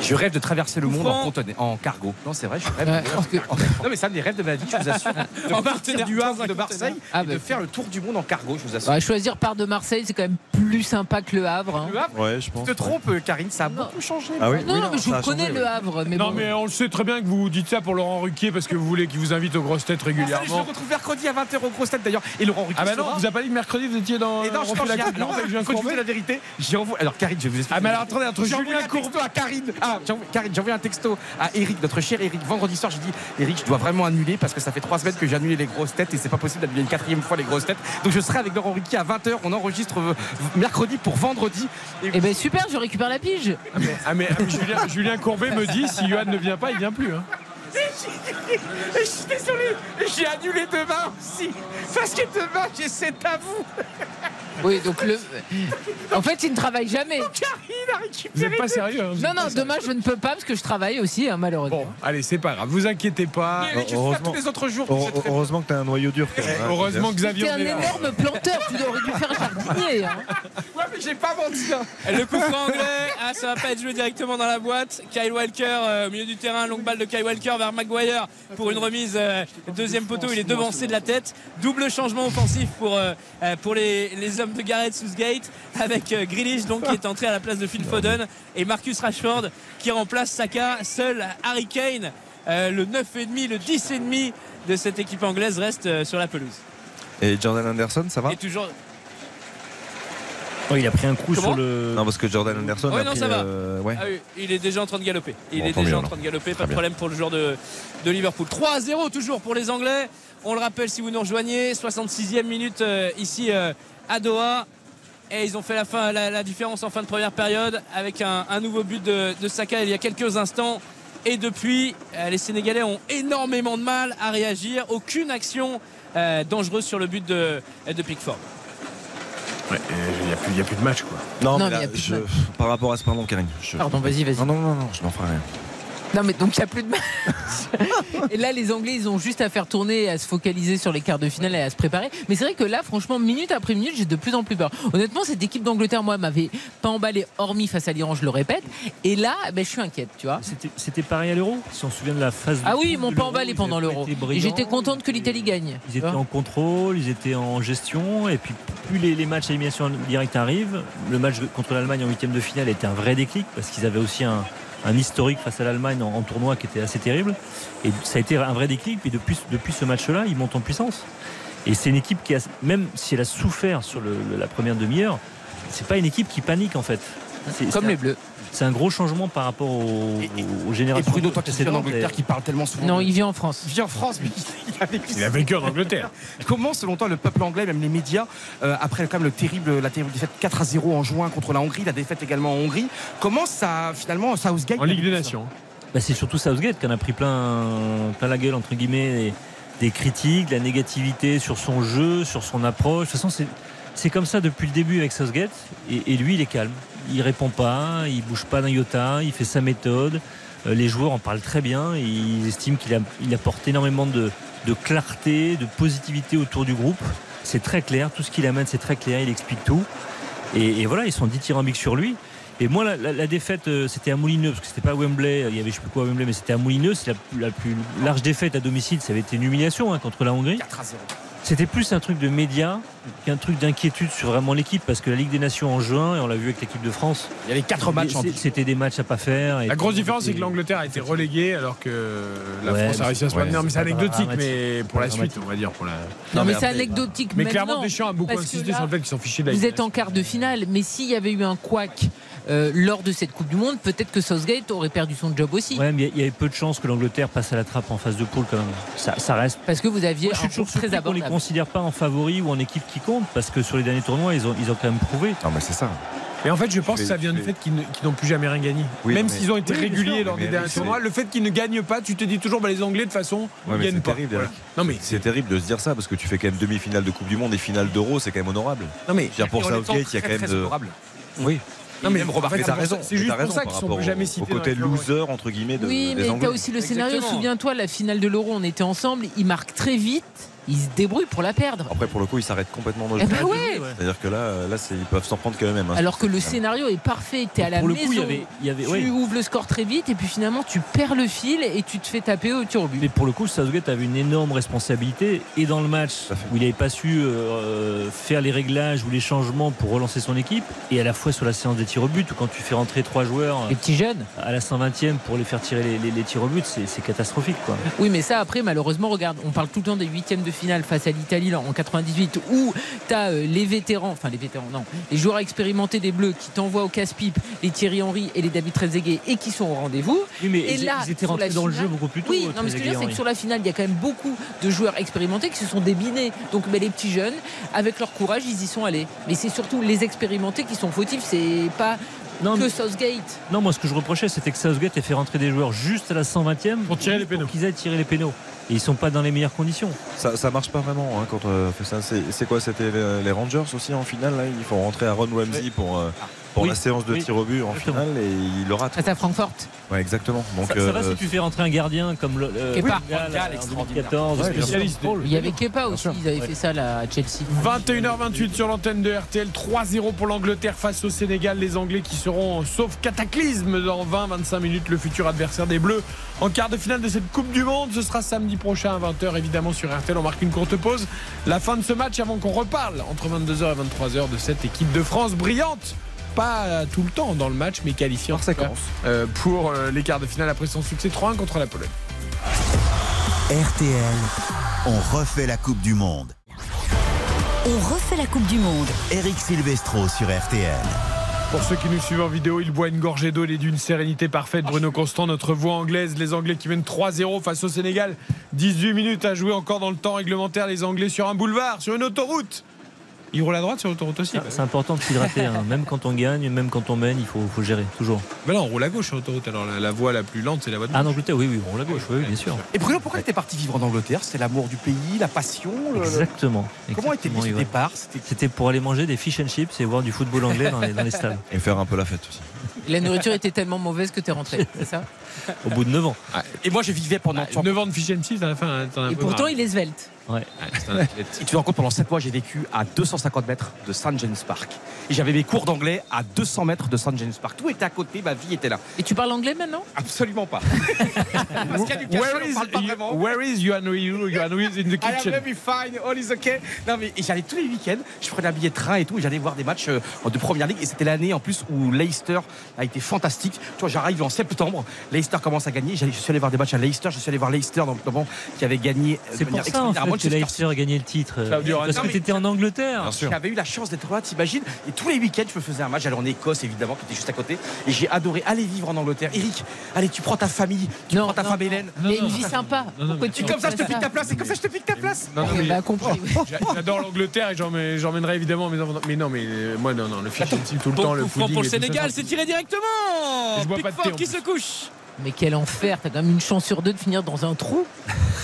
Je rêve de traverser le monde en, en cargo. Non, c'est vrai, je rêve. Ouais, que- Non, mais ça, des rêves de ma vie, je vous assure. De En partir du Havre de. Marseille Ah, et bah. de faire le tour du monde en cargo, je vous assure. Bah, choisir part de Marseille, c'est quand même plus sympa que le Havre. hein. Le Havre, Ouais, je tu pense. te trompes, euh, Karine, ça a Non. beaucoup changé. Ah oui, Non, oui, non, mais je vous connais changé, le. Havre. Mais Non, bon. mais on le sait très bien que vous dites ça pour Laurent Ruquier parce que vous voulez qu'il vous invite aux grosses têtes Ah, salut, je le régulièrement. retrouve mercredi à 20h au Gros Stade d'ailleurs. Et Laurent Ruquier Ah bah non, vous avez pas dit que mercredi vous étiez dans Et non, on je la vérité. Alors Karine, je vais vous expliquer. Ah mais alors attendez, entre Julien texto à Karine. Ah, j'ai envoyé- Karine, j'ai envoyé un texto à Eric, notre cher Eric. Vendredi soir, j'ai dit Eric, je dois vraiment annuler parce que ça fait trois semaines que j'ai annulé les grosses têtes et c'est pas possible d'annuler une quatrième fois les grosses têtes. Donc je serai avec Laurent Ruquier à 20h. On enregistre euh, mercredi pour vendredi. Et Eh ben super, je récupère la pige. Ah mais ah, mais Julien, Julien Courbet me dit si Johan ne vient pas, il vient plus. hein. Et je suis désolé, j'ai annulé demain aussi. Parce que demain, j'ai 7 à vous. Oui, donc le. En fait, il ne travaille jamais. Vous n'êtes pas sérieux hein, vous Non, êtes non, pas sérieux. dommage, je ne peux pas parce que je travaille aussi, hein, malheureusement. Bon, allez, c'est pas grave. Vous inquiétez pas. Mais tu fais ça heureusement. tous les autres jours. tu sais Heure- très bien. Heureusement que tu as un noyau dur. quand même, hein. Heureusement que Xavier T'es un est là. énorme planteur, tu aurais dû faire jardinier. hein. Ouais, mais j'ai pas menti. hein. Le coup franc anglais, ah, ça va pas être joué directement dans la boîte. Kyle Walker euh, au milieu du terrain, longue balle de Kyle Walker vers Maguire pour une remise euh, deuxième poteau. Il est devancé de la tête. Double changement offensif pour, euh, euh, pour les, les hommes de Gareth Southgate avec euh, Grealish donc qui est entré à la place de Phil Foden et Marcus Rashford qui remplace Saka. Seul Harry Kane, euh, le 9,5, le 10,5 de cette équipe anglaise reste euh, sur la pelouse. Et Jordan Anderson, ça va? Et toujours. Oh, il a pris un coup Comment? sur le. Non, parce que Jordan Anderson Ouais, a non, pris, ça va. euh, ouais. Ah oui, il est déjà en train de galoper. Il Bon, est déjà mieux, en train de galoper, pas de bien. problème pour le joueur de, de Liverpool. 3 à 0 toujours pour les Anglais. On le rappelle si vous nous rejoignez, 66e minute euh, ici euh, à Doha. Et ils ont fait la, fin, la, la différence en fin de première période avec un, un nouveau but de, de Saka il y a quelques instants. Et depuis, euh, les Sénégalais ont énormément de mal à réagir. Aucune action euh, dangereuse sur le but de, de Pickford. Ouais, Il n'y a, plus- il y a plus de match, quoi. Non, Non, mais mais là, y a plus de je- match. par rapport à ce pardon, Karine. je- Pardon, vas-y, vas-y. Non, non, non, non, je n'en ferai rien. Non, mais donc il n'y a plus de match. et là, les Anglais, ils ont juste à faire tourner, et à se focaliser sur les quarts de finale et à se préparer. Mais c'est vrai que là, franchement, minute après minute, j'ai de plus en plus peur. Honnêtement, cette équipe d'Angleterre, moi, m'avait pas emballé, hormis face à l'Iran, je le répète. Et là, ben, je suis inquiète, tu vois. C'était- pareil à l'euro, si on se souvient de la phase. de Ah oui, ils m'ont pas emballé pendant l'Euro. Et j'étais contente que l'Italie gagne. Ils étaient en contrôle, ils étaient en gestion, et puis plus les, les matchs à élimination directe arrivent, le match contre l'Allemagne en huitième de finale était un vrai déclic parce qu'ils avaient aussi un, un historique face à l'Allemagne en, en tournoi qui était assez terrible. Et ça a été un vrai déclic. Puis depuis, depuis ce match-là, ils montent en puissance. Et c'est une équipe qui a, même si elle a souffert sur le- la première demi-heure, c'est pas une équipe qui panique en fait. Comme les Bleus. C'est un gros changement par rapport aux, Et- aux Et générations Bruno, toi qui es en. Angleterre, qui parle tellement souvent. Non, de- il vit en France. Il vit en France, mais il a vécu Il a vécu en Angleterre. Comment, selon toi, le peuple anglais, même les médias, euh, après quand même le terrible, la terrible défaite 4 à 0 en juin contre la Hongrie, la défaite également en Hongrie, comment ça, finalement, Southgate En Ligue des Nations. Bah, c'est surtout Southgate qui en a pris plein, plein la gueule entre guillemets des, des critiques, de la négativité sur son jeu, sur son approche. De toute façon, c'est, c'est comme ça depuis le début avec Southgate. Et, et lui, il est calme. Il répond pas, il bouge pas d'un iota, il fait sa méthode. Euh, les joueurs en parlent très bien. Ils estiment qu'il apporte énormément de, clarté, de positivité autour du groupe. C'est très clair. Tout ce qu'il amène, c'est très clair. Il explique tout. Et, voilà, ils sont dithyrambiques sur lui. Et moi, la, défaite, euh, c'était à Moulineux, parce que c'était pas à Wembley, il y avait je sais plus quoi à Wembley, mais c'était à Moulineux. C'est la, plus large défaite à domicile, ça avait été une humiliation hein, contre la Hongrie. 4 à 0. C'était plus un truc de médias qu'un truc d'inquiétude sur vraiment l'équipe, parce que la Ligue des Nations en juin, et on l'a vu avec l'équipe de France, Il y avait 4 matchs en c'était des matchs à pas faire. et La grosse différence, c'est que l'Angleterre a été reléguée alors que la Ouais, France a réussi à se c'est- maintenir. ouais, mais c'est anecdotique, mais pour la suite, on va dire. Pour la... Non, Non, mais, mais c'est anecdotique. Mais clairement, Deschamps a beaucoup insisté sur le fait qu'ils s'en fichaient de la Vous êtes en quart de finale, mais s'il y avait eu un couac euh, lors de cette Coupe du Monde, peut-être que Southgate aurait perdu son job aussi. Ouais, mais il y avait peu de chances que l'Angleterre passe à la trappe en phase de poule quand même. Ça, ça reste. Parce que vous aviez Moi, je suis toujours très surpris qu'on les abordable. considère pas en favori ou en équipe qui compte, parce que sur les derniers tournois, ils ont, ils ont quand même prouvé. Non, mais c'est ça. Mais en fait, je pense Je que ça vais- vient du fait qu'ils ne- n'ont plus jamais rien gagné. Oui, Même s'ils ont été Oui, réguliers sûr, lors des derniers tournois, le fait qu'ils ne gagnent pas, tu te dis toujours, bah, les Anglais, de toute façon, Ouais, ils mais gagnent c'est pas. terrible, Voilà. Non, mais, C'est terrible de se dire ça parce que tu fais quand même demi-finale de Coupe du Monde et finale d'Euro, c'est quand même honorable. non, mais, Je veux dire, pour Southgate, il y a quand même très de. honorable. Oui, non, mais même en remarqué, fait, raison. pour ça- C'est juste pour ça par qu'ils sont plus jamais au- cités. Au côté loser, entre guillemets, de, Oui, mais t'as aussi le scénario. Souviens-toi, la finale de l'Euro, on était ensemble. Ils marquent très vite. Ils se débrouillent pour la perdre. Après, pour le coup, ils s'arrêtent complètement dans le Eh ben jeu. ouais. C'est-à-dire que là, là ils peuvent s'en prendre quand même. hein. Alors que le scénario est parfait. T'es à la Pour le maison. coup, il y avait, il y avait tu ouais. ouvres le score très vite et puis finalement tu perds le fil et tu te fais taper au tir au but. Mais pour le coup, Southgate avait une énorme responsabilité et dans le match où il n'avait pas su euh, faire les réglages ou les changements pour relancer son équipe et à la fois sur la séance des tirs au but où quand tu fais rentrer trois joueurs Les petits jeunes. à la 120e pour les faire tirer les, les- les tirs au but, c'est c'est catastrophique. Quoi. Oui, mais ça, après, malheureusement, regarde, on parle tout le temps des huitièmes de finale face à l'Italie en 98, où tu as les vétérans, enfin les vétérans, non, les joueurs expérimentés des Bleus qui t'envoient au casse-pipe, les Thierry Henry et les David Trezeguet, et qui sont au rendez-vous. Oui, mais Et ils, là, ils étaient rentrés dans le jeu beaucoup plus tôt. Oui, euh, non, mais ce que je veux dire, c'est que sur la finale, il y a quand même beaucoup de joueurs expérimentés qui se sont débinés. Donc, mais les petits jeunes, avec leur courage, ils y sont allés. Mais c'est surtout les expérimentés qui sont fautifs. C'est pas Non, que Southgate. Non, moi ce que je reprochais, c'était que Southgate ait fait rentrer des joueurs juste à la 120e Pour tirer les pénaux. qu'ils aient tiré les pénaux. Ils sont pas dans les meilleures conditions. Ça, ça marche pas vraiment hein, quand on ça. C'est quoi C'était les, Rangers aussi en finale là? Il faut rentrer à Ron Ramsey pour, euh, pour Oui. la séance de Oui. tir au but en Exactement. finale et il le rate. C'est à Francfort. Ouais, exactement. Donc, ça, ça va euh, si tu fais rentrer un gardien comme le. euh, Kepa. Van Gaal, Van Gaal, en extraordinaire. 2014, Ouais, bien spécialiste. Il y avait Kepa aussi, ils avaient fait ça là, à Chelsea. 21h28 sur l'antenne de RTL, 3-0 pour l'Angleterre face au Sénégal. Les Anglais qui seront, sauf cataclysme, dans 20-25 minutes, le futur adversaire des Bleus en quart de finale de cette Coupe du Monde. Ce sera samedi prochain à 20h, évidemment, sur RTL. On marque une courte pause. La fin de ce match avant qu'on reparle entre 22h et 23h de cette équipe de France brillante. Pas tout le temps dans le match, mais qualifiée en séquence. euh, pour euh, les quarts de finale après son succès 3-1 contre la Pologne. RTL, on refait la Coupe du Monde. On refait la Coupe du Monde. Eric Silvestro sur RTL. Pour ceux qui nous suivent en vidéo, il boit une gorgée d'eau, il est d'une sérénité parfaite. Bruno Constant, notre voix anglaise, les Anglais qui mènent 3-0 face au Sénégal. 18 minutes à jouer encore dans le temps réglementaire, les Anglais sur un boulevard, sur une autoroute. Ils roulent à droite sur l'autoroute aussi. C'est important de s'hydrater. hein. Même quand on gagne, même quand on mène, il faut, faut gérer, toujours. Ben là, on roule à gauche sur l'autoroute. Alors la, la voie la plus lente, c'est la voie de Ah, en gauche. Angleterre, oui, oui, on la gauche, oui, oui, bien sûr. Et Bruno, pourquoi tu étais parti vivre en Angleterre? C'était l'amour du pays, la passion le- Exactement. Comment était le départ? C'était C'était pour aller manger des fish and chips et voir du football anglais dans les, dans les stades. et faire un peu la fête aussi. La nourriture était tellement mauvaise que t'es rentré, c'est ça Au bout de 9 ans. Et moi, je vivais pendant. Ah, 9 ans de fish and chips, à la fin, hein, t'en as un Et pourtant, marre. il est svelte. Ouais. Ouais, c'est un athlète. Et tu te rends compte, pendant 7 mois, j'ai vécu à 250 mètres de St. James Park. Et j'avais mes cours d'anglais à 200 mètres de St. James Park. Tout était à côté, ma vie était là. Et tu parles anglais maintenant? Absolument pas. Parce qu'il y a du cachet, Where on is, parle pas you- vraiment. where is Johan Ryu Johan Ryu is in the I am kitchen? very fine, all is okay. Non mais et j'allais tous les week-ends, je prenais un billet de train et tout, et j'allais voir des matchs euh, de première ligue. Et c'était l'année en plus où Leicester a été fantastique. Tu vois, j'arrive en septembre, Leicester commence à gagner. J'allais- Je suis allé voir des matchs à Leicester, je suis allé voir Leicester notamment qui avait gagné. euh, de C'est pour manière ça en fait que Manchester Leicester a gagné le titre. Parce que tu étais en Angleterre. Bien sûr. J'avais eu la chance d'être là, t'imagines Et tous les week-ends, je me faisais un match. J'allais en Écosse, évidemment, qui était juste à côté. Et j'ai adoré aller vivre en Angleterre. Eric, allez, tu prends ta famille, tu Non, prends ta non, femme Hélène. Il y a une vie sympa. Tu comme ça, je te pique ta place. Et comme ça, je te pique ta place. Non, non, mais- compris. J'a- J'adore l'Angleterre et j'emmènerai évidemment mes enfants. Mais non, mais euh, moi, non, non, le chips tout le temps, le pudding pour le Sénégal, c'est tiré directement. Je pas de thé, Pickford en qui se couche. Mais quel enfer, t'as quand même une chance sur deux de finir dans un trou.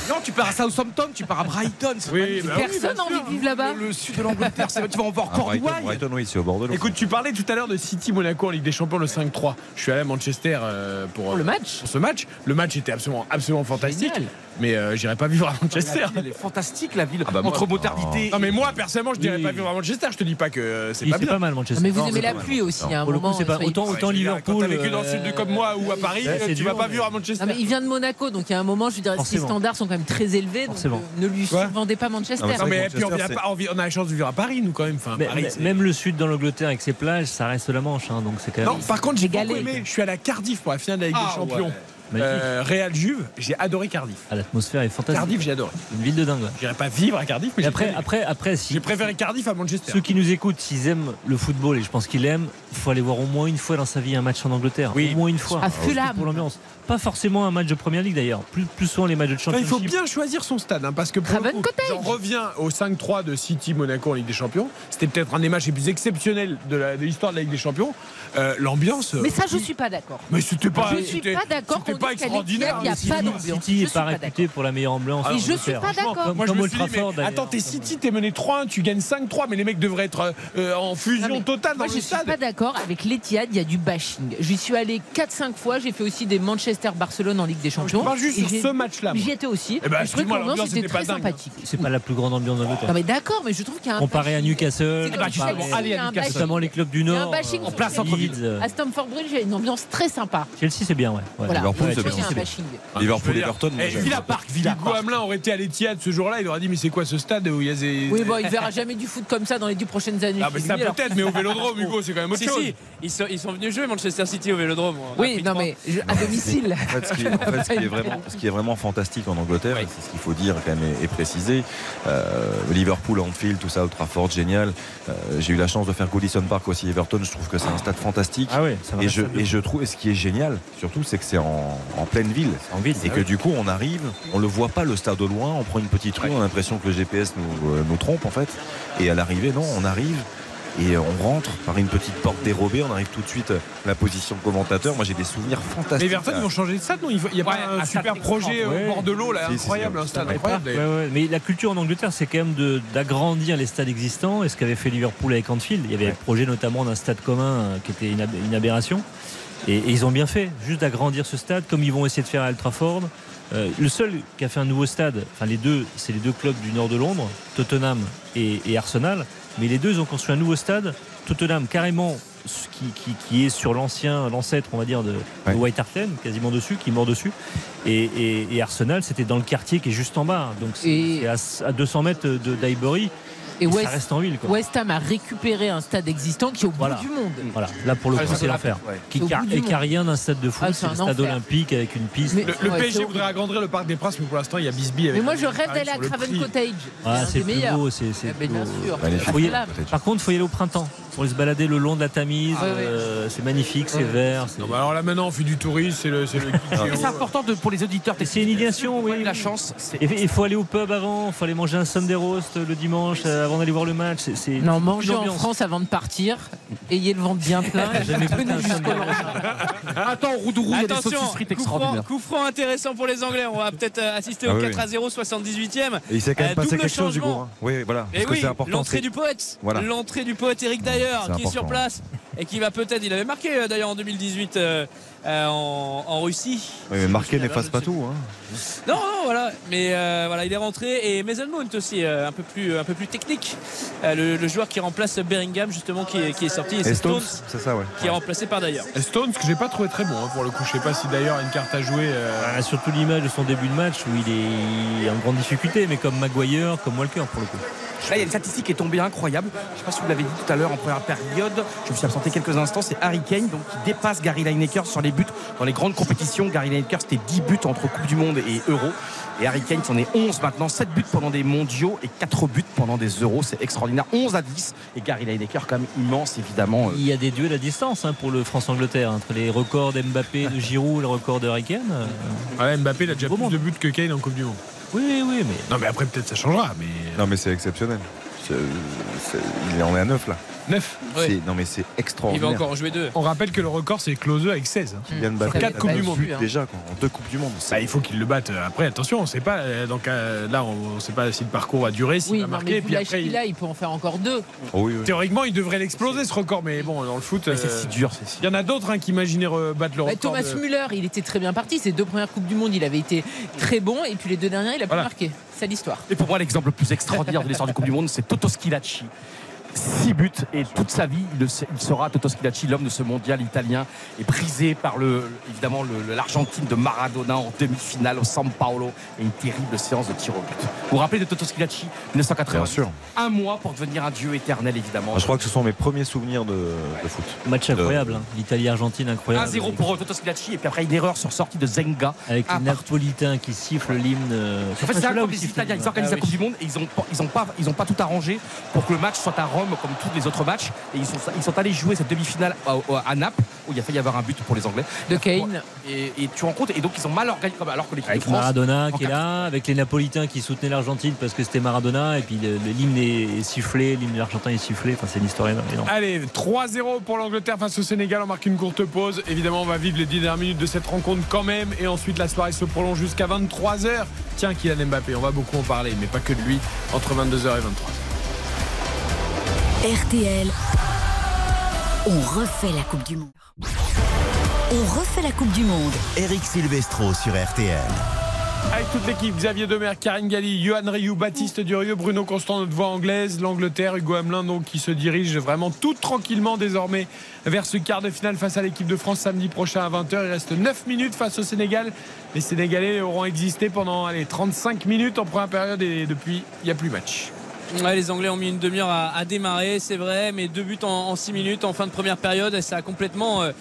Non, tu pars à Southampton, tu pars à Brighton. Oui, bah Personne n'a envie de vivre là-bas. le, le sud de l'Angleterre, c'est- tu vas en voir Ah, Brighton, Cornouailles. Brighton, oui, c'est au bord de l'eau. Écoute, tu parlais tout à l'heure de City Monaco en Ligue des Champions le 5-3. Je suis allé à Manchester euh, pour, Pour le match. pour ce match. Le match était absolument, absolument fantastique. Génial. Mais euh, j'irai pas vivre à Manchester. La ville, elle est fantastique, la ville. Ah bah moi, Entre modernité. Non mais moi personnellement je dirais Oui. pas vivre à Manchester. Je te dis pas que euh, c'est Oui, pas C'est bien. pas mal Manchester. Mais vous Non, aimez la pluie aussi. Un Pour le coup, moment. c'est pas soyez- autant, Ouais, autant dire, Quand Liverpool. t'as vécu dans le sud euh, comme moi ou à Paris, tu vas pas mais- vivre à Manchester. Non, mais il vient de Monaco, donc il y a un moment, je veux dire, ses standards sont quand même très élevés. Donc euh, ne lui survendez pas Manchester. Non, mais Non puis on, a la chance de vivre à Paris nous quand même. Même le sud de l'Angleterre avec ses plages, ça reste la Manche. hein, donc c'est quand Non, par contre, j'ai aimé. Je suis à Cardiff pour la finale de la Ligue Ah, des Champions. Euh, Real Juve, j'ai adoré Cardiff. Ah, L'atmosphère est fantastique. Cardiff, j'ai adoré. Une ville de dingue. J'irai pas vivre à Cardiff, mais après, préféré- après, après, si j'ai préféré Cardiff à Manchester. ceux qui nous écoutent, s'ils aiment le football, et je pense qu'ils l'aiment, il faut aller voir au moins une fois dans sa vie un match en Angleterre. Oui. Au moins une fois. À Fulham. Pour l'ambiance. Pas forcément un match de première ligue d'ailleurs. Plus, plus souvent les matchs de Enfin, championship. il faut bien choisir son stade, hein, parce que pour le coup, j'en reviens au 5-3 de City Monaco en Ligue des Champions. C'était peut-être un des matchs les plus exceptionnels de la- de l'histoire de, la Ligue des Champions. Euh, L'ambiance. Mais ça, je suis pas d'accord. Mais c'était pas. Je suis c'était- pas d'accord C'était qu'on pas extraordinaire. il y a pas d'ambiance. City Je est suis pas réputé pour la meilleure ambiance. Et je suis pas d'accord. Moi, je Comme me suis dit, attends, t'es City, t'es mené 3-1, tu gagnes 5-3, mais les mecs devraient être euh, en fusion totale dans Moi, le je suis stade. pas d'accord. Avec l'Etihad, il y a du bashing. J'y suis allé 4-5 fois. J'ai fait aussi des Manchester-Barcelone en Ligue des Je Champions. parle juste sur ce match-là. J'y étais aussi. Eh ben, je trouvais que l'ambiance était très dingue. sympathique. C'est pas la plus grande ambiance d'Angleterre. Non mais d'accord, mais je trouve qu'il y a un Comparé à. Newcastle, notamment les clubs du Nord, centre-ville. Leeds, euh, À Stamford Bridge, il y a une ambiance très sympa. Chelsea c'est bien, ouais. Voilà. Liverpool, Je c'est trouve bien. Liverpool, Je Everton. eh. Villa Park, Villa Hugo Hamelin aurait été à l'Etihad ce jour-là, il aurait dit mais c'est quoi ce stade où il y a des. Oui, bon, il verra jamais du foot comme ça dans les 10 prochaines années. Ah, mais chez ça peut-être, mais au Vélodrome, Hugo, c'est quand même autre chose. ils sont, venus jouer Manchester City au Vélodrome. Oui, non mais je- à domicile. En fait, ce qui, en fait, ce qui est vraiment, ce qui est vraiment fantastique en Angleterre, et c'est ce qu'il faut dire quand même et, et préciser, euh, Liverpool, Anfield, tout ça, Old Trafford, génial. Euh, J'ai eu la chance de faire Goodison Park aussi, Everton. Je trouve que c'est un stade fantastique. Ah ouais, ça va Et je, et trouve, et ce qui est génial, surtout, c'est que c'est en, en pleine ville. en ville. Et que du coup, on arrive, on le voit pas le stade au loin, on prend une petite rue, on a l'impression que le GPS nous, euh, nous trompe en fait. Et à l'arrivée, non, on arrive. Et on rentre par une petite porte dérobée. On arrive tout de suite à la position de commentateur. Moi, j'ai des souvenirs Mais fantastiques. Everton, ils vont changer de stade, non Il faut- il y a Ouais, pas un un stade super projet Ouais. au bord de l'eau, là, Si, incroyable, un stade stade incroyable. Ouais, d'ailleurs. ouais, Mais la culture en Angleterre, c'est quand même de- d'agrandir les stades existants. Et ce qu'avait fait Liverpool avec Anfield, il y avait le projet notamment d'un stade commun euh, qui était une, ab- une aberration. Et, et ils ont bien fait, juste d'agrandir ce stade, comme ils vont essayer de faire à Old Trafford. Euh, le seul qui a fait un nouveau stade, enfin les deux, c'est les deux clubs du nord de Londres, Tottenham et, et Arsenal. Mais les deux ont construit un nouveau stade. Tottenham carrément qui, qui- qui est sur l'ancien, l'ancêtre, on va dire, de. White Hart Lane, quasiment dessus, qui est mort dessus. Et, et- et Arsenal, c'était dans le quartier qui est juste en bas. Donc c'est Et- à, à 200 mètres de d'Highbury. Et West, ça reste en ville. Quoi. West Ham a récupéré un stade existant qui est au Voilà. bout du monde. Voilà, là pour le Ah, coup, c'est l'enfer. ouais. Qui car- et qui a rien d'un stade de foot, Ah, c'est un stade enfer. olympique avec une piste. Mais- Le, le Ouais, PSG voudrait agrandir le parc des Princes, mais pour l'instant, il y a Bisbee. avec Mais moi, je rêve d'aller à Craven. Cottage. Ah, c'est plus beau, c'est. Par contre, il faut y aller au printemps pour se balader le long de la Tamise. Ah, ouais, ouais. euh, c'est magnifique, c'est Ouais. vert. Non, bah alors là, maintenant, on fait du tourisme, c'est le, important de- pour les auditeurs. C'est une avez oui. la chance. il faut aller au pub avant, il faut aller manger un Sunday roast le dimanche euh, avant d'aller voir le match. C'est- c'est Non, mangez en. France avant de partir. Ayez le ventre bien plein. Attends, Roudourou, il y a des Attention, saucisses frites coup franc, extraordinaires. coup franc intéressant pour les Anglais. On va peut-être euh, assister Ah au oui, 4 à 0, 78e. Et il s'est quand même Euh, passé double quelque chose du coup. changement. hein. Oui, voilà. Et Parce que oui, c'est important. l'entrée c'est- du poète, Voilà. l'entrée du poète Eric Dyer qui est sur place et qui va peut-être, il avait marqué euh, d'ailleurs en 2018 euh, en, en Russie. Oui, mais souviens n'efface pas tout. hein. Non, non, voilà. Mais euh, voilà, il est rentré et Mason Mount aussi, euh, un peu plus, un peu plus technique. Euh, le, le joueur qui remplace Bellingham justement, qui est, qui est sorti. Et Et c'est Stones, Stones c'est ça, ouais. qui est remplacé par d'ailleurs. Stones, que j'ai pas trouvé très bon hein, pour le coup. Je sais pas si d'ailleurs une carte à jouer. euh, Ah, surtout l'image de son début de match où il est en grande difficulté, mais comme Maguire, comme Walker pour le coup. Là, il y a une statistique qui est tombée incroyable. Je ne sais pas si vous l'avez dit tout à l'heure en première période. Je me suis absenté quelques instants. C'est Harry Kane donc, qui dépasse Gary Lineker sur les buts dans les grandes compétitions. Gary Lineker, c'était 10 buts entre Coupe du Monde et Euro. Et Harry Kane, c'en est 11 maintenant. 7 buts pendant des mondiaux et 4 buts pendant des euros. C'est extraordinaire. 11 à 10. Et Gary Lineker, quand même immense, évidemment. Euh, Il y a des duels à distance hein, pour le France-Angleterre entre les records d'Mbappé, de Giroud et le record de Harry Kane. Euh, ouais, Mbappé, il a déjà plus monde. de buts que Kane en Coupe du Monde. Oui, oui, mais Non, mais après, peut-être ça changera. Mais Non, mais c'est exceptionnel. C'est- c'est- Il en est à 9 là. 9. Ouais. C'est- Non, mais c'est Il va extraordinaire. encore en jouer deux. On rappelle que le record, c'est Klose avec 16. hein. Kylian Mmh. Mbappé, Ça quatre il a Coupes pas du Monde. vu hein. déjà quoi, en deux coupes du monde. Bah, il faut qu'il le batte. Après, attention, on sait pas. euh, Donc euh, là, on ne sait pas si le parcours va durer, s'il Oui, va non, marquer. mais Puis après, qu'il il- a, il peut en faire encore deux. Oh oui, oui. théoriquement, il devrait l'exploser ce record. Mais bon, dans le foot, c'est euh, si dur. c'est si il y en a d'autres hein, qui imaginaient battre le Bah, record. Thomas de- Müller, il était très bien parti. Ses deux premières Coupes du Monde, il avait été très bon. Et puis les deux dernières, il a pu Voilà. marquer. C'est l'histoire. Et pour moi, l'exemple le plus extraordinaire de l'histoire du Coupe du Monde, c'est Toto Schilacci. 6 buts et toute sa vie, il, sera Toto Schilacci, l'homme de ce mondial italien, est brisé par le, évidemment l'Argentine de Maradona en demi-finale au San Paolo et une terrible séance de tir au but. Vous vous rappelez de Toto Schilacci Bien 1980 sûr. Un mois pour devenir un dieu éternel, évidemment. Moi, je crois que ce sont mes premiers souvenirs de, de foot. match incroyable. hein. L'Italie-Argentine incroyable. 1-0 pour Toto Schilacci et puis après une erreur sur sortie de Zenga. Avec Ah, les Napolitains qui sifflent l'hymne. euh, En fait, c'est là où les Italiens, ils organisent Ah la Coupe du Monde et ils ont, pas- ils ont pas, ils ont pas tout arrangé pour que le match soit à Rome comme tous les autres matchs. Et ils sont, ils sont allés jouer cette demi-finale à, à Naples où il a failli y avoir un but pour les Anglais. De Kane. Et, et tu rends compte, et donc ils ont mal organisé, comme- alors que l'équipe de Avec France. Maradona qui est là, avec les Napolitains qui soutenaient l'Argentine parce que c'était Maradona, et puis l'hymne est, est sifflé, l'hymne argentin est sifflé. Enfin, c'est une histoire énorme. Allez, 3-0 pour l'Angleterre face au Sénégal. On marque une courte pause. Évidemment, on va vivre les 10 dernières minutes de cette rencontre quand même. Et ensuite, la soirée se prolonge jusqu'à 23h. Tiens, Kylian Mbappé, on va beaucoup en parler, mais pas que de lui, entre 22h et 23h. RTL. On refait la Coupe du Monde. On refait la Coupe du Monde. Eric Silvestro sur RTL. Avec toute l'équipe, Xavier Demer, Karine Galli, Johan Rioux, Baptiste Durieux, Bruno Constant, notre voix anglaise, l'Angleterre, Hugo Hamelin, donc qui se dirige vraiment tout tranquillement désormais vers ce quart de finale face à l'équipe de France samedi prochain à 20h. Il reste 9 minutes face au Sénégal. Les Sénégalais auront existé pendant allez, 35 minutes en première période et depuis, il n'y a plus match. Ouais, les Anglais ont mis une demi-heure à, démarrer, c'est vrai, mais deux buts en, 6 minutes en fin de première période. Et ça a complètement euh,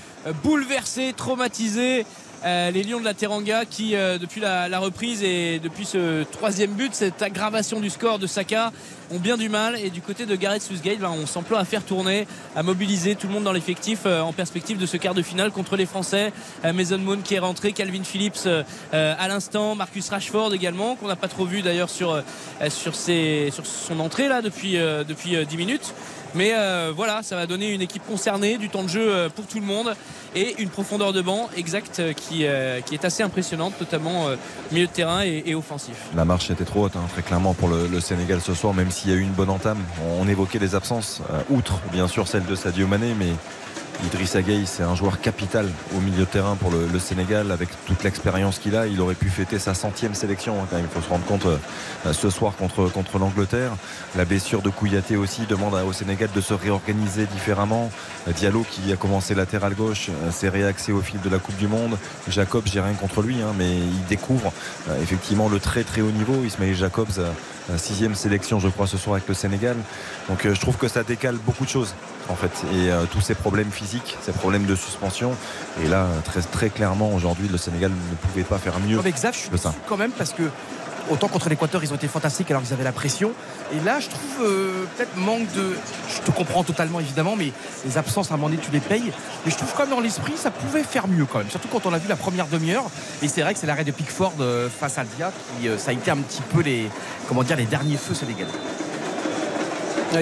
bouleversé, traumatisé euh, les Lions de la Teranga qui, euh, depuis la, reprise et depuis ce troisième but, cette aggravation du score de Saka, ont bien du mal. Et du côté de Gareth Southgate, ben, on s'emploie à faire tourner, à mobiliser tout le monde dans l'effectif euh, en perspective de ce quart de finale contre les Français. Mason Mount qui est rentré, Calvin Phillips à l'instant, Marcus Rashford également, qu'on n'a pas trop vu d'ailleurs sur, son entrée là depuis, depuis euh, 10 minutes. Mais euh, voilà, ça va donner une équipe concernée, du temps de jeu euh, pour tout le monde et une profondeur de banc exacte euh, qui, est assez impressionnante, notamment milieu de terrain et, offensif. La marche était trop haute, hein, très clairement, pour le, Sénégal ce soir, même s'il y a eu une bonne entame. On, évoquait les absences, outre bien sûr celle de Sadio Mané, mais Idrissa Gueye, c'est un joueur capital au milieu de terrain pour le, Sénégal avec toute l'expérience qu'il a. Il aurait pu fêter sa centième sélection hein, quand même. Il faut se rendre compte euh, ce soir contre, contre l'Angleterre. La blessure de Kouyaté aussi demande au Sénégal de se réorganiser différemment. Diallo qui a commencé latéral gauche euh, s'est réaxé au fil de la Coupe du Monde. Jacob, j'ai rien contre lui, hein, mais il découvre euh, effectivement le très très haut niveau. Ismail Jacobs, sixième sélection je crois ce soir avec le Sénégal. Donc je trouve que ça décale beaucoup de choses en fait. Et euh, tous ces problèmes physiques, ces problèmes de suspension. Et là, très, très clairement, aujourd'hui, le Sénégal ne pouvait pas faire mieux. Avec Zaf, je suis ça. quand même parce que autant contre l'Équateur, ils ont été fantastiques alors qu'ils avaient la pression. Et là, je trouve euh, peut-être manque de. Je te comprends totalement évidemment, mais les absences à un moment donné, tu les payes. Mais je trouve quand même dans l'esprit, ça pouvait faire mieux quand même. Surtout quand on a vu la première demi-heure. Et c'est vrai que c'est l'arrêt de Pickford euh, face à Dia qui, ça a été un petit peu les, comment dire, les derniers feux sénégalais.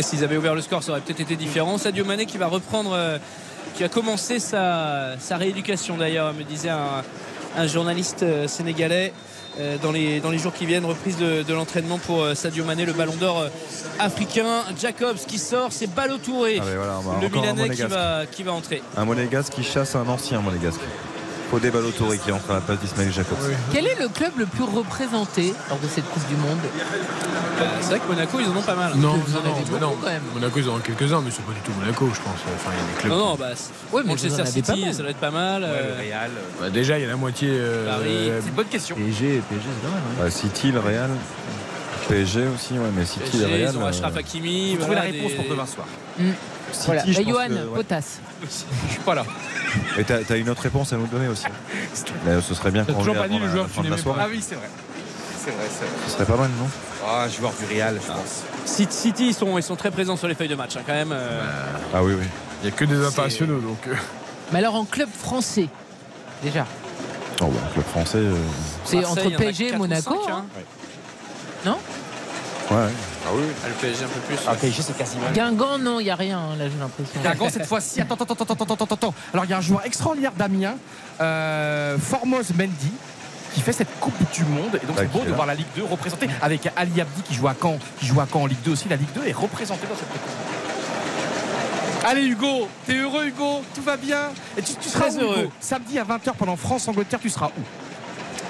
S'ils avaient ouvert le score, ça aurait peut-être été différent. Sadio Mané qui va reprendre, euh, qui a commencé sa, rééducation d'ailleurs, me disait un, journaliste euh, sénégalais. Euh, dans les, dans les jours qui viennent, reprise de, l'entraînement pour Sadio Mané, le ballon d'or africain. Jacobs qui sort, c'est Balotouré, ah le Milanais qui va, qui va entrer. Un monégasque qui chasse un ancien monégasque. Fodé Balotouré qui entre à la place d'Ismaël Jacobs. Quel est le club le plus représenté lors de cette Coupe du Monde? Bah, C'est vrai que Monaco, ils en ont pas mal. Non, non, non, Monaco, ils en ont quelques-uns, mais c'est pas du tout Monaco, je pense. Enfin, il y a des clubs. Non, non, bah, ouais, mais Manchester City, ça doit être pas mal. Euh. le Real. Bah, déjà, il y a la moitié. Euh, Paris, c'est une bonne question. PSG, PSG c'est pas mal. Hein. Bah, City, le Real. PSG aussi, ouais, mais City, PSG, le Real. Ils ont Achraf euh, Hakimi. Vous la réponse pour demain soir. Mm. Voilà. City, Johan, Potas. Je suis pas là. Et t'as as une autre réponse à nous donner aussi. Mais ce serait bien qu'on toujours pas dit le joueur que tu Ah oui, c'est vrai. C'est vrai, c'est vrai. Ce serait pas mal, non? Ah, joueur du Real, je pense. City, ils sont, ils sont très présents sur les feuilles de match, hein, quand même. Euh. Ah oui, oui. Il n'y a que des internationaux, donc. Euh. Mais alors en club français, déjà Oh, bah, club français. Euh. C'est entre PSG et Monaco. hein. Non? Ouais. Ah oui. Ah, le PSG un peu plus. Ah, PSG, c'est quasiment. Guingamp, non, il n'y a rien, là, j'ai l'impression. Guingamp, cette fois-ci. Attends, attends, attends, attends, attends, attends. Alors, il y a un joueur extraordinaire d'Amiens, euh, Formose Mendy qui fait cette Coupe du Monde. Et donc, c'est beau de voir la Ligue 2 représentée avec Ali Abdi qui joue à Caen, qui joue à Caen en Ligue 2 aussi. La Ligue 2 est représentée dans cette Coupe. Allez Hugo, t'es heureux Hugo? Tout va bien? Et tu, seras heureux. Samedi à 20h pendant France-Angleterre, tu seras où?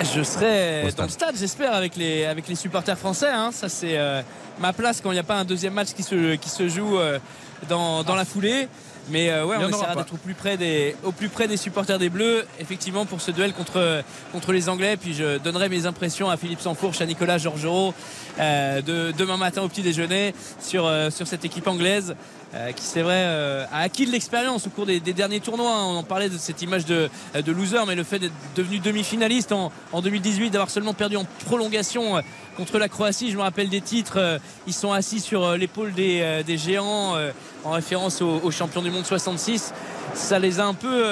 Je serai dans le stade, j'espère, avec les, avec les supporters français. Hein. Ça, c'est euh, ma place quand il n'y a pas un deuxième match qui se, qui se joue euh, dans, dans la foulée. Mais euh, ouais, on essaiera d'être au plus près des, au plus près des supporters des Bleus, effectivement, pour ce duel contre, contre les Anglais. Puis je donnerai mes impressions à Philippe Sanfourche, à Nicolas Georgerot de demain matin au petit déjeuner sur, sur cette équipe anglaise. Euh, qui c'est vrai euh, a acquis de l'expérience au cours des, derniers tournois. On en parlait de cette image de, de loser, mais le fait d'être devenu demi-finaliste en, 2018, d'avoir seulement perdu en prolongation euh, contre la Croatie, je me rappelle des titres, ils sont assis sur l'épaule des, géants en référence aux, champions du monde 66. Ça les a un peu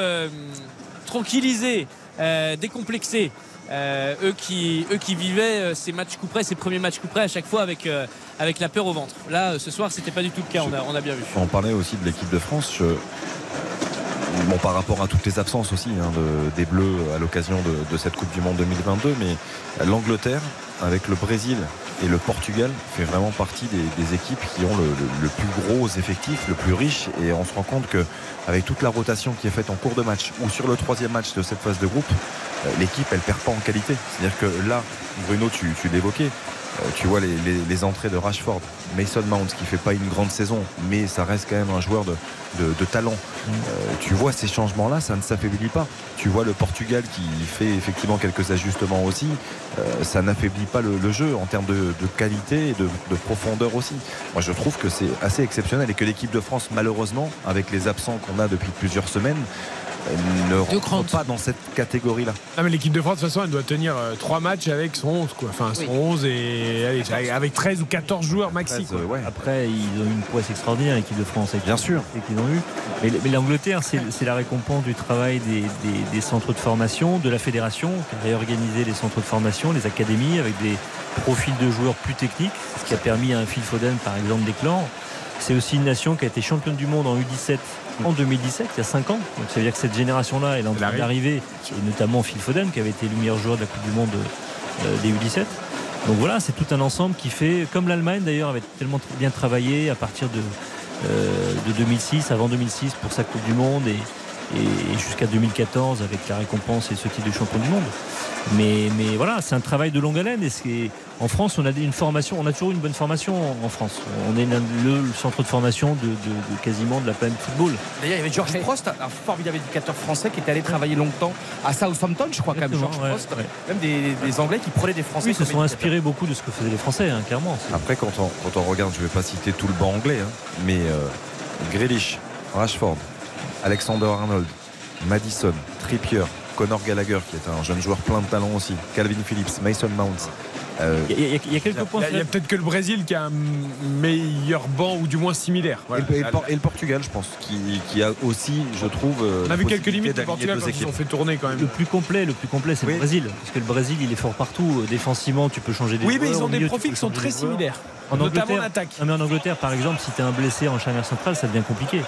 tranquillisés, décomplexés. Euh, eux, qui, eux qui vivaient euh, ces matchs coup ces premiers matchs coup à chaque fois avec, euh, avec la peur au ventre. Là, ce soir, c'était pas du tout le cas, on a, bien vu. On parlait aussi de l'équipe de France. Bon, par rapport à toutes les absences aussi hein, des Bleus à l'occasion de, cette Coupe du Monde 2022, mais l'Angleterre avec le Brésil et le Portugal fait vraiment partie des, équipes qui ont le, plus gros effectif, le plus riche, et on se rend compte que avec toute la rotation qui est faite en cours de match ou sur le troisième match de cette phase de groupe, euh, l'équipe elle perd pas en qualité. C'est-à-dire que là, Bruno, tu, l'évoquais, tu vois les, entrées de Rashford, Mason Mount qui fait pas une grande saison, mais ça reste quand même un joueur de, talent. Mm. Euh, tu vois ces changements-là, ça ne s'affaiblit pas. Tu vois le Portugal qui fait effectivement quelques ajustements aussi, ça n'affaiblit pas le, jeu en termes de, qualité et de, de, profondeur aussi. Moi je trouve que c'est assez exceptionnel et que l'équipe de France, malheureusement, avec les absents qu'on a depuis plusieurs semaines, ne rentre pas dans cette catégorie-là. Ah, mais l'équipe de France, de toute façon, elle doit tenir euh, trois 3 matchs avec son 11, quoi. Enfin, son 11 et avec 13 ou 14 joueurs maxi. Après, ils ont eu une prouesse extraordinaire, l'équipe de France. Avec Bien sûr. qu'ils ont eu. Mais, l'Angleterre, c'est la récompense du travail des, centres de formation, de la fédération, qui a réorganisé les centres de formation, les académies, avec des profils de joueurs plus techniques, ce qui a permis à un Phil Foden, par exemple, d'éclan. C'est aussi une nation qui a été championne du monde en U17 en 2017, il y a 5 ans. Donc ça veut dire que cette génération-là, elle est en train arrive. d'arriver. Et notamment Phil Foden, qui avait été le meilleur joueur de la Coupe du Monde euh, des U17. Donc voilà, c'est tout un ensemble qui fait, comme l'Allemagne d'ailleurs avait tellement bien travaillé à partir de, euh, de 2006, avant 2006 pour sa Coupe du Monde et, et- et jusqu'à 2014 avec la récompense et ce titre de champion du monde. Mais, mais voilà, c'est un travail de longue haleine et c'est- en France, on a une formation, on a toujours une bonne formation en, France. On est le, centre de formation de, de- de quasiment de la planète football. D'ailleurs, il y avait George Prost, un formidable éducateur français qui était allé travailler longtemps à Southampton, je crois, quand même, Exactement, George ouais, Prost. ouais. Même des, des Anglais qui prenaient des Français. Oui, ils se sont inspirés beaucoup de ce que faisaient les Français, hein, clairement. C'est- Après, quand on, quand on regarde, je ne vais pas citer tout le banc anglais, hein, mais euh, Grealish, Rashford, Alexander Arnold, Madison, Trippier, Conor Gallagher, qui est un jeune joueur plein de talent aussi, Calvin Phillips, Mason Mount. euh, Il y, a- il y a- il y a quelques Il points y a, il y a faibles. peut-être que le Brésil qui a un meilleur banc ou du moins similaire. et, Voilà. le- et le, Por- et le Portugal, je pense, qui, qui a aussi, je trouve. euh, On a vu quelques limites du Portugal quand ils ont fait tourner quand Le même. plus complet, le plus complet, c'est Oui. le Brésil. Parce que le Brésil, il est fort partout. Euh, Défensivement, tu peux changer des Oui, mais joueurs. ils ont des milieu, profils qui sont très similaires. En notamment en Angleterre, attaque. Non, mais en Angleterre, par exemple, si tu es un blessé en charnière centrale, ça devient compliqué.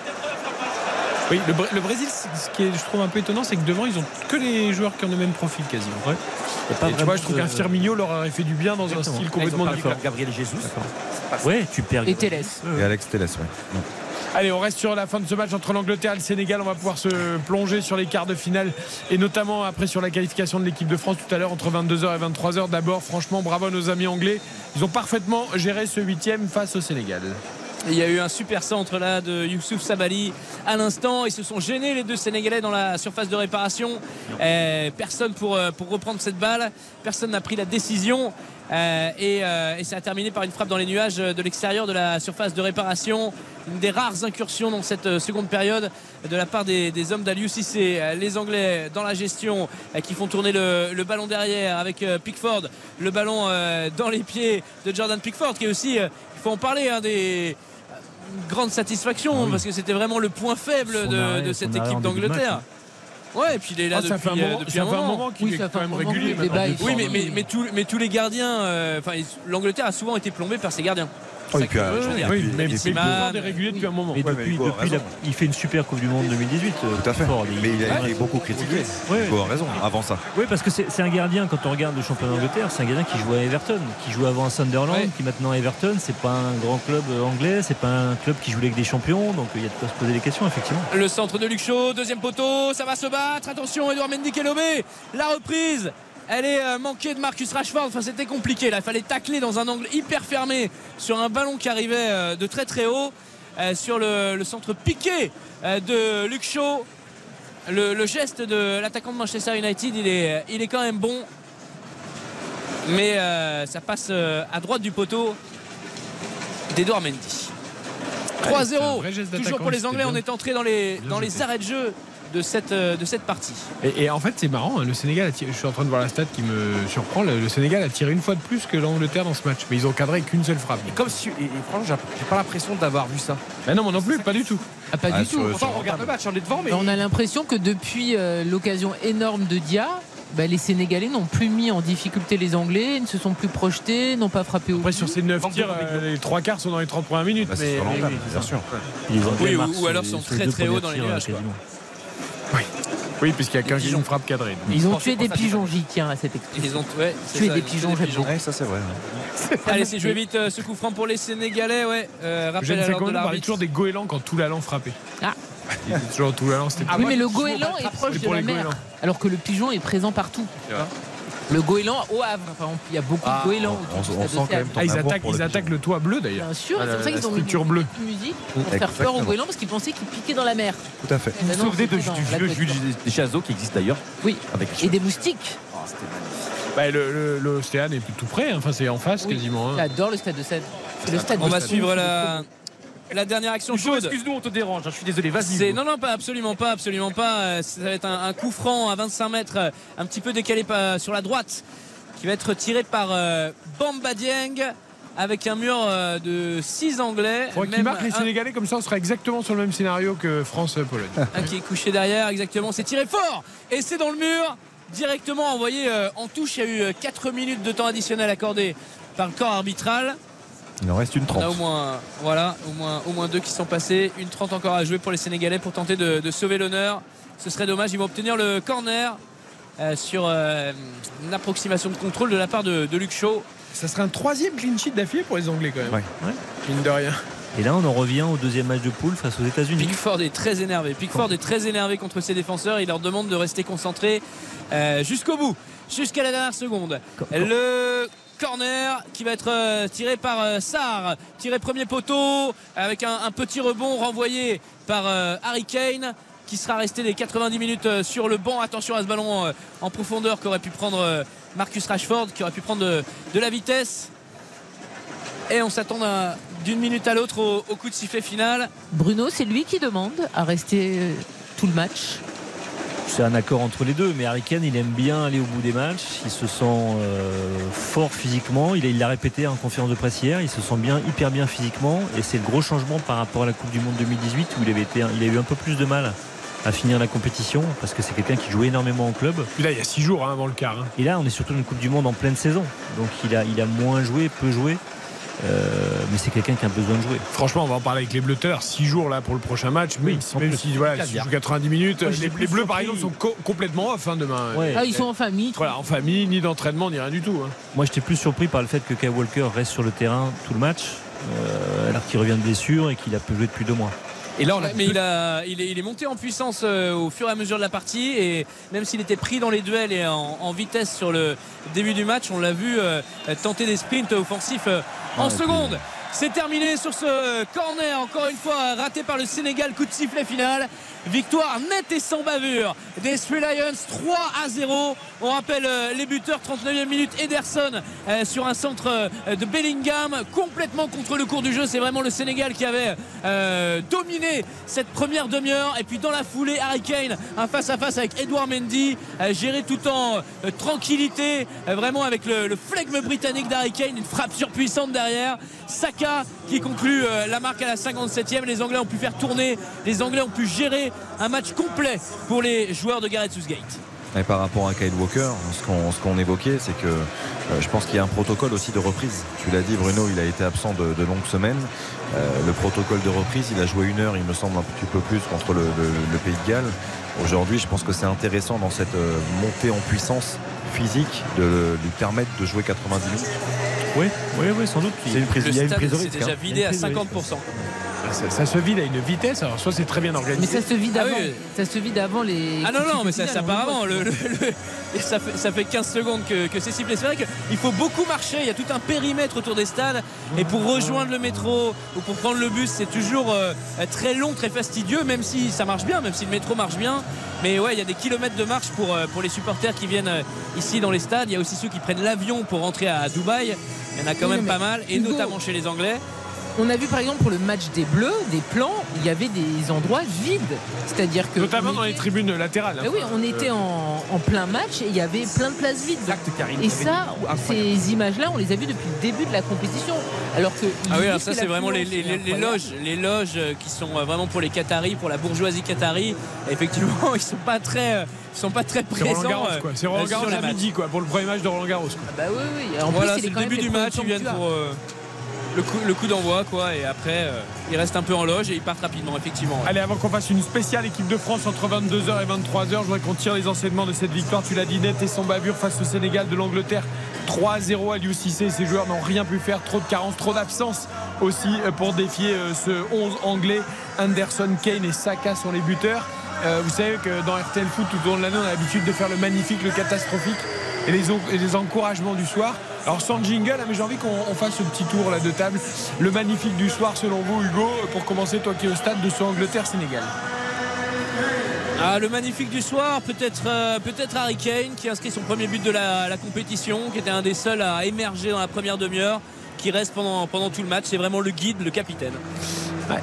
Oui, le, Br- le Brésil, ce qui est, je trouve un peu étonnant, c'est que devant, ils ont que les joueurs qui ont le même profil quasiment. Pas Et tu vois, je trouve de- qu'un Firmino leur aurait fait du bien dans un style ont complètement différent. Gabriel Jesus. Ouais, tu perds. Et Télès. Et Alex Telles, ouais. Allez, on reste sur la fin de ce match entre l'Angleterre et le Sénégal. On va pouvoir se plonger sur les quarts de finale et notamment après sur la qualification de l'équipe de France tout à l'heure entre 22h et 23h. D'abord, franchement, bravo à nos amis anglais. Ils ont parfaitement géré ce huitième face au Sénégal. Il y a eu un super centre là de Youssouf Sabali à l'instant. Ils se sont gênés les deux Sénégalais dans la surface de réparation. Euh, personne pour, euh, pour reprendre cette balle. Personne n'a pris la décision. Et, euh, et ça a terminé par une frappe dans les nuages de l'extérieur de la surface de réparation. Une des rares incursions dans cette euh, seconde période de la part des, hommes d'Aliou Cissé. Les Anglais dans la gestion qui font tourner le, ballon derrière avec Pickford. Le ballon dans les pieds de Jordan Pickford qui est aussi, il faut en parler, des grande satisfaction Ah oui. parce que c'était vraiment le point faible Son de, arrêt- de son cette équipe d'Angleterre. Ouais, et puis il est là Ah, depuis, ça fait un moment, depuis ça un fait un moment. moment qu'il Oui, est quand même régulier. débat Oui, mais, mais, fort. mais tous, mais tous les gardiens, euh, enfin, l'Angleterre a souvent été plombée par ses gardiens. Oh, puis, euh, dire. Oui, mais, est régulier depuis un moment. Mais Ouais, mais depuis, Hugo a depuis la- raison. il fait une super Coupe du Monde 2018. euh, Tout à fait. Ford. Mais il a Ouais. été beaucoup critiqué. Hugo a raison, avant ça. Oui, parce que c'est un gardien, quand on regarde le championnat d'Angleterre, c'est un gardien qui joue à Everton, qui joue avant à Sunderland, qui maintenant à Everton. C'est pas un grand club euh, anglais, c'est pas un club qui joue avec des champions, donc il y a de quoi se poser des questions, effectivement. Le centre de Luc Shaw, deuxième poteau, ça va se battre. Attention, Edouard Mendy qui est lobé. La reprise. Elle est euh, manquée de Marcus Rashford. Enfin, c'était compliqué. Là, il fallait tacler dans un angle hyper fermé sur un ballon qui arrivait euh, de très très haut euh, sur le, le centre piqué de Luc Shaw. Le, le geste de l'attaquant de Manchester United, il est, il est quand même bon. Mais euh, ça passe à droite du poteau d'Edouard Mendy. c'est un 3-0. vrai geste Toujours pour les Anglais, on est entré dans les, dans arrêts de jeu de cette, euh, de cette partie. Et, et en fait, c'est marrant. hein, le Sénégal, a tiré- je suis en train de voir la stat qui me surprend. Le, le Sénégal a tiré une fois de plus que l'Angleterre dans ce match, mais ils ont cadré qu'une seule frappe. Et comme si, et, et franchement, j'ai pas l'impression d'avoir vu ça. Mais non, moi non plus, pas du tout. Ah, pas Ah, du sur- tout. Pourtant, on regarde le match, on est devant, mais. On a l'impression que depuis euh, l'occasion énorme de Dia, bah, les Sénégalais n'ont plus mis en difficulté les Anglais, ne se sont plus projetés, n'ont pas frappé au Après, but. sur ces 9 Manque de tirs, euh, les trois quarts sont dans les 30 premières minutes. Bah, c'est mais, mais oui, bien sûr. Oui, ou- alors sont très, très haut premiers dans les nuages, quasiment. oui, puisqu'il n'y a qu'un une frappe cadrée. donc. Ils ont tué des pigeons, j'y tiens à cette expression. Ils ont ouais, ça, des tué pigeons, j'aime Ouais, ça c'est vrai. Allez, c'est joué vite euh, ce coup franc pour les Sénégalais. Ouais. Euh, Je rappel ne sais alors comment de on parlait l'arbitre. toujours des goélands quand Toulalan frappait. Ah. Il était toujours Toulalan, c'était oui, pas mais le goéland est proche de pour la les mer, alors que le pigeon est présent partout. Le goéland au Havre, par exemple, il y a beaucoup Ah, de goélands on- on stade sent de quand même. Ah, ils attaquent, ils le attaquent le toit bleu d'ailleurs. Bien sûr, Ah, c'est pour ça qu'ils ont mis bleue. de musique pour faire peur aux Exactement. goélands parce qu'ils pensaient qu'ils piquaient dans la mer. Tout à fait. Vous vous souvenez de- du vieux. Jules Deschazot qui existe d'ailleurs Oui, avec et des moustiques. Oh, c'était magnifique. Bah, le, le, le Stéane est tout près, hein. enfin c'est en face Oui. quasiment. hein. J'adore le stade de. C'est le stade On de va suivre la, la dernière action Hugo, chaude. Excuse-nous, on te dérange, hein, je suis désolé, vas-y. Non, non, pas absolument pas, absolument pas. Euh, Ça va être un, un coup franc à 25 mètres, euh, un petit peu décalé par- sur la droite, qui va être tiré par euh, Bamba Dieng avec un mur euh, de 6 Anglais. Même marquent les un- Sénégalais comme ça, on sera exactement sur le même scénario que France-Pologne. Un qui est couché derrière, exactement. C'est tiré fort et c'est dans le mur. Directement envoyé euh, en touche. Il y a eu 4 minutes de temps additionnel accordé par le corps arbitral. Il en reste une On a au 30. moins, voilà, au moins, au moins deux qui sont passés. Une 30 encore à jouer pour les Sénégalais pour tenter de, de sauver l'honneur. Ce serait dommage. Ils vont obtenir le corner euh, sur euh, une approximation de contrôle de la part de, de Luc Shaw. Ça serait un troisième clean sheet d'affilée pour les Anglais quand même. Ouais. Ouais. Mine de rien. Et là, on en revient au deuxième match de poule face aux États-Unis. Pickford est très énervé. Pickford est très énervé contre ses défenseurs. Il leur demande de rester concentrés euh, jusqu'au bout, jusqu'à la dernière seconde. Quand- Le corner qui va être euh, tiré par euh, Sarr, tiré premier poteau avec un, petit rebond renvoyé par euh, Harry Kane qui sera resté les 90 minutes sur le banc. Attention à ce ballon en profondeur qu'aurait pu prendre Marcus Rashford, qui aurait pu prendre de, la vitesse. Et on s'attend d'une minute à l'autre au, coup de sifflet final. Bruno, c'est lui qui demande à rester tout le match. C'est un accord entre les deux, mais Harry Kane, il aime bien aller au bout des matchs. Il se sent euh, fort physiquement. Il l'a répété en conférence de presse hier. Il se sent bien, hyper bien physiquement. Et c'est le gros changement par rapport à la Coupe du Monde 2018 où il avait été, il a eu un peu plus de mal à finir la compétition parce que c'est quelqu'un qui jouait énormément en club. Puis là, il y a six jours hein, avant le quart. hein. Et là, on est surtout dans une Coupe du Monde en pleine saison. Donc il a, il a moins joué, peu joué. Euh, mais c'est quelqu'un qui a besoin de jouer. Franchement, on va en parler avec les l'heure. 6 jours là pour le prochain match. Oui, même si, même plus. si, voilà, Quatre si bières. joue 90 minutes, Moi, les, Bleus par exemple sont co- complètement off hein, demain. Ouais. Ah, ils sont en famille. Voilà, en famille, ni d'entraînement, ni rien du tout. hein. Moi, j'étais plus surpris par le fait que Kyle Walker reste sur le terrain tout le match, euh, alors qu'il revient de blessure et qu'il a peu joué depuis deux mois. Et là, on a mais il, a, il, est, il est monté en puissance euh, au fur et à mesure de la partie et même s'il était pris dans les duels et en, en vitesse sur le début du match, on l'a vu euh, tenter des sprints offensifs euh, en puis- seconde. C'est terminé sur ce corner, encore une fois raté par le Sénégal, coup de sifflet final. Victoire nette et sans bavure des Three Lions 3 à 0. On rappelle euh, les buteurs 39e minute Ederson euh, sur un centre euh, de Bellingham complètement contre le cours du jeu. C'est vraiment le Sénégal qui avait dominé cette première demi-heure. Et puis dans la foulée, Harry Kane, un face-à-face avec Edouard Mendy, géré tout en tranquillité, vraiment avec le, le flegme britannique d'Harry Kane, une frappe surpuissante derrière. Saka qui conclut euh, la marque à la 57e. Les Anglais ont pu faire tourner, les Anglais ont pu gérer un match complet pour les joueurs de Gareth Southgate. Et par rapport à Kyle Walker, ce qu'on évoquait, c'est que euh, je pense qu'il y a un protocole aussi de reprise. Tu l'as dit, Bruno, il a été absent de, longues semaines. Euh, le protocole de reprise, il a joué une heure, il me semble, un petit peu plus contre le, Pays de Galles. Aujourd'hui, je pense que c'est intéressant dans cette montée en puissance physique de lui permettre de jouer 90 minutes. Oui, oui, oui, sans doute. Une prise, Le stade s'est déjà hein. vidé à Il y a une prise de 50%. Ah, Ça, ça se vide à une vitesse. Alors, soit c'est très bien organisé. Mais ça se vide Ah avant. oui. Ça se vide avant les. Ah non, non, mais ça, ça part avant. Le- le- le- et ça, fait, ça fait 15 secondes que, que c'est sifflé. C'est vrai qu'il faut beaucoup marcher. Il y a tout un périmètre autour des stades. Et pour rejoindre le métro ou pour prendre le bus, c'est toujours euh, très long, très fastidieux, même si ça marche bien, même si le métro marche bien. Mais ouais, il y a des kilomètres de marche pour, euh, pour les supporters qui viennent euh, ici dans les stades. Il y a aussi ceux qui prennent l'avion pour rentrer à Dubaï. Il y en a quand Oui, même pas mal, et Hugo- notamment chez les Anglais. On a vu par exemple pour le match des Bleus, des plans, il y avait des endroits vides. C'est-à-dire que. Notamment dans les tribunes latérales. hein. Ah oui, on était en, en plein match et il y avait plein de places vides. Exact, Karine. Et ça, ces images-là, on les a vues depuis le début de la compétition. Alors que. Ah oui, alors ça c'est vraiment les, loges, les loges euh, qui sont euh, vraiment pour les Qataris, pour la bourgeoisie qatari. Effectivement, ils sont pas très, euh, ils sont pas très C'est Roland présents. Garros, euh, quoi. C'est euh, Roland Garros à midi, quoi, pour le premier match de Roland Garros. quoi. Bah oui, oui. En Voilà, c'est est le début du match. Ils viennent pour euh, le coup, d'envoi, quoi. Et après, euh, ils restent un peu en loge et ils partent rapidement, effectivement. Allez, avant qu'on fasse une spéciale équipe de France entre 22h et 23h, je voudrais qu'on tire les enseignements de cette victoire. Tu l'as dit net et sans bavure face au Sénégal de l'Angleterre. 3-0 à l'UCC. Ces joueurs n'ont rien pu faire. Trop de carences, trop d'absence aussi euh, pour défier euh, ce 11 anglais. Anderson, Kane et Saka sont les buteurs. Euh, vous savez que dans RTL Foot, tout au long de l'année, on a l'habitude de faire le magnifique, le catastrophique et les encouragements du soir. Alors sans jingle, hein, mais j'ai envie qu'on on fasse ce petit tour là de table. Le magnifique du soir selon vous, Hugo, pour commencer, toi qui es au stade de ce Angleterre-Sénégal. Ah, le magnifique du soir, peut-être euh, peut-être Harry Kane qui inscrit son premier but de la, compétition, qui était un des seuls à émerger dans la première demi-heure, qui reste pendant tout le match. C'est vraiment le guide, le capitaine.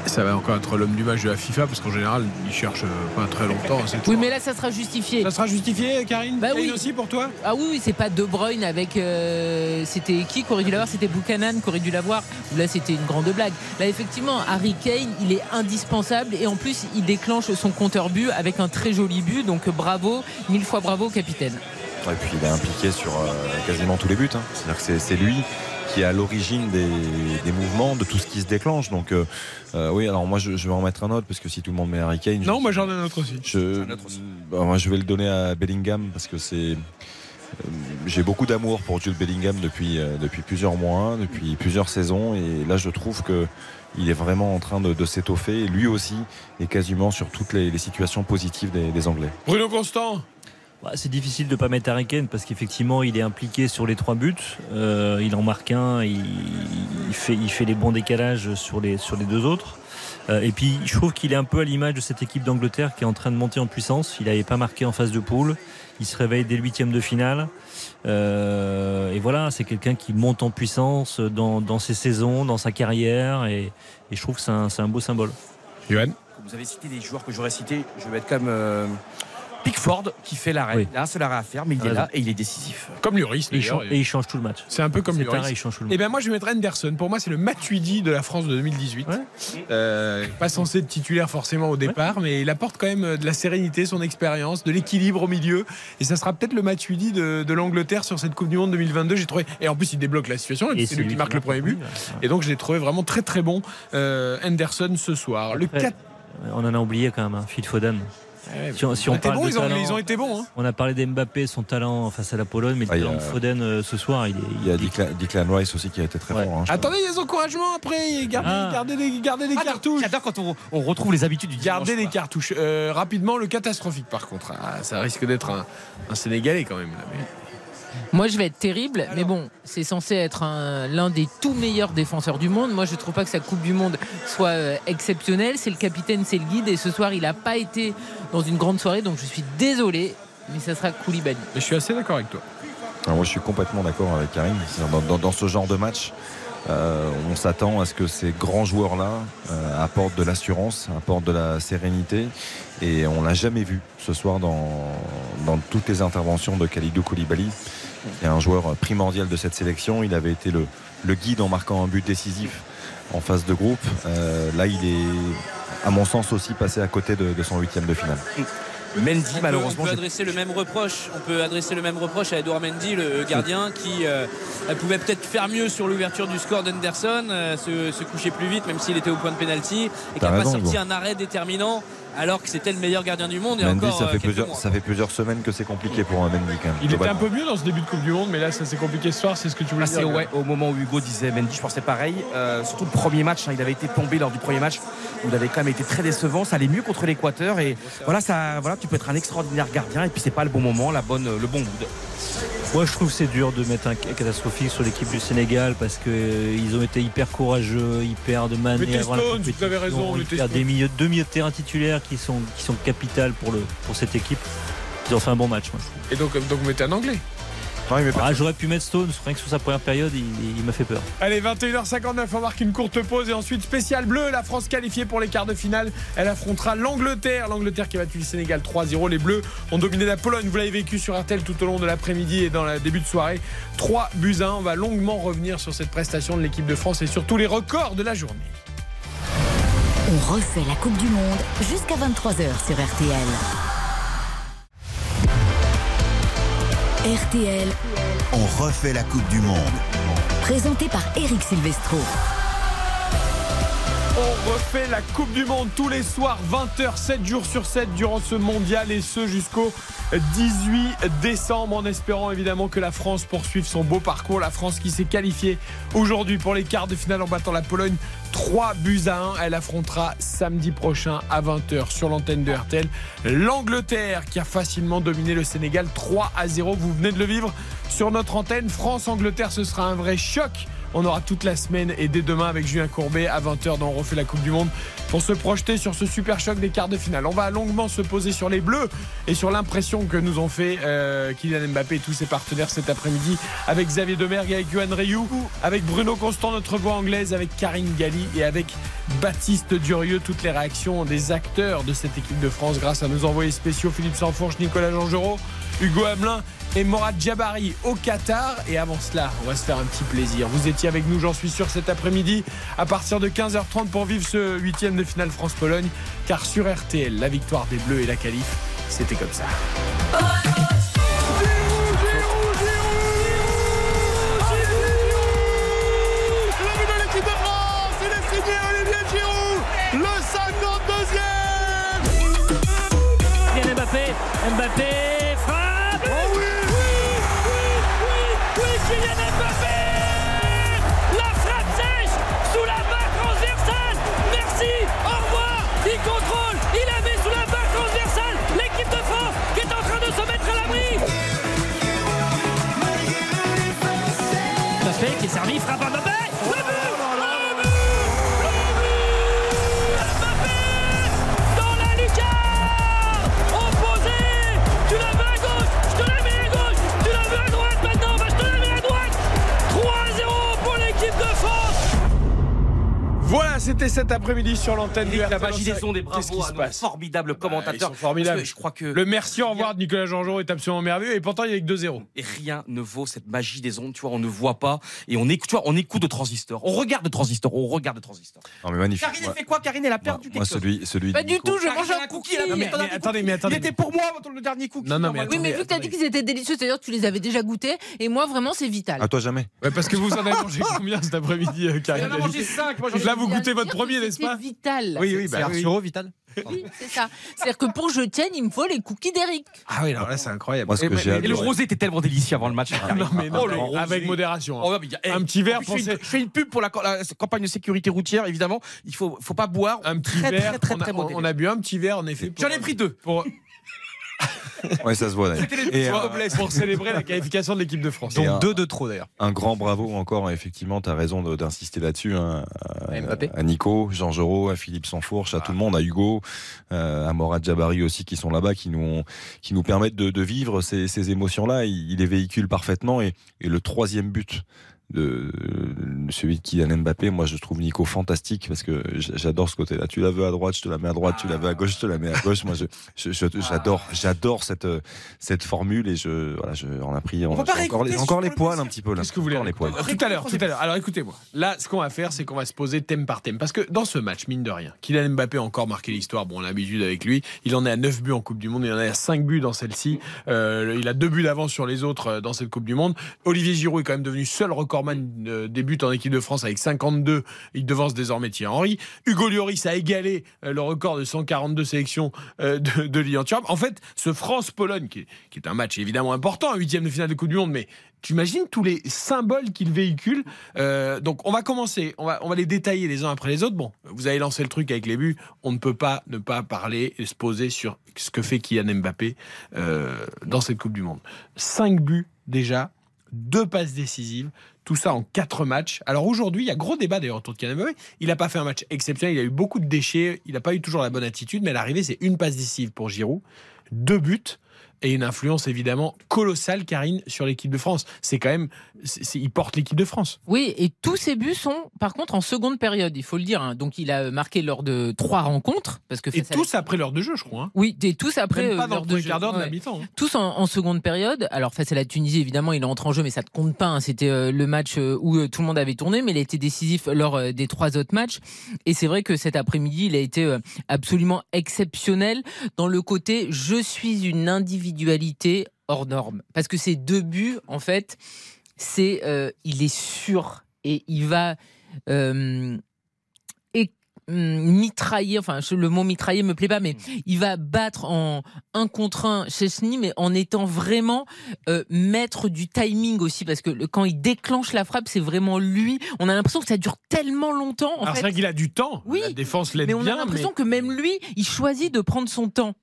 Ça va encore être l'homme du match de la FIFA parce qu'en général, il cherche euh, pas très longtemps. Oui, toujours- mais là, ça sera justifié. Ça sera justifié, Karine? Bah oui. aussi pour toi? Ah oui, oui, c'est pas De Bruyne avec. euh, c'était qui qui aurait dû l'avoir? C'était Buchanan qui aurait dû l'avoir. Là, c'était une grande blague. Là, effectivement, Harry Kane, il est indispensable et en plus, il déclenche son compteur but avec un très joli but. Donc, bravo, mille fois bravo, capitaine. Et puis il est impliqué sur euh, quasiment tous les buts. hein. C'est-à-dire que c'est lui qui est à l'origine des, des mouvements, de tout ce qui se déclenche. Donc euh, euh, oui, alors moi je, je vais en mettre un autre parce que si tout le monde met Harry Kane, je- Non, moi j'en ai un autre aussi. je, bah, moi, je vais le donner à Bellingham parce que c'est. euh, J'ai beaucoup d'amour pour Jude Bellingham depuis, euh, depuis plusieurs mois, depuis plusieurs saisons. Et là, je trouve que il est vraiment en train de, de s'étoffer. Et lui aussi est quasiment sur toutes les, les situations positives des, des Anglais. Bruno Constant c'est difficile de ne pas mettre Harry Kane parce qu'effectivement il est impliqué sur les trois buts. Euh, il en marque un, il, il fait, il fait les bons décalages sur les, sur les deux autres. Euh, et puis je trouve qu'il est un peu à l'image de cette équipe d'Angleterre qui est en train de monter en puissance. Il n'avait pas marqué en phase de poule. Il se réveille dès le huitième de finale. Euh, et voilà, c'est quelqu'un qui monte en puissance dans, dans ses saisons, dans sa carrière. Et, et je trouve que c'est un, beau symbole. Johan? Vous avez cité des joueurs que j'aurais cités. Je vais être comme euh, Pickford qui fait l'arrêt. Oui. Il a un seul arrêt à faire, mais il est là et il est décisif. Comme Lloris, Et il, change, et il change tout le match. C'est un peu comme Lloris. arrêt, il change tout le Eh bien moi je vais mettre Anderson. Pour moi c'est le Matuidi de la France de 2018. Ouais. Euh, pas censé être titulaire forcément au départ, mais il apporte quand même euh, de la sérénité, son expérience, de l'équilibre au milieu. Et ça sera peut-être le Matuidi de, de l'Angleterre sur cette Coupe du Monde 2022. J'ai trouvé. Et en plus il débloque la situation. Et, c'est lui qui marque le premier but. Et donc je l'ai trouvé vraiment très très bon euh, Anderson ce soir. Le Après, 4 On en a oublié quand même, hein, Phil Foden. Si on, si on t'es parle bon, de ils, ont, talent, ils ont été bons. hein. on a parlé d'Mbappé, son talent face à la Pologne, mais le Ah, il y a- talent de Foden euh, ce soir, il est. Il y a Declan, Rice aussi qui a été très Ouais. fort. hein, Attendez les encouragements après. Gardez, Ah. gardez les, gardez les Ah, cartouches. J'adore quand on, on retrouve les habitudes du Gardez dimanche les soir. cartouches. Euh, rapidement, le catastrophique par contre. Ah, ça risque d'être un, un Sénégalais quand même. Là, mais- Moi, je vais être terrible, mais bon, c'est censé être un- l'un des tout meilleurs défenseurs du monde. Moi, je trouve pas que sa Coupe du Monde soit euh, exceptionnelle. C'est le capitaine, c'est le guide, et ce soir, il n'a pas été dans une grande soirée, donc je suis désolé, mais ça sera Koulibaly. mais je suis assez d'accord avec toi. Alors moi, je suis complètement d'accord avec Karim. Dans, dans- dans ce genre de match, euh, on s'attend à ce que ces grands joueurs-là euh, apportent de l'assurance, apportent de la sérénité. Et on l'a jamais vu ce soir dans, dans toutes les interventions de Khalidou Koulibaly. Qui est un joueur primordial de cette sélection. Il avait été le, le guide en marquant un but décisif en phase de groupe. Euh, là, il est, à mon sens, aussi passé à côté de, de son huitième de finale. Mendy, On peut- malheureusement, on peut j'ai- adresser le même reproche. On peut adresser le même reproche à Edouard Mendy, le gardien, qui euh, pouvait peut-être faire mieux sur l'ouverture du score d'Henderson, euh, se, se coucher plus vite, même s'il était au point de pénalty, et qui n'a pas sorti un arrêt déterminant. Alors que c'était le meilleur gardien du monde et Mendy, encore ça, euh, fait quelques plusieurs, mois. ça fait plusieurs semaines que c'est compliqué pour un Mendy quand même. Il était un peu mieux dans ce début de Coupe du Monde, mais là, ça s'est compliqué ce soir. C'est ce que tu voulais Là, c'est dire. ouais, au moment où Hugo disait Mendy, je pensais pareil. Euh, surtout le premier match, hein, il avait été tombé lors du premier match. où Il avait quand même été très décevant. Ça allait mieux contre l'Équateur et voilà, ça, voilà, tu peux être un extraordinaire gardien et puis c'est pas le bon moment, la bonne, le bon mood. Moi, je trouve que c'est dur de mettre un catastrophique sur l'équipe du Sénégal parce qu'ils ont été hyper courageux, hyper de manière. Vous avez raison, mettez Il y a Stones. des milieux, deux milieux de terrain titulaires qui sont, qui sont capitales pour, le, pour cette équipe. Ils ont fait un bon match, moi, je trouve. Et donc, donc vous mettez un anglais. Non, il met pas- Ah, J'aurais pu mettre Stones, rien que sur sa première période, il, il m'a fait peur. Allez, 21h59, on marque une courte pause et ensuite spécial bleu. La France qualifiée pour les quarts de finale. Elle affrontera l'Angleterre. L'Angleterre qui a battu le Sénégal 3-0. Les Bleus ont dominé la Pologne. Vous l'avez vécu sur RTL tout au long de l'après-midi et dans le début de soirée. 3 buts à 1. On va longuement revenir sur cette prestation de l'équipe de France et sur tous les records de la journée. On refait la Coupe du Monde jusqu'à 23h sur RTL. RTL, On refait la Coupe du Monde. présenté par Eric Silvestro. On refait la Coupe du Monde tous les soirs, 20h, 7 jours sur 7 durant ce mondial et ce jusqu'au 18 décembre en espérant évidemment que la France poursuive son beau parcours. La France qui s'est qualifiée aujourd'hui pour les quarts de finale en battant la Pologne 3 buts à 1. Elle affrontera samedi prochain à 20h sur l'antenne de RTL l'Angleterre qui a facilement dominé le Sénégal 3 à 0. Vous venez de le vivre sur notre antenne. France-Angleterre, ce sera un vrai choc. On aura toute la semaine et dès demain avec Julien Courbet à 20h dans On refait la Coupe du Monde pour se projeter sur ce super choc des quarts de finale. On va longuement se poser sur les Bleus et sur l'impression que nous ont fait euh, Kylian Mbappé et tous ses partenaires cet après-midi avec Xavier Demergue, avec Johan Rioux, avec Bruno Constant, notre voix anglaise, avec Karine Galli et avec Baptiste Durieux. Toutes les réactions des acteurs de cette équipe de France grâce à nos envoyés spéciaux Philippe Sanfourche, Nicolas Jean-Geraud, Hugo Hamelin et Morad Jabari au Qatar. Et avant cela, on va se faire un petit plaisir. Vous étiez avec nous, j'en suis sûr, cet après-midi à partir de 15h30 pour vivre ce huitième de finale France-Pologne. Car sur RTL, la victoire des Bleus et la qualif, c'était comme ça. Le Mbappé La frappe sèche sous la barre transversale. Merci, au revoir. Il contrôle, il la met sous la barre transversale. L'équipe de France qui est en train de se mettre à l'abri. Mbappé qui est servi, frappe à Mbappé Voilà, c'était cet après-midi sur l'antenne du la magie des ondes et Qu'est-ce bravo qui se à nos passe formidables commentateurs. ils sont formidables. Je crois que Le merci au revoir de Nicolas Jean-Jean est absolument merveilleux et pourtant il y a que 2-0. et rien ne vaut cette magie des ondes. Tu vois, on ne voit pas et on écoute, tu vois, on écoute de transistors. On regarde de transistors. On regarde de transistors. Non, mais magnifique. Karine, elle fait quoi Karine, elle a perdu quelque chose. celui, celui Pas du tout, je mange un cookie. attendez, mais attendez. Il était pour moi le dernier cookie. Non, non, mais Oui, mais vu que t'as dit qu'ils étaient délicieux, c'est-à-dire que tu les avais déjà goûtés. Et moi, vraiment, c'est vital. À toi jamais. Ouais, parce que vous en avez mangé combien cet après-midi, euh, Karine en a mangé 5. Moi, j'en ai- Là, vous goûtez votre premier, n'est-ce pas? vital. Oui, oui, bah oui. Vital Oui, c'est ça. C'est-à-dire que pour je tienne, il me faut les cookies d'Eric. Ah oui, alors là, c'est incroyable. Moi, ce Et- que mais- j'ai mais- Et le rosé était tellement délicieux avant le match. Non, mais non, Oh, le mais rosé. avec modération. hein. Oh, mais Un petit verre plus, pour je fais, une, je fais une pub pour la, la campagne de sécurité routière, évidemment. Il faut, faut pas boire. Un petit très, verre. Très, très, on, très a, modéré. on a bu un petit verre, en effet. J'en ai pris deux. Pour, Ouais, ça se voit. d'ailleurs. Et pour- un, pour célébrer la qualification de l'équipe de France. Un- Donc deux de trop d'ailleurs. un grand bravo encore, effectivement, tu as raison d'insister là-dessus. hein, à, Mbappé. à Nico, Jean Giraud, à Philippe Sansfourche, à tout le monde, à Hugo, euh, à Morad Jabari aussi qui sont là-bas, qui nous, ont- qui nous permettent de, de vivre ces, ces émotions-là. Il, il les véhicule parfaitement. Et, et le troisième but de celui de Kylian Mbappé, moi je trouve Nico fantastique parce que j'adore ce côté-là. Tu la veux à droite, je te la mets à droite, tu la veux à gauche, je te la mets à gauche. Moi je, je- je- j'adore, j'adore cette cette formule et je voilà, je on a pris on, encore les, encore poils un petit peu là. Qu'est-ce que vous voulez les poils. Tout à l'heure, tout à l'heure. Alors écoutez-moi. Là, ce qu'on va faire, c'est qu'on va se poser thème par thème. Parce que dans ce match, mine de rien, Kylian Mbappé a encore marqué l'histoire. Bon, on a l'habitude avec lui. Il en est à 9 buts en Coupe du Monde. Il en est à 5 buts dans celle-ci. Euh, il a deux buts d'avance sur les autres euh, dans cette Coupe du Monde. Olivier Giroud est quand même devenu seul recordman euh, des buts en équipe de France avec 52. Il devance désormais Thierry Henry. Hugo Lloris a égalé euh, le record de 142 sélections euh, de, de Thuram. En fait, ce France-Pologne, qui, est- un match évidemment important, huitième de finale de Coupe du Monde, mais tu imagines tous les symboles qu'il véhicule. Euh, donc on va commencer, on va, on va les détailler les uns après les autres. Bon, vous avez lancé le truc avec les buts, on ne peut pas ne pas parler et se poser sur ce que fait Kylian Mbappé euh, dans cette Coupe du Monde. Cinq buts déjà, deux passes décisives, tout ça en quatre matchs. Alors aujourd'hui, il y a gros débat d'ailleurs autour de Mbappé. Il n'a pas fait un match exceptionnel, il a eu beaucoup de déchets, il n'a pas eu toujours la bonne attitude, mais l'arrivée, c'est une passe décisive pour Giroud, deux buts et une influence évidemment colossale, Karine, sur l'équipe de France. C'est quand même, il porte l'équipe de France. Oui, et tous ces buts sont par contre en seconde période, il faut le dire. hein. Donc il a marqué lors de trois rencontres. Parce que Et à- tous après l'heure de jeu, je crois. hein. Oui, et tous après euh, dans l'heure le de jeu. quart d'heure de la mi-temps. hein. tous en, en seconde période. Alors face à la Tunisie, évidemment, il est entré en jeu, mais ça ne compte pas. hein. C'était euh, le match euh, où euh, tout le monde avait tourné, mais il a été décisif lors des trois autres matchs. Et c'est vrai que cet après-midi, il a été absolument exceptionnel dans le côté je suis une individualité hors norme. Parce que ces deux buts, en fait, c'est euh, il est sûr et il va euh, et hum, mitrailler, enfin le mot mitrailler me plaît pas, mais il va battre en un contre un Chesney, mais en étant vraiment euh, maître du timing aussi, parce que le- quand il déclenche la frappe, c'est vraiment lui. On a l'impression que ça dure tellement longtemps. En Alors c'est vrai qu'il a du temps. Oui, la défense l'aide mais on bien. a l'impression que même lui, il choisit de prendre son temps.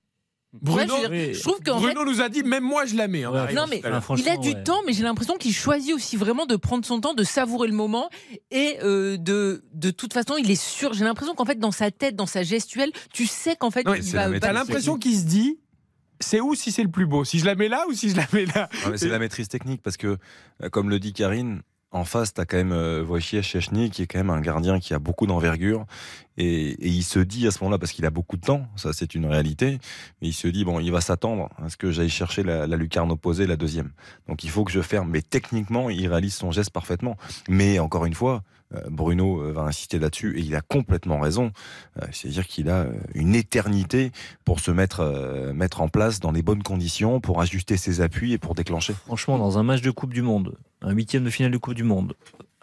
Bruno, Ouais, je, veux dire, je trouve qu'en fait, Bruno nous a dit, même moi je la mets. hein, Ouais, non mais. Ah, il a du ouais. temps, mais j'ai l'impression qu'il choisit aussi vraiment de prendre son temps, de savourer le moment et euh, de de toute façon il est sûr. J'ai l'impression qu'en fait dans sa tête, dans sa gestuelle, tu sais qu'en fait il va. T'as l'impression qu'il se dit, c'est où si c'est le plus beau? Si je la mets là ou si je la mets là? Ouais, c'est la maîtrise technique parce que, euh, comme le dit Karine, en face, tu as quand même euh, Wojciech qui est quand même un gardien qui a beaucoup d'envergure. Et, il se dit à ce moment-là, parce qu'il a beaucoup de temps, ça c'est une réalité, mais il se dit, bon, il va s'attendre à ce que j'aille chercher la, la lucarne opposée, la deuxième. Donc il faut que je ferme. Mais techniquement, il réalise son geste parfaitement. Mais encore une fois, euh, Bruno euh, va insister là-dessus et il a complètement raison. Euh, C'est-à-dire qu'il a une éternité pour se mettre, mettre en place dans les bonnes conditions, pour ajuster ses appuis et pour déclencher. Franchement, dans un match de Coupe du Monde, un huitième de finale de Coupe du Monde,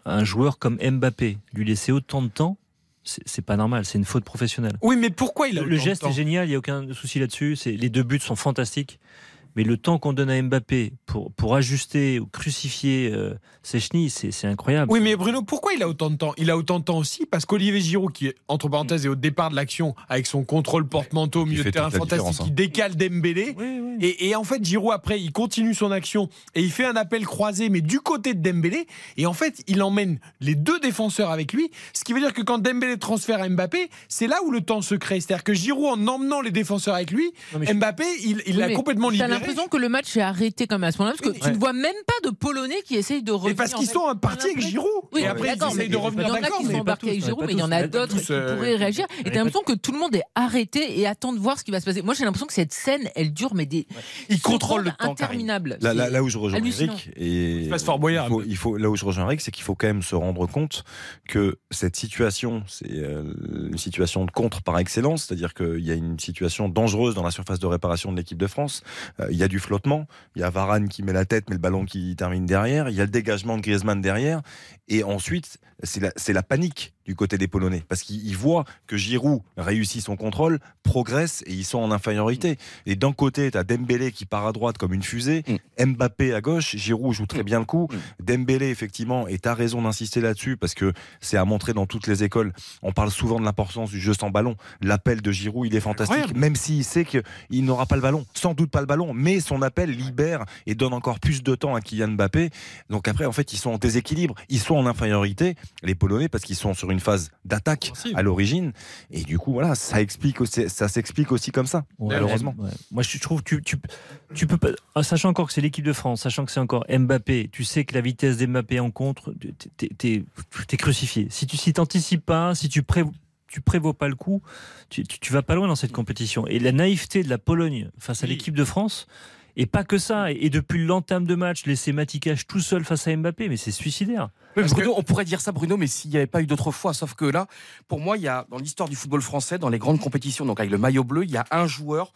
un joueur comme Mbappé, lui laisser autant de temps, c'est pas normal, c'est une faute professionnelle. Oui, mais pourquoi il a Le, le geste est génial, il n'y a aucun souci là-dessus. Les deux buts sont fantastiques. Mais le temps qu'on donne à Mbappé pour, pour ajuster ou crucifier euh, ses chenilles, c'est c'est incroyable. Oui, mais Bruno, pourquoi il a autant de temps? Il a autant de temps aussi parce qu'Olivier Giroud, qui est entre parenthèses est au départ de l'action avec son contrôle porte-manteau au milieu de terrain fantastique, hein. qui décale Dembélé. Oui, oui. Et, et en fait, Giroud après, il continue son action et il fait un appel croisé, mais du côté de Dembélé. Et en fait, il emmène les deux défenseurs avec lui. Ce qui veut dire que quand Dembélé transfère à Mbappé, c'est là où le temps se crée. C'est-à-dire que Giroud, en emmenant les défenseurs avec lui, Non, Mbappé, il Oui, l'a complètement libéré. L'impression que le match est arrêté comme à ce moment-là, parce que tu ne vois même pas de Polonais qui essayent de revenir. Et parce qu'ils sont un parti T'as avec Giroud. Oui, et après, ils d'accord, essayent mais de revenir Il y en a d'accord. qui mais sont embarqués avec Giroud, mais il y en a d'autres qui euh, pourraient réagir. Et t'as l'impression que tout le monde est arrêté et attend de voir ce qui va se passer. Moi, j'ai l'impression que cette scène, elle dure, mais des. Il contrôle le temps, Karine. interminables. Là, où je rejoins. Eric, et il faut, là où je rejoins Eric, c'est qu'il faut quand même se rendre compte que cette situation, c'est euh, une situation de contre par excellence, c'est-à-dire qu'il y a une situation dangereuse dans la surface de réparation de l'équipe de France. Il y a du flottement, il y a Varane qui met la tête, mais le ballon qui termine derrière, il y a le dégagement de Griezmann derrière, et ensuite c'est la, panique du côté des Polonais, parce qu'ils ils voient que Giroud réussit son contrôle, progresse et ils sont en infériorité. Et d'un côté, tu as Dembélé qui part à droite comme une fusée, Mbappé à gauche, Giroud joue très bien le coup, Dembélé effectivement, et tu as raison d'insister là-dessus, parce que c'est à montrer dans toutes les écoles. On parle souvent de l'importance du jeu sans ballon. L'appel de Giroud, il est fantastique, Incroyable. même s'il sait qu'il n'aura pas le ballon, sans doute pas le ballon, mais son appel libère et donne encore plus de temps à Kylian Mbappé. Donc après, en fait, ils sont en déséquilibre, ils sont en infériorité, les Polonais, parce qu'ils sont sur une phase d'attaque à l'origine. Et du coup, voilà, ça explique aussi, ça s'explique aussi comme ça, Ouais, malheureusement. ouais. Moi, je trouve que tu, tu, tu peux pas. en Sachant encore que c'est l'équipe de France, sachant que c'est encore Mbappé, tu sais que la vitesse d'Mbappé en contre, t'es- crucifié. Si tu si t'anticipes pas, si tu pré tu prévois pas le coup, tu, tu, tu vas pas loin dans cette compétition. Et la naïveté de la Pologne face à Oui. l'équipe de France, et pas que ça. Et, et depuis l'entame de match, laisser Matikach tout seul face à Mbappé, mais c'est suicidaire. Oui, on pourrait dire ça, Bruno, mais s'il n'y avait pas eu d'autres fois. Sauf que là, pour moi, il y a dans l'histoire du football français, dans les grandes compétitions, donc avec le maillot bleu, il y a un joueur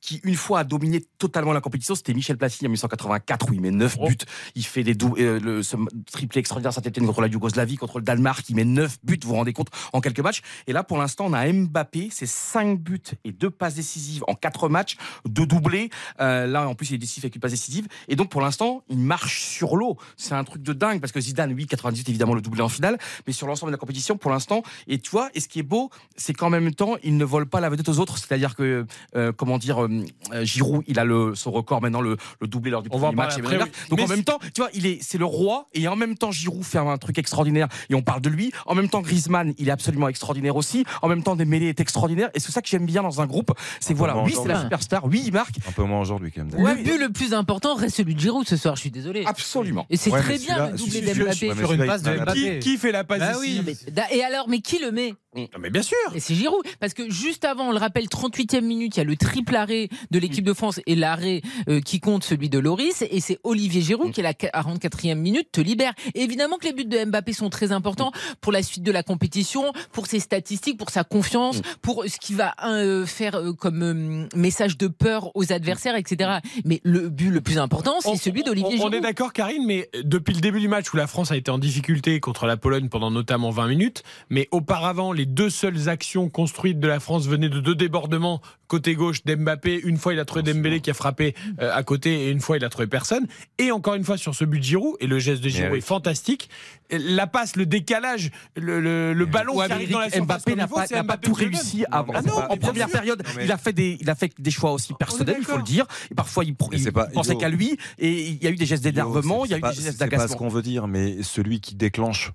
qui, une fois, a dominé totalement la compétition. C'était Michel Platini en 1984, où il met 9 Oh. buts. Il fait des dou- euh, le, ce triplé extraordinaire Saint-Etienne contre la Yougoslavie, contre le Danemark. Il met 9 buts, vous vous rendez compte, en quelques matchs. Et là, pour l'instant, on a Mbappé, c'est 5 buts et 2 passes décisives en 4 matchs, 2 doublés. Euh, là, en plus, il est décisif avec une passe décisive. Et donc, pour l'instant, il marche sur l'eau. C'est un truc de dingue parce que Zidane, oui, 98, évidemment, le doublé en finale, mais sur l'ensemble de la compétition, pour l'instant, et tu vois, et ce qui est beau, c'est qu'en même temps, il ne vole pas la vedette aux autres. C'est-à-dire que, euh, comment dire, euh, euh, Giroud, il a le, son record maintenant, le, le doublé lors du On premier match. après, oui. Donc, Mais en même temps, tu vois, il est, c'est le roi, et en même temps, Giroud fait un truc extraordinaire, et on parle de lui. En même temps, Griezmann, il est absolument extraordinaire aussi. En même temps, Dembélé est extraordinaire. Et c'est ça que j'aime bien dans un groupe, c'est voilà, oui, c'est la superstar, oui, il marque, Un peu moins aujourd'hui quand même. Le Ouais, mais- but le plus important reste celui de Giroud ce soir, je suis désolé. absolument. Et c'est Ouais, très bien le doublé d'Mbappé. Sur une passe de Mbappé. Qui, qui fait la passe Bah décisive oui. Mais- Et alors, mais qui le met Non, mais bien sûr. Et c'est Giroud. Parce que juste avant, on le rappelle, 38e minute, il y a le triple arrêt de l'équipe de France et l'arrêt euh, qui compte, celui de Loris. Et c'est Olivier Giroud qui, à la 44e minute, te libère. Et évidemment que les buts de Mbappé sont très importants pour la suite de la compétition, pour ses statistiques, pour sa confiance, pour ce qu'il va euh, faire euh, comme euh, message de peur aux adversaires, etc. Mais le but le plus important, c'est celui d'Olivier Giroud. On est d'accord, Karine, mais depuis le début du match où la France a été en difficulté contre la Pologne pendant notamment 20 minutes, mais auparavant, les deux seules actions construites de la France venaient de deux débordements côté gauche d'Mbappé. Une fois, il a trouvé Dembélé qui a frappé euh, à côté, et une fois, il a trouvé personne. Et encore une fois, sur ce but de Giroud, et le geste de Giroud oui. est fantastique. La passe, le décalage, le, le- le ballon Ouais, qui arrive dans la surface Mbappé n'a pas, tout réussi avant. Ah non, en première période, Non, mais- il a fait des, il a fait des choix aussi personnels, il faut le dire. Et parfois, il, il pas- pensait qu'à lui, et il y a eu des gestes d'énervement, il y a eu des gestes C'est pas ce d'agacement. qu'on veut dire, mais celui qui déclenche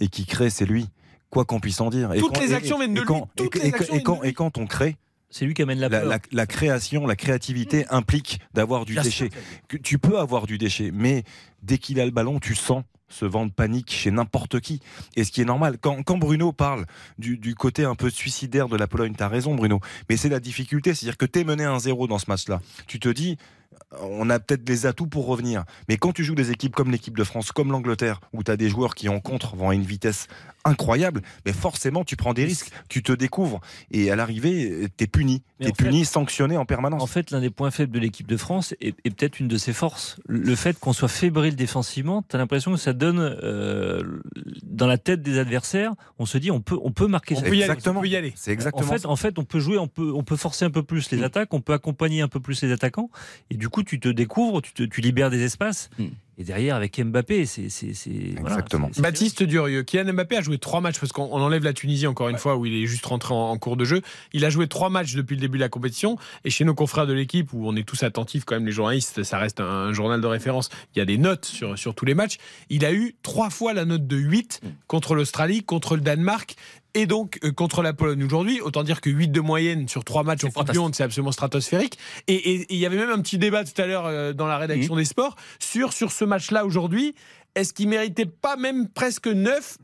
et qui crée, c'est lui. Quoi qu'on puisse en dire. Et Toutes quand- les actions viennent de lui. et- quand- on crée, C'est lui qui amène la la, la- la création, la créativité implique d'avoir du déchet. Que tu peux avoir du déchet, mais dès qu'il a le ballon, tu sens ce vent de panique chez n'importe qui. Et ce qui est normal, quand, Bruno parle du, côté un peu suicidaire de la Pologne, tu as raison Bruno, mais c'est la difficulté, c'est-à-dire que tu es mené 1-0 dans ce match-là. Tu te dis, on a peut-être les atouts pour revenir. Mais quand tu joues des équipes comme l'équipe de France, comme l'Angleterre, où tu as des joueurs qui en contre vont à une vitesse incroyable, mais forcément tu prends des risques, tu te découvres. Et à l'arrivée, tu es puni. Tu es en fait- puni, sanctionné en permanence. En fait, l'un des points faibles de l'équipe de France est, est peut-être une de ses forces. Le fait qu'on soit fébrile défensivement, tu as l'impression que ça donne euh, dans la tête des adversaires, on se dit on peut, on peut marquer. On ça. peut y aller. Exactement. On peut y aller. C'est En exactement fait, ça. en fait, on peut jouer, on peut, on peut forcer un peu plus les attaques, on peut accompagner un peu plus les attaquants, et du coup, tu te découvres, tu, te, tu libères des espaces. Mm. Et derrière, avec Mbappé, c'est, c'est, c'est- voilà, Exactement. Baptiste Durieux, Kylian Mbappé a joué trois matchs parce qu'on on enlève la Tunisie encore une fois où il est juste rentré en, en cours de jeu. Il a joué trois matchs depuis le début de la compétition et chez nos confrères de l'équipe où on est tous attentifs quand même les journalistes, ça reste un, un journal de référence. Il y a des notes sur, sur tous les matchs. Il a eu trois fois la note de 8 contre l'Australie, contre le Danemark et donc euh, contre la Pologne aujourd'hui. Autant dire que 8 de moyenne sur trois matchs en Coupe du. Monde, c'est absolument stratosphérique. Et, il y avait même un petit débat tout à l'heure euh, dans la rédaction des sports sur, sur ce match-là aujourd'hui. Est-ce qu'il méritait pas même presque 9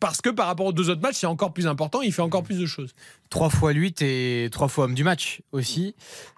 parce que par rapport aux deux autres matchs, c'est encore plus important, il fait encore plus de choses. 3 fois 8 et 3 fois homme du match aussi.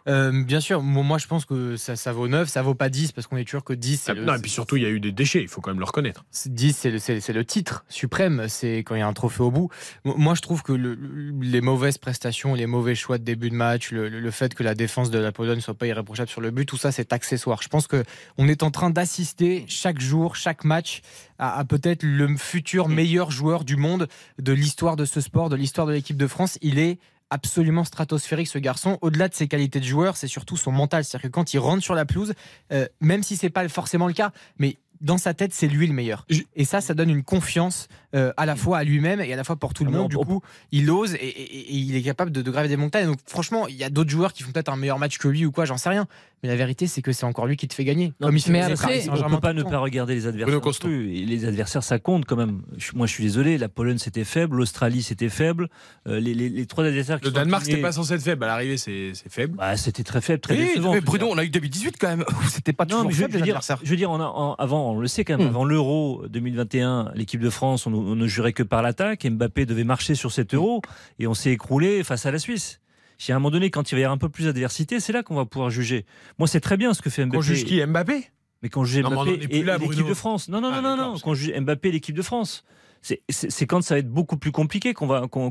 Euh, bien sûr, mo- moi je pense que ça, ça vaut 9, ça vaut pas 10 parce qu'on est sûr que 10 c'est le, non, et puis surtout, il y a eu des déchets, il faut quand même le reconnaître. c'est- 10 c'est le, titre suprême, c'est quand il y a un trophée au bout. Mo- Moi je trouve que le- le- les mauvaises prestations, les mauvais choix de début de match, le, fait que la défense de la Pologne soit pas irréprochable sur le but, tout ça c'est accessoire. Je pense que on est en train d'assister chaque jour, chaque match à, à peut-être le futur meilleur joueur du monde de l'histoire de ce sport, de l'histoire de l'équipe de France. Il est absolument stratosphérique ce garçon. Au-delà de ses qualités de joueur, c'est surtout son mental. C'est-à-dire que quand il rentre sur la pelouse, euh, même si c'est pas forcément le cas, mais dans sa tête, c'est lui le meilleur. Et ça, ça donne une confiance euh, à la fois à lui-même et à la fois pour tout le Ah, monde. on- Du coup, il ose et, et- et il est capable de, de graver des montagnes. Donc, franchement, il y a d'autres joueurs qui font peut-être un meilleur match que lui ou quoi, j'en sais rien. Mais la vérité, c'est que c'est encore lui qui te fait gagner. Non, Comme il mais après, on Saint-Germain peut pas ne pas regarder les adversaires. Non plus. Les adversaires, ça compte quand même. Moi, je suis désolé. La Pologne, c'était faible. L'Australie, c'était faible. Euh, les, les- les trois adversaires qui Le Danemark, c'était pas censé être faible. À l'arrivée, c'est c'est faible. Bah, c'était très faible, très Oui, décevant. mais Bruno, on a eu 2018 quand même. C'était pas Non, toujours mais je, faible, je veux les dire, adversaires. je veux dire, on a, en- avant, on le sait quand même, Hmm. avant l'Euro 2021, l'équipe de France, on, on ne jurait que par l'attaque. Mbappé devait marcher sur cet Euro et on s'est écroulé face à la Suisse. Si à un moment donné, quand il va y avoir un peu plus d'adversité, c'est là qu'on va pouvoir juger. Moi, c'est très bien ce que fait Mbappé. On juge qui Mbappé? Mais quand je juge Mbappé et, l'équipe de France. Non, non, Ah, non, non, non. Quand je juge Mbappé et l'équipe de France. C'est- quand ça va être beaucoup plus compliqué qu'on va, qu'on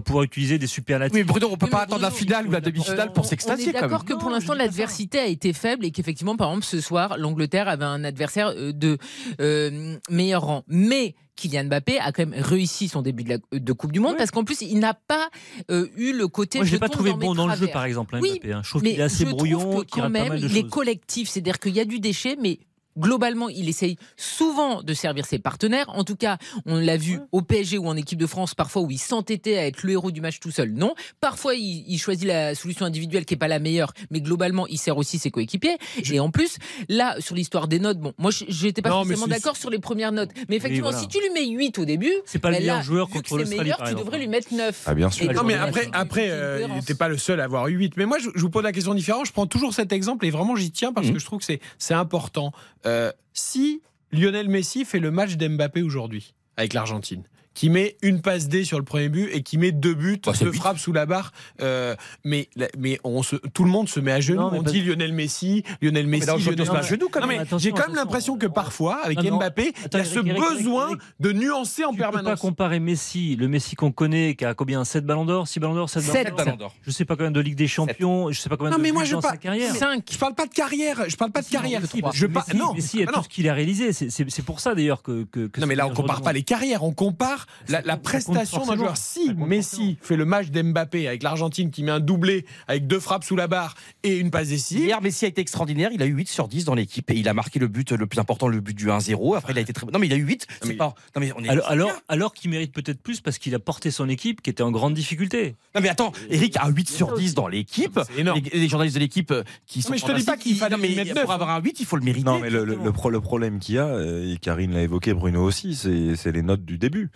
pouvoir utiliser des superlatifs. Oui, Bruno, on peut Oui, pas attendre la finale ou la demi-finale Euh, pour on- s'extasier On est d'accord que pour l'instant l'adversité a été faible et qu'effectivement par exemple ce soir l'Angleterre avait un adversaire euh, de euh, meilleur rang. Mais Kylian Mbappé a quand même réussi son début de, la- de Coupe du Monde Oui. parce qu'en plus il n'a pas euh, eu le côté. Moi, je l'ai pas trouvé bon dans le jeu, par exemple, hein, Oui, Mbappé. hein. Je trouve qu'il est assez je trouve brouillon, que quand rate pas même mal de il est collectif, c'est-à-dire qu'il y a du déchet, mais globalement, il essaye souvent de servir ses partenaires. En tout cas, on l'a vu au PSG ou en équipe de France, parfois où il s'entêtait à être le héros du match tout seul. Non. Parfois, il, il choisit la solution individuelle qui est pas la meilleure, mais globalement, il sert aussi ses coéquipiers. Et en plus, là, sur l'histoire des notes, bon, moi, je- j'étais pas Non, forcément d'accord sur les premières notes. Mais effectivement, voilà. si tu lui mets 8 au début, C'est pas le ben meilleur là, joueur contre l'Australie, meilleur, tu devrais lui mettre 9. Ah, bien sûr. Et Non, mais après, après euh, il n'était pas le seul à avoir eu 8. Mais moi, je, je vous pose la question différente. Je prends toujours cet exemple et vraiment, j'y tiens parce Mhm. que je trouve que c'est- c'est important. Euh, si Lionel Messi fait le match d'Mbappé aujourd'hui avec l'Argentine, qui met une passe D sur le premier but et qui met deux buts, Bah, deux frappes sous la barre, euh, mais, mais on se, tout le monde se met à genoux. Non, on dit Lionel Messi, Lionel Messi, aujourd'hui, Lionel on Messi. genoux, quand Non, même. J'ai quand même l'impression que parfois, avec Non, non. Mbappé, il Attends, y a ce Eric, Eric, Eric, besoin Eric. de nuancer en Tu peux pas permanence. comparer Messi, le Messi qu'on connaît, qui a combien 7 ballons d'or 6 ballons d'or 7 Sept. ballons Ballon d'or d'or. Je sais pas combien de Ligue des Champions, je sais pas combien Non, de mais moi, je dans pas- sa carrière. 5. Je parle pas de carrière. Je parle pas de carrière. Messi, Je Messi, pas, non. Messi a Ah, tout non. ce qu'il a réalisé. C'est- pour ça d'ailleurs que, Non mais là on compare pas les carrières, on compare la, prestation d'un joueur. Si Messi fait le match d'Mbappé avec l'Argentine qui met un doublé avec deux frappes sous la barre et une passe décisive, Hier, Messi a été extraordinaire. Il a eu 8 sur 10 dans l'équipe et il a marqué le but le plus important, le but du 1-0. Après, il a été très. Non, mais il a eu 8. C'est mais- pas. Non, mais on est. Alors, alors, alors qu'il mérite peut-être plus parce qu'il a porté son équipe qui était en grande difficulté. Non, mais attends, Eric a 8 sur 10 dans l'équipe. C'est énorme. Les, les journalistes de l'équipe euh, qui sont. mais je te dis pas qu'il fallait non, mais Pour avoir un 8, il faut le mériter. Non, mais le, le- le pro- le problème qu'il y a, euh, et Karine l'a évoqué, Bruno aussi, c'est les notes du début.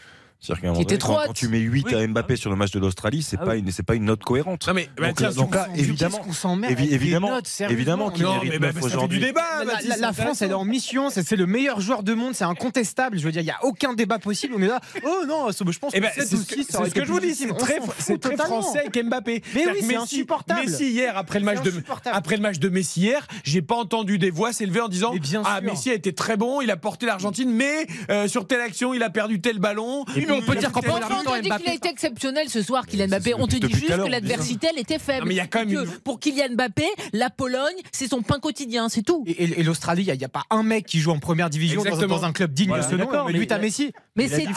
C'est-à-dire qu'à un moment étaient donné, trop quand, tu mets 8 Oui. à Mbappé sur le match de l'Australie, c'est Ah pas oui. une c'est pas une note cohérente. Non mais bah, Donc, tiens, euh, donc là, évidemment, qu'on s'en met évi- évidemment, notes, évidemment qu'il mérite mais bah, du aujourd'hui. débat. La, France, elle est en mission, c'est le meilleur joueur de monde, c'est incontestable. Je veux dire, il n'y a aucun débat possible. On est là, oh non, je pense Eh que ben, c'est ce que, je vous dis, c'est très, français avec Mbappé. Mais oui, c'est Messi- insupportable. Messi hier après le match de après le match de Messi hier, j'ai pas entendu des voix s'élever en disant ah. Messi a été très bon, il a porté l'Argentine, mais euh, sur telle action il a perdu tel ballon. On peut dire première enfin, on te dit qu'il a été exceptionnel ce soir, Kylian Mbappé. On te dit juste à que l'adversité, elle était faible. Non, mais il y a quand même Et que une- Pour Kylian Mbappé, la Pologne, c'est son pain quotidien, c'est tout. Et, l'Australie, il n'y a, pas un mec qui joue en première division dans, un club digne de ce nom. T'as la- Messi. Mais c'était nul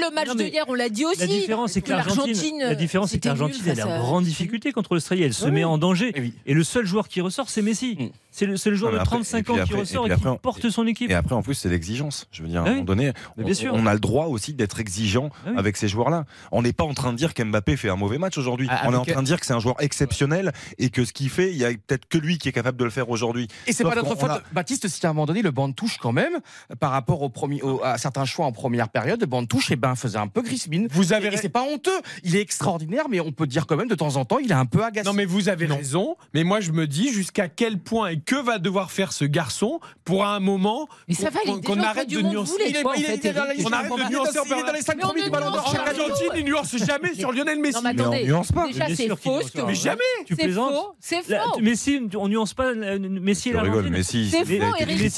le match Non, de hier, on l'a dit aussi. La différence, c'est que l'Argentine, la différence, c'est que l'Argentine, elle est en grande difficulté contre l'Australie. Elle se met en danger. Eh oui. Et le seul joueur qui ressort, c'est Messi. Mm. C'est le, joueur Ah, de après- 35 et puis ans qui après- ressort et, qui après, porte son équipe. Et après, en plus, c'est l'exigence. Je veux dire, à Ah un oui. moment donné, on, bien sûr. on a le droit aussi d'être exigeant Ah oui. avec ces joueurs-là. On n'est pas en train de dire qu'Mbappé fait un mauvais match aujourd'hui. Ah, on est en train de dire que c'est un joueur exceptionnel et que ce qu'il fait, il y a peut-être que lui qui est capable de le faire aujourd'hui. Et c'est pas notre faute, a- Baptiste, si à un moment donné le banc de touche quand même, par rapport au premier, au- à certains choix en première période, le banc de touche, eh ben, faisait un peu grismine. Vous avez Et c'est pas honteux. Il est extraordinaire, mais on peut dire quand même de temps en temps, il est un peu agacé. Non mais vous avez Non. raison, mais moi je me dis jusqu'à quel point et que va devoir faire ce garçon pour à un moment Mais ça va, il est qu'on arrête de nuancer. Il est- en il il. On arrête de Il nuancer dans- il est dans les cinq Mais on premiers ne du Ballon d'Or. nuance Arrête. jamais. L'Argentine ne nuance jamais sur Lionel Messi. Non, mais Mais on attendez, nuance pas. déjà c'est faux. Mais jamais Tu C'est plaisantes faux, c'est faux. Messi, on nuance pas euh, Messi et l'Argentine. C'est il a faux, été Eric.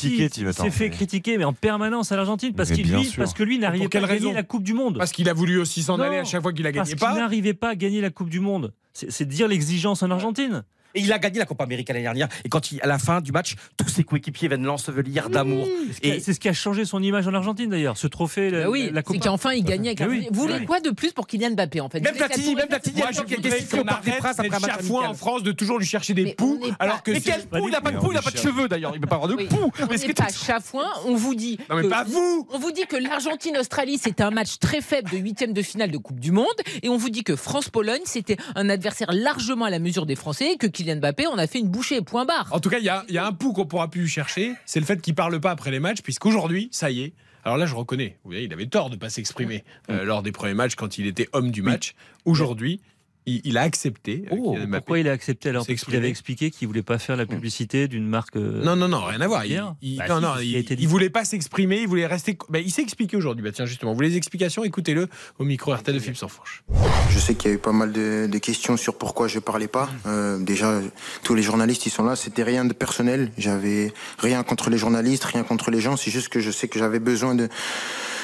s'est fait critiquer, mais en permanence à l'Argentine parce, qu'il parce que lui n'arrivait Pour pas quelle à gagner la Coupe du Monde. Parce qu'il a voulu aussi s'en aller à chaque fois qu'il a Parce gagné qu'il pas. n'arrivait pas à gagner la Coupe du Monde. C'est c'est dire l'exigence en Argentine. Et il a gagné la Copa América l'année dernière. Et quand il, à la fin du match, tous ses coéquipiers viennent l'ensevelir d'amour. Et Et c'est ce qui a changé son image en Argentine d'ailleurs, ce trophée, la, Bah oui, la c'est Coupe. qu'enfin il gagnait avec Mais oui. Vous voulez quoi de plus pour Kylian Mbappé en fait? Même Platini, même Platini, Moi, je quel- qu'on arrête chafouin amical. en France de toujours lui chercher des poux, alors que Mais c'est- quel pou Il a pas de Mais pou, on il a lui pas de cheveux d'ailleurs. Il peut pas avoir de Oui. pou. On Mais ce n'est pas chafouin, on vous dit. Non mais pas vous On vous dit que l'Argentine-Australie, c'était un match très faible de huitième de finale de Coupe du Monde. Et on vous dit que France-Pologne, c'était un adversaire largement à la mesure des Français. Et que Kylian Mbappé, on a fait une bouchée, point barre. En tout cas, il y a, il y a un pouls qu'on pourra plus chercher, c'est le fait qu'il parle pas après les matchs, puisqu'aujourd'hui, ça y est. Alors là, je reconnais, vous voyez, il avait tort de pas s'exprimer euh, lors des premiers matchs quand il était homme du match. Aujourd'hui, il, il a accepté. euh, Oh, pourquoi il a accepté alors? Parce qu'il avait expliqué qu'il voulait pas faire la publicité d'une marque. euh, Non, non, non, rien à voir. Il, Hier il- Bah non, non, il, voulait pas s'exprimer, il voulait rester. Bah, il s'est expliqué aujourd'hui. Bah, tiens, justement, vous voulez les explications? Écoutez-le au micro RTL de Philippe Sansfourche. Je sais qu'il y a eu pas mal de, de questions sur pourquoi je parlais pas. Euh, déjà, tous les journalistes ils sont là. C'était rien de personnel. J'avais rien contre les journalistes, rien contre les gens. C'est juste que je sais que j'avais besoin de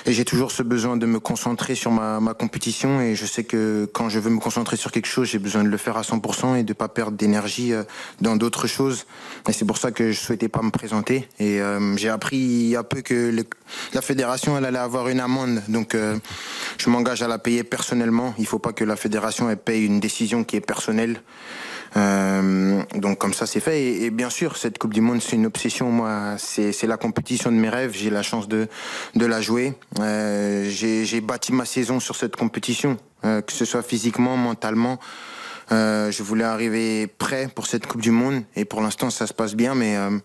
et j'ai toujours ce besoin de me concentrer sur ma, ma compétition. Et je sais que quand je veux me concentrer sur quelque chose, j'ai besoin de le faire à 100% et de pas perdre d'énergie euh, dans d'autres choses. Et c'est pour ça que je souhaitais pas me présenter. Et euh, j'ai appris il y a peu que la fédération elle allait avoir une amende. Donc euh, je m'engage à la payer personnellement. Il faut pas que la fédération elle paye une décision qui est personnelle. Euh, donc comme ça c'est fait. Et, et bien sûr cette Coupe du Monde c'est une obsession moi. C'est la compétition de mes rêves. J'ai la chance de de la jouer. Euh, j'ai j'ai bâti ma saison sur cette compétition euh, que ce soit physiquement mentalement. Euh, je voulais arriver prêt pour cette Coupe du Monde. Et pour l'instant ça se passe bien mais euh,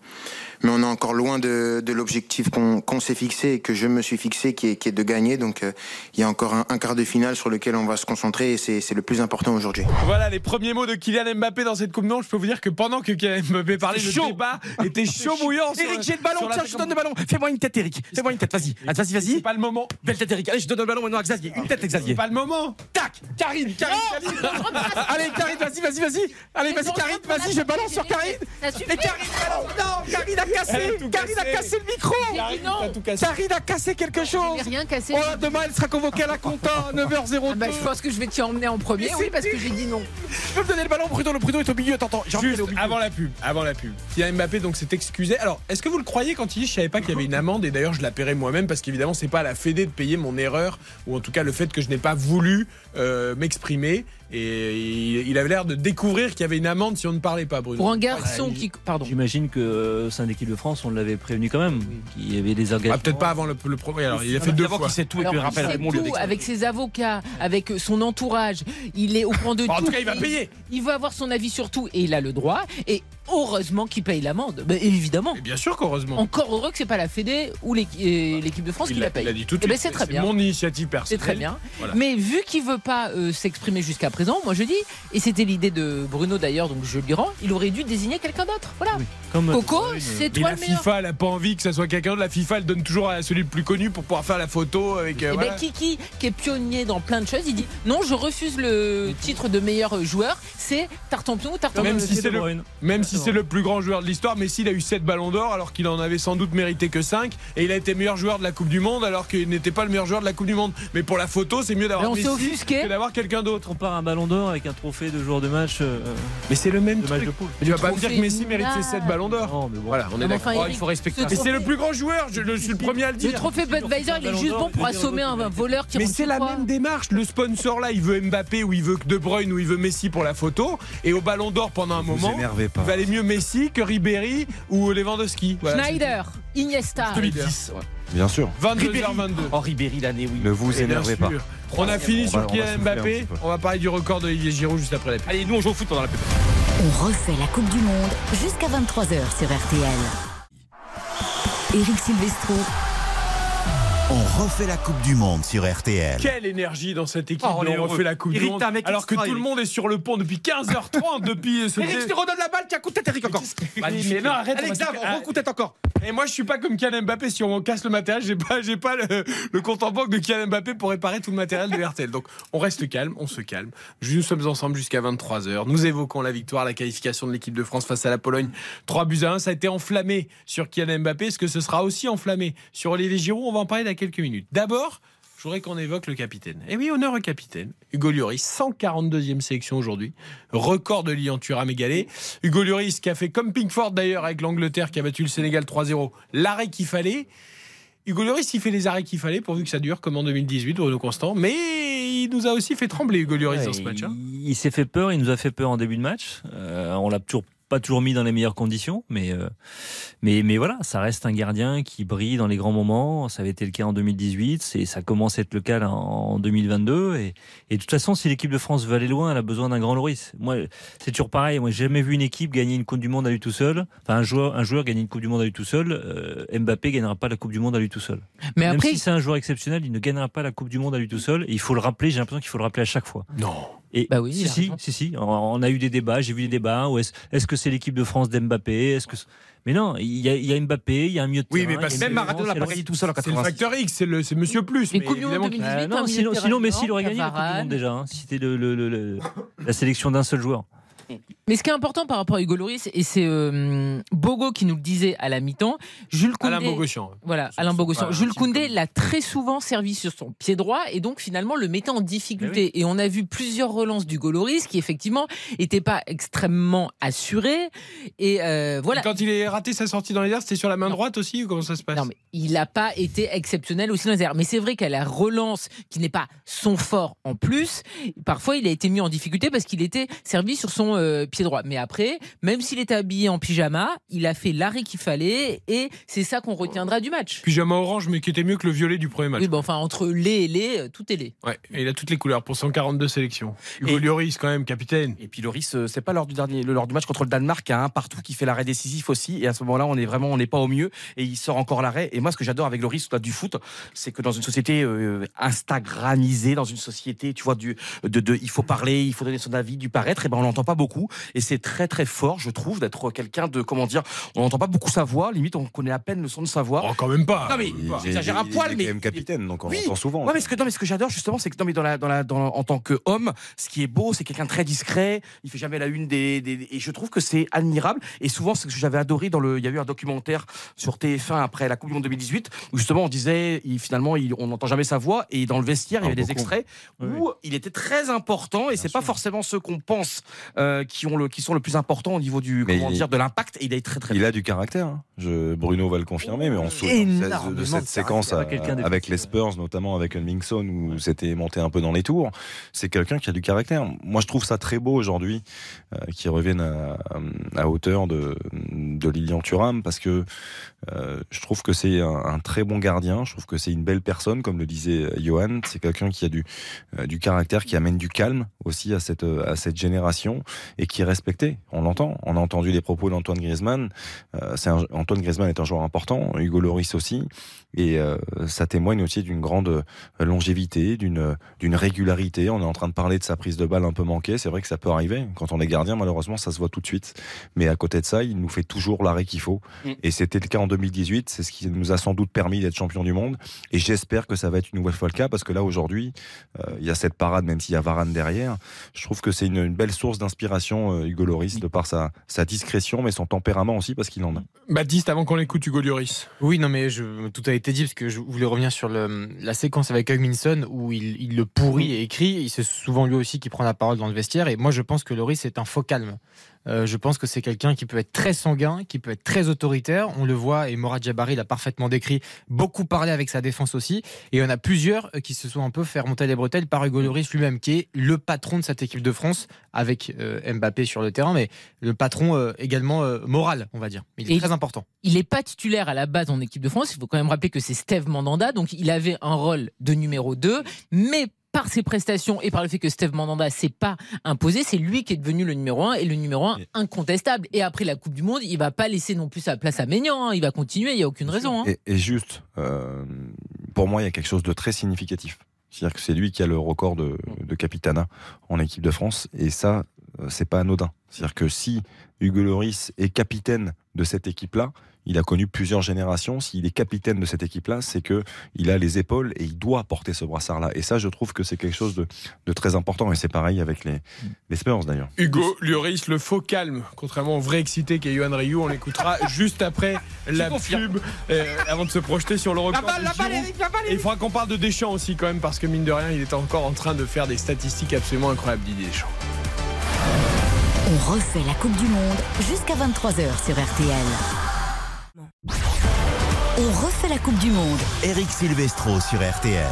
mais on est encore loin de, de l'objectif qu'on s'est fixé et que je me suis fixé qui est, qui est de gagner donc euh, il y a encore un, un quart de finale sur lequel on va se concentrer et c'est le plus important aujourd'hui Voilà les premiers mots de Kylian Mbappé dans cette Coupe Monde. Je peux vous dire que pendant que Kylian Mbappé parlait, le chaud. débat était chaud bouillant. sur- Eric, j'ai le ballon. Tiens, je te donne le ballon. Fais-moi une tête, Eric. Fais-moi une tête. Vas-y. Vas-y, C'est vas-y. pas le moment. Belle tête, Eric. Allez, je te donne le ballon maintenant à Xavier. Une tête, C'est Xavier. pas le moment. Tac Karine, Karine, Karine. Allez, Karine, vas-y, vas-y, vas-y. Allez, vas-y, Karine, vas-y, je balance sur Karine. Et Karine, non, Karine cassé. Karine a cassé. le micro. Karine a cassé quelque chose. J'ai rien cassé. Oh, demain, elle sera convoquée à la compta à 9h02. Ah bah, je pense que je vais t'y emmener en premier, oui, parce que j'ai dit non. Je peux me donner le ballon, Bruno. Le Bruno est au milieu. Attends, attends. Juste au milieu. avant la pub, avant la pub. Kylian Mbappé donc s'est excusé. Alors, est-ce que vous le croyez quand il dit je savais pas qu'il y avait une amende et d'ailleurs je la paierai moi-même parce qu'évidemment c'est pas à la Fédé de payer mon erreur ou en tout cas le fait que je n'ai pas voulu euh, m'exprimer et il, il avait l'air de découvrir qu'il y avait une amende si on ne parlait pas Bruno. Pour un garçon Ouais, qui. Pardon. J'imagine que euh, au sein de l'équipe de France, on l'avait prévenu quand même qu'il y avait des Ah, engagements. peut-être pas avant le, le premier. Alors, il a fait deux fois. qu'il sait tout et il rappelle tout, avec ses avocats, avec son entourage, il est au point de Bon, en tout. tout cas, il va payer. Il veut avoir son avis sur tout et il a le droit. Et heureusement qu'il paye l'amende. Ben, évidemment. Et bien sûr qu'heureusement. Encore heureux que c'est pas la Fédé ou euh, l'équipe de France Il qui l'a paye. il a dit tout de Eh ben, c'est très bien. mon initiative C'est personnelle. très bien. Voilà. Mais vu qu'il veut pas euh, s'exprimer jusqu'à présent, moi je dis, et c'était l'idée de Bruno d'ailleurs, donc je lui rends, il aurait dû désigner quelqu'un d'autre. Voilà. Comme Coco, c'est Mais toi la le meilleur. FIFA, elle a pas envie que ça soit quelqu'un de la FIFA. Elle donne toujours à celui le plus connu pour pouvoir faire la photo avec. euh, Et voilà. ben Kiki, qui est pionnier dans plein de choses, il dit non, je refuse le titre de meilleur joueur. C'est Tartampion ou Tartampion. Même si c'est le-. Même si si c'est le plus grand joueur de l'histoire, Messi il a eu 7 ballons d'or alors qu'il en avait sans doute mérité que 5 et il a été meilleur joueur de la Coupe du Monde alors qu'il n'était pas le meilleur joueur de la Coupe du Monde. Mais pour la photo, c'est mieux d'avoir Messi que d'avoir quelqu'un d'autre. On part un ballon d'or avec un trophée de joueur de match. euh, Mais c'est le même de match truc. de poule. Tu vas pas me dire que Messi mérite ses Nina. 7 ballons d'or. Non, mais bon. Voilà, on est d'accord. enfin, Oh, il faut respecter ce ça. Et c'est le plus grand joueur, je, je suis le premier à le Le dire. trophée Budweiser, il est juste bon pour assommer un, l'autre. un voleur qui Mais c'est la même démarche. Le sponsor là, il veut Mbappé ou il veut De Bruyne ou il veut Messi pour la photo. Et au Ballon d'Or pendant un Vous moment, énervez pas. il valait mieux Messi que Ribéry ou Lewandowski. Schneider, Iniesta. 2010. ouais. Bien sûr. c'est- Ribéry. 22h22. Oh, Ribéry l'année, oui. Ne vous bien énervez pas. On a fini On sur va- on va Kylian Mbappé. On va parler du record d'Olivier Giroud juste après la pub. Allez, nous on joue au foot pendant la pub. On refait la Coupe du Monde jusqu'à 23h sur RTL. Eric Silvestro, On refait la Coupe du Monde sur RTL. Quelle énergie dans cette équipe. Oh, on on refait la Coupe du Eric, Monde. un mec Alors que extra, tout le monde est sur le pont depuis 15h30 depuis ce Eric, je te redonne la balle, tiens, coup de tête, Eric, encore. Mais non, arrête, Allez, on de tête encore. Et moi, je suis pas comme Kylian Mbappé. Si on casse le matériel, j'ai pas, j'ai pas le, le compte en banque de Kylian Mbappé pour réparer tout le matériel de RTL. Donc, on reste calme, on se calme. Nous sommes ensemble jusqu'à 23h. Nous évoquons la victoire, la qualification de l'équipe de France face à la Pologne. 3 buts à 1. Ça a été enflammé sur Kylian Mbappé. Est-ce que ce sera aussi enflammé sur Olivier Giroud? On va en parler quelques minutes. D'abord, je voudrais qu'on évoque le capitaine. Et oui, honneur au capitaine. Hugo Lloris, 142e sélection aujourd'hui. Record de Lyon Thuram égalé. Hugo Lloris qui a fait comme Pinkford d'ailleurs avec l'Angleterre qui a battu le Sénégal 3-0. L'arrêt qu'il fallait. Hugo Lloris, il fait les arrêts qu'il fallait pourvu que ça dure comme en 2018, Bruno Constant. Mais il nous a aussi fait trembler Hugo Lloris dans ce match. hein. Il, il s'est fait peur, il nous a fait peur en début de match. Euh, on l'a toujours pas toujours mis dans les meilleures conditions, mais, euh, mais, mais voilà, ça reste un gardien qui brille dans les grands moments. Ça avait été le cas en 2018, c'est, ça commence à être le cas là, en 2022. Et, et de toute façon, si l'équipe de France veut aller loin, elle a besoin d'un grand Loris. Moi, c'est toujours pareil. Moi, j'ai jamais vu une équipe gagner une Coupe du Monde à lui tout seul. Enfin, un joueur, un joueur gagner une Coupe du Monde à lui tout seul. Euh, Mbappé gagnera pas la Coupe du Monde à lui tout seul. Mais Même après, si c'est un joueur exceptionnel, il ne gagnera pas la Coupe du Monde à lui tout seul. Et il faut le rappeler. J'ai l'impression qu'il faut le rappeler à chaque fois. Non. Et Bah oui, si, si, si, si, on, a eu des débats, j'ai vu des débats. Est-ce, est-ce que c'est l'équipe de France d'Mbappé Est-ce que mais non, il y, a, il y a Mbappé, il y a un milieu de Oui, terrain, mais parce Même Maradona n'a pas gagné tout seul en C'est le 86. facteur X, c'est, le, c'est Monsieur Plus. Mais mais Coupe du Monde évidemment 2018, Euh, un non, milieu sinon, de terrain sinon Messi l'aurait gagné la Coupe du. Monde déjà, hein, si c'était le, le- le- le- la sélection d'un seul joueur. Mais ce qui est important par rapport à Hugo Lloris, et c'est euh, Bogo qui nous le disait à la mi-temps, Jules Koundé. Alain Bogossian. Voilà, Alain Bogossian. Jules Koundé l'a très souvent servi sur son pied droit et donc finalement le mettait en difficulté. Et on a vu plusieurs relances du Goloris qui effectivement n'étaient pas extrêmement assurées. Et euh, voilà. Et Quand il est raté sa sortie dans les airs, c'était sur la main droite aussi ou comment ça se passe? Non, mais il n'a pas été exceptionnel aussi dans les airs. Mais c'est vrai qu'à la relance, qui n'est pas son fort en plus, parfois il a été mis en difficulté parce qu'il était servi sur son euh, pied droit. Mais après, même s'il était habillé en pyjama, il a fait l'arrêt qu'il fallait et c'est ça qu'on retiendra du match. Pyjama orange, mais qui était mieux que le violet du premier match. Oui, bon, enfin, entre les et les, euh, tout est les. Ouais, et il a toutes les couleurs pour 142 sélections. Hugo Et- Lloris, quand même, capitaine. Et puis Loris, euh, c'est pas lors du dernier, lors du match contre le Danemark, il y a un partout qui fait l'arrêt décisif aussi. Et à ce moment-là, on est vraiment, on n'est pas au mieux. Et il sort encore l'arrêt. Et moi, ce que j'adore avec Loris, au-delà du foot, c'est que dans une société euh, instagramisée, dans une société, tu vois, du, de, de, il faut parler, il faut donner son avis, du paraître. Et ben, on l'entend pas beaucoup. Et c'est très très fort, je trouve, d'être quelqu'un de, comment dire, on n'entend pas beaucoup sa voix. Limite, on connaît à peine le son de sa voix. Oh, quand même pas. Non mais j'exagère un il- poil, il est mais quand même capitaine, donc on Oui. l'entend souvent. Ouais, mais ce que, non, mais ce que j'adore justement, c'est que non, mais dans la, dans la, dans, en tant qu'homme, ce qui est beau, c'est quelqu'un de très discret. Il fait jamais la une des, des- et je trouve que c'est admirable. Et souvent, c'est ce que j'avais adoré dans le, il y a eu un documentaire sur TF1 après la Coupe du Monde 2018 où justement on disait, il, finalement, il- on n'entend jamais sa voix et dans le vestiaire, il y Ah, avait des extraits Oui, où il était très important et c'est pas forcément ceux qu'on pense euh, qui ont le, qui sont le plus important au niveau du, Mais comment il- dire, de l'impact. Et il est très très Il a du caractère. hein. Je, Bruno va le confirmer, mais on se souvient de Énormément cette- de de cette séquence à- avec d'effectif. les Spurs, notamment avec Mingson, où c'était monté un peu dans les tours. C'est quelqu'un qui a du caractère. Moi, je trouve ça très beau aujourd'hui euh, qu'il revienne à, à hauteur de, de Lilian Thuram, parce que euh, je trouve que c'est un, un très bon gardien. Je trouve que c'est une belle personne, comme le disait euh, Johan. C'est quelqu'un qui a du, euh, du caractère, qui amène du calme aussi à cette, à cette génération et qui est respecté. On l'entend. On a entendu les propos d'Antoine Griezmann. Euh, un- Antoine Griezmann est un joueur important, Hugo Loris aussi, et euh, ça témoigne aussi d'une grande euh, longévité, d'une d'une régularité. On est en train de parler de sa prise de balle un peu manquée. C'est vrai que ça peut arriver quand on est gardien. Malheureusement, ça se voit tout de suite. Mais à côté de ça, il nous fait toujours l'arrêt qu'il faut. Mm. Et c'était le cas en 2018. C'est ce qui nous a sans doute permis d'être champion du monde. Et j'espère que ça va être une nouvelle fois le cas parce que là aujourd'hui, euh, il y a cette parade, même s'il y a Varane derrière. Je trouve que c'est une, une belle source d'inspiration euh, Hugo Loris, de par sa, sa discrétion, mais son tempérament aussi, parce qu'il en a. Baptiste, avant qu'on l'écoute, Hugo Lloris. Oui, non, mais je, tout a été dit parce que je voulais revenir sur le, la séquence avec Hugminson où il, il, le pourrit et écrit. C'est souvent lui aussi qui prend la parole dans le vestiaire. Et moi, je pense que Loris est un faux calme. Euh, je pense que c'est quelqu'un qui peut être très sanguin, qui peut être très autoritaire. On le voit, et Morad Jabari l'a parfaitement décrit, beaucoup parlé avec sa défense aussi. Et on a plusieurs euh, qui se sont un peu fait remonter les bretelles par Hugo Loris lui-même, qui est le patron de cette équipe de France, avec euh, Mbappé sur le terrain, mais le patron euh, également moral, on va dire. Il est Et très important. Il n'est pas titulaire à la base en équipe de France. Il faut quand même rappeler que c'est Steve Mandanda, donc il avait un rôle de numéro 2, mais par ses prestations et par le fait que Steve Mandanda s'est pas imposé, c'est lui qui est devenu le numéro 1 et le numéro 1 incontestable. Et après la Coupe du Monde, il va pas laisser non plus sa place à Maignan, hein. il va continuer, il y a aucune raison. hein. Et, et juste, euh, pour moi, il y a quelque chose de très significatif. C'est-à-dire que c'est lui qui a le record de, de capitana en équipe de France. Et ça, c'est pas anodin. C'est-à-dire que si Hugo Loris est capitaine de cette équipe-là, il a connu plusieurs générations. S'il est capitaine de cette équipe-là, c'est que il a les épaules et il doit porter ce brassard-là. Et ça, je trouve que c'est quelque chose de, de très important. Et c'est pareil avec les, les Spurs d'ailleurs. Hugo Lloris, le faux calme, contrairement au vrai excité qu'est Yohan Ryu, on l'écoutera juste après la pub, euh, avant de se projeter sur le record. Et il faudra qu'on parle de Deschamps aussi quand même, parce que mine de rien, il est encore en train de faire des statistiques absolument incroyables, Didier Deschamps. On refait la Coupe du Monde jusqu'à 23h sur RTL. On refait la Coupe du Monde. Eric Silvestro sur RTL.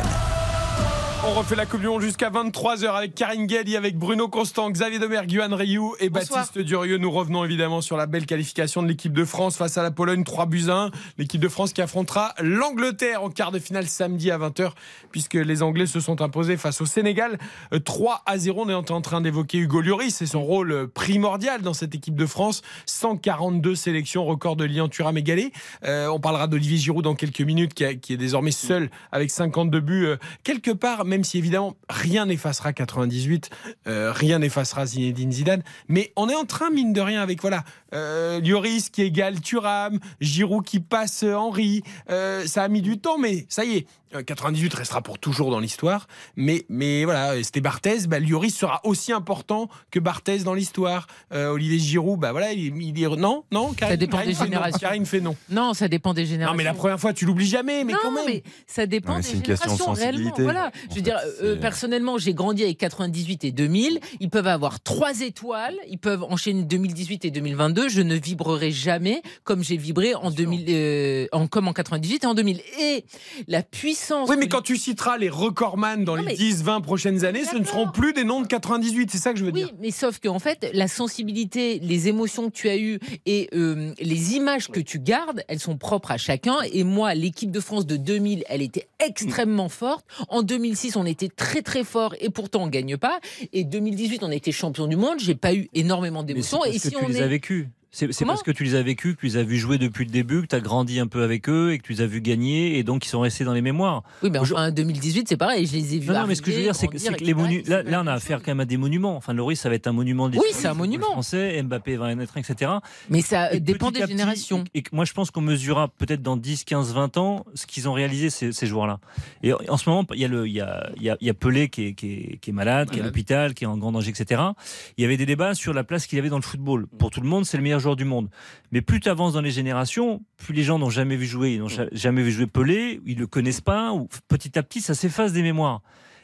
On refait la Monde jusqu'à 23h avec Karine Galli, avec Bruno Constant, Xavier Demergue, Yohan Rioux et Baptiste Durieux. Nous revenons évidemment sur la belle qualification de l'équipe de France face à la Pologne, 3 buts à 1. L'équipe de France qui affrontera l'Angleterre en quart de finale samedi à 20h, puisque les Anglais se sont imposés face au Sénégal. Euh, 3 à 0. On est en train d'évoquer Hugo Lloris et son rôle euh, primordial dans cette équipe de France. 142 sélections, record de Lian Thuram égalé. Euh, on parlera d'Olivier Giroud dans quelques minutes, qui, a- qui est désormais seul avec 52 buts. euh, quelque part, même si évidemment rien n'effacera 98, euh, rien n'effacera Zinedine Zidane, mais on est en train, mine de rien, avec voilà, euh, Lloris qui égale Thuram, Giroud qui passe euh, Henry. Euh, ça a mis du temps, mais ça y est. euh, 98 restera pour toujours dans l'histoire, mais, mais voilà, c'était Barthez. Bah, Lloris sera aussi important que Barthez dans l'histoire. Euh, Olivier Giroud, bah voilà, il, il est non, non. Karine, dépend Karine des fait non. générations. Karine fait non. Non, ça dépend des générations. Non, mais la première fois, tu l'oublies jamais, mais non, quand même. mais ça dépend Ouais, des question de générations réellement. Voilà. Je veux fait, dire, euh, personnellement, j'ai grandi avec 98 et 2000. Ils peuvent avoir trois étoiles. Ils peuvent enchaîner 2018 et 2022. Je ne vibrerai jamais comme j'ai vibré en 2000, euh, en, comme en 98 et en 2000. Et la puissance. Oui, mais que- quand tu citeras les recordman dans Non, les mais- 10-20 prochaines années, ce ne seront plus des noms de 98. C'est ça que je veux Oui, dire. mais sauf qu'en fait, la sensibilité, les émotions que tu as eues et euh, les images que tu gardes, elles sont propres à chacun. Et moi, l'équipe de France de 2000, elle était extrêmement forte. En 2006, on était très très fort et pourtant on gagne pas. Et 2018, on était champion du monde. J'ai pas eu énormément d'émotions. Et que si tu on les est as vécus. C'est parce que tu les as vécus, que tu les as vus jouer depuis le début, que tu as grandi un peu avec eux et que tu les as vus gagner et donc ils sont restés dans les mémoires. Oui, mais enfin, 2018, c'est pareil. Je les ai vus. Non, non, mais ce que je veux dire, c'est que, les monuments. Là, on a affaire quand même à des monuments. Enfin, Loris, ça va être un monument de Oui, c'est un monument. Français, Mbappé va en être, etc. Mais ça Et dépend des petit, générations. Et, moi, je pense qu'on mesurera peut-être dans 10, 15, 20 ans ce qu'ils ont réalisé, ces, ces joueurs-là. Et en- en ce moment, il y a, le, il y a, il y a, il y a Pelé qui est, qui, est, qui est malade, qui est à l'hôpital, qui est en grand danger, etc. Il y avait des débats sur la place qu'il avait dans le football. Pour tout le monde, c'est le meilleur joueur du monde. Mais plus tu avances dans les générations, plus les gens n'ont jamais vu jouer, ils n'ont ja- jamais vu jouer Pelé, ils le connaissent pas, ou petit à petit, ça s'efface des mémoires.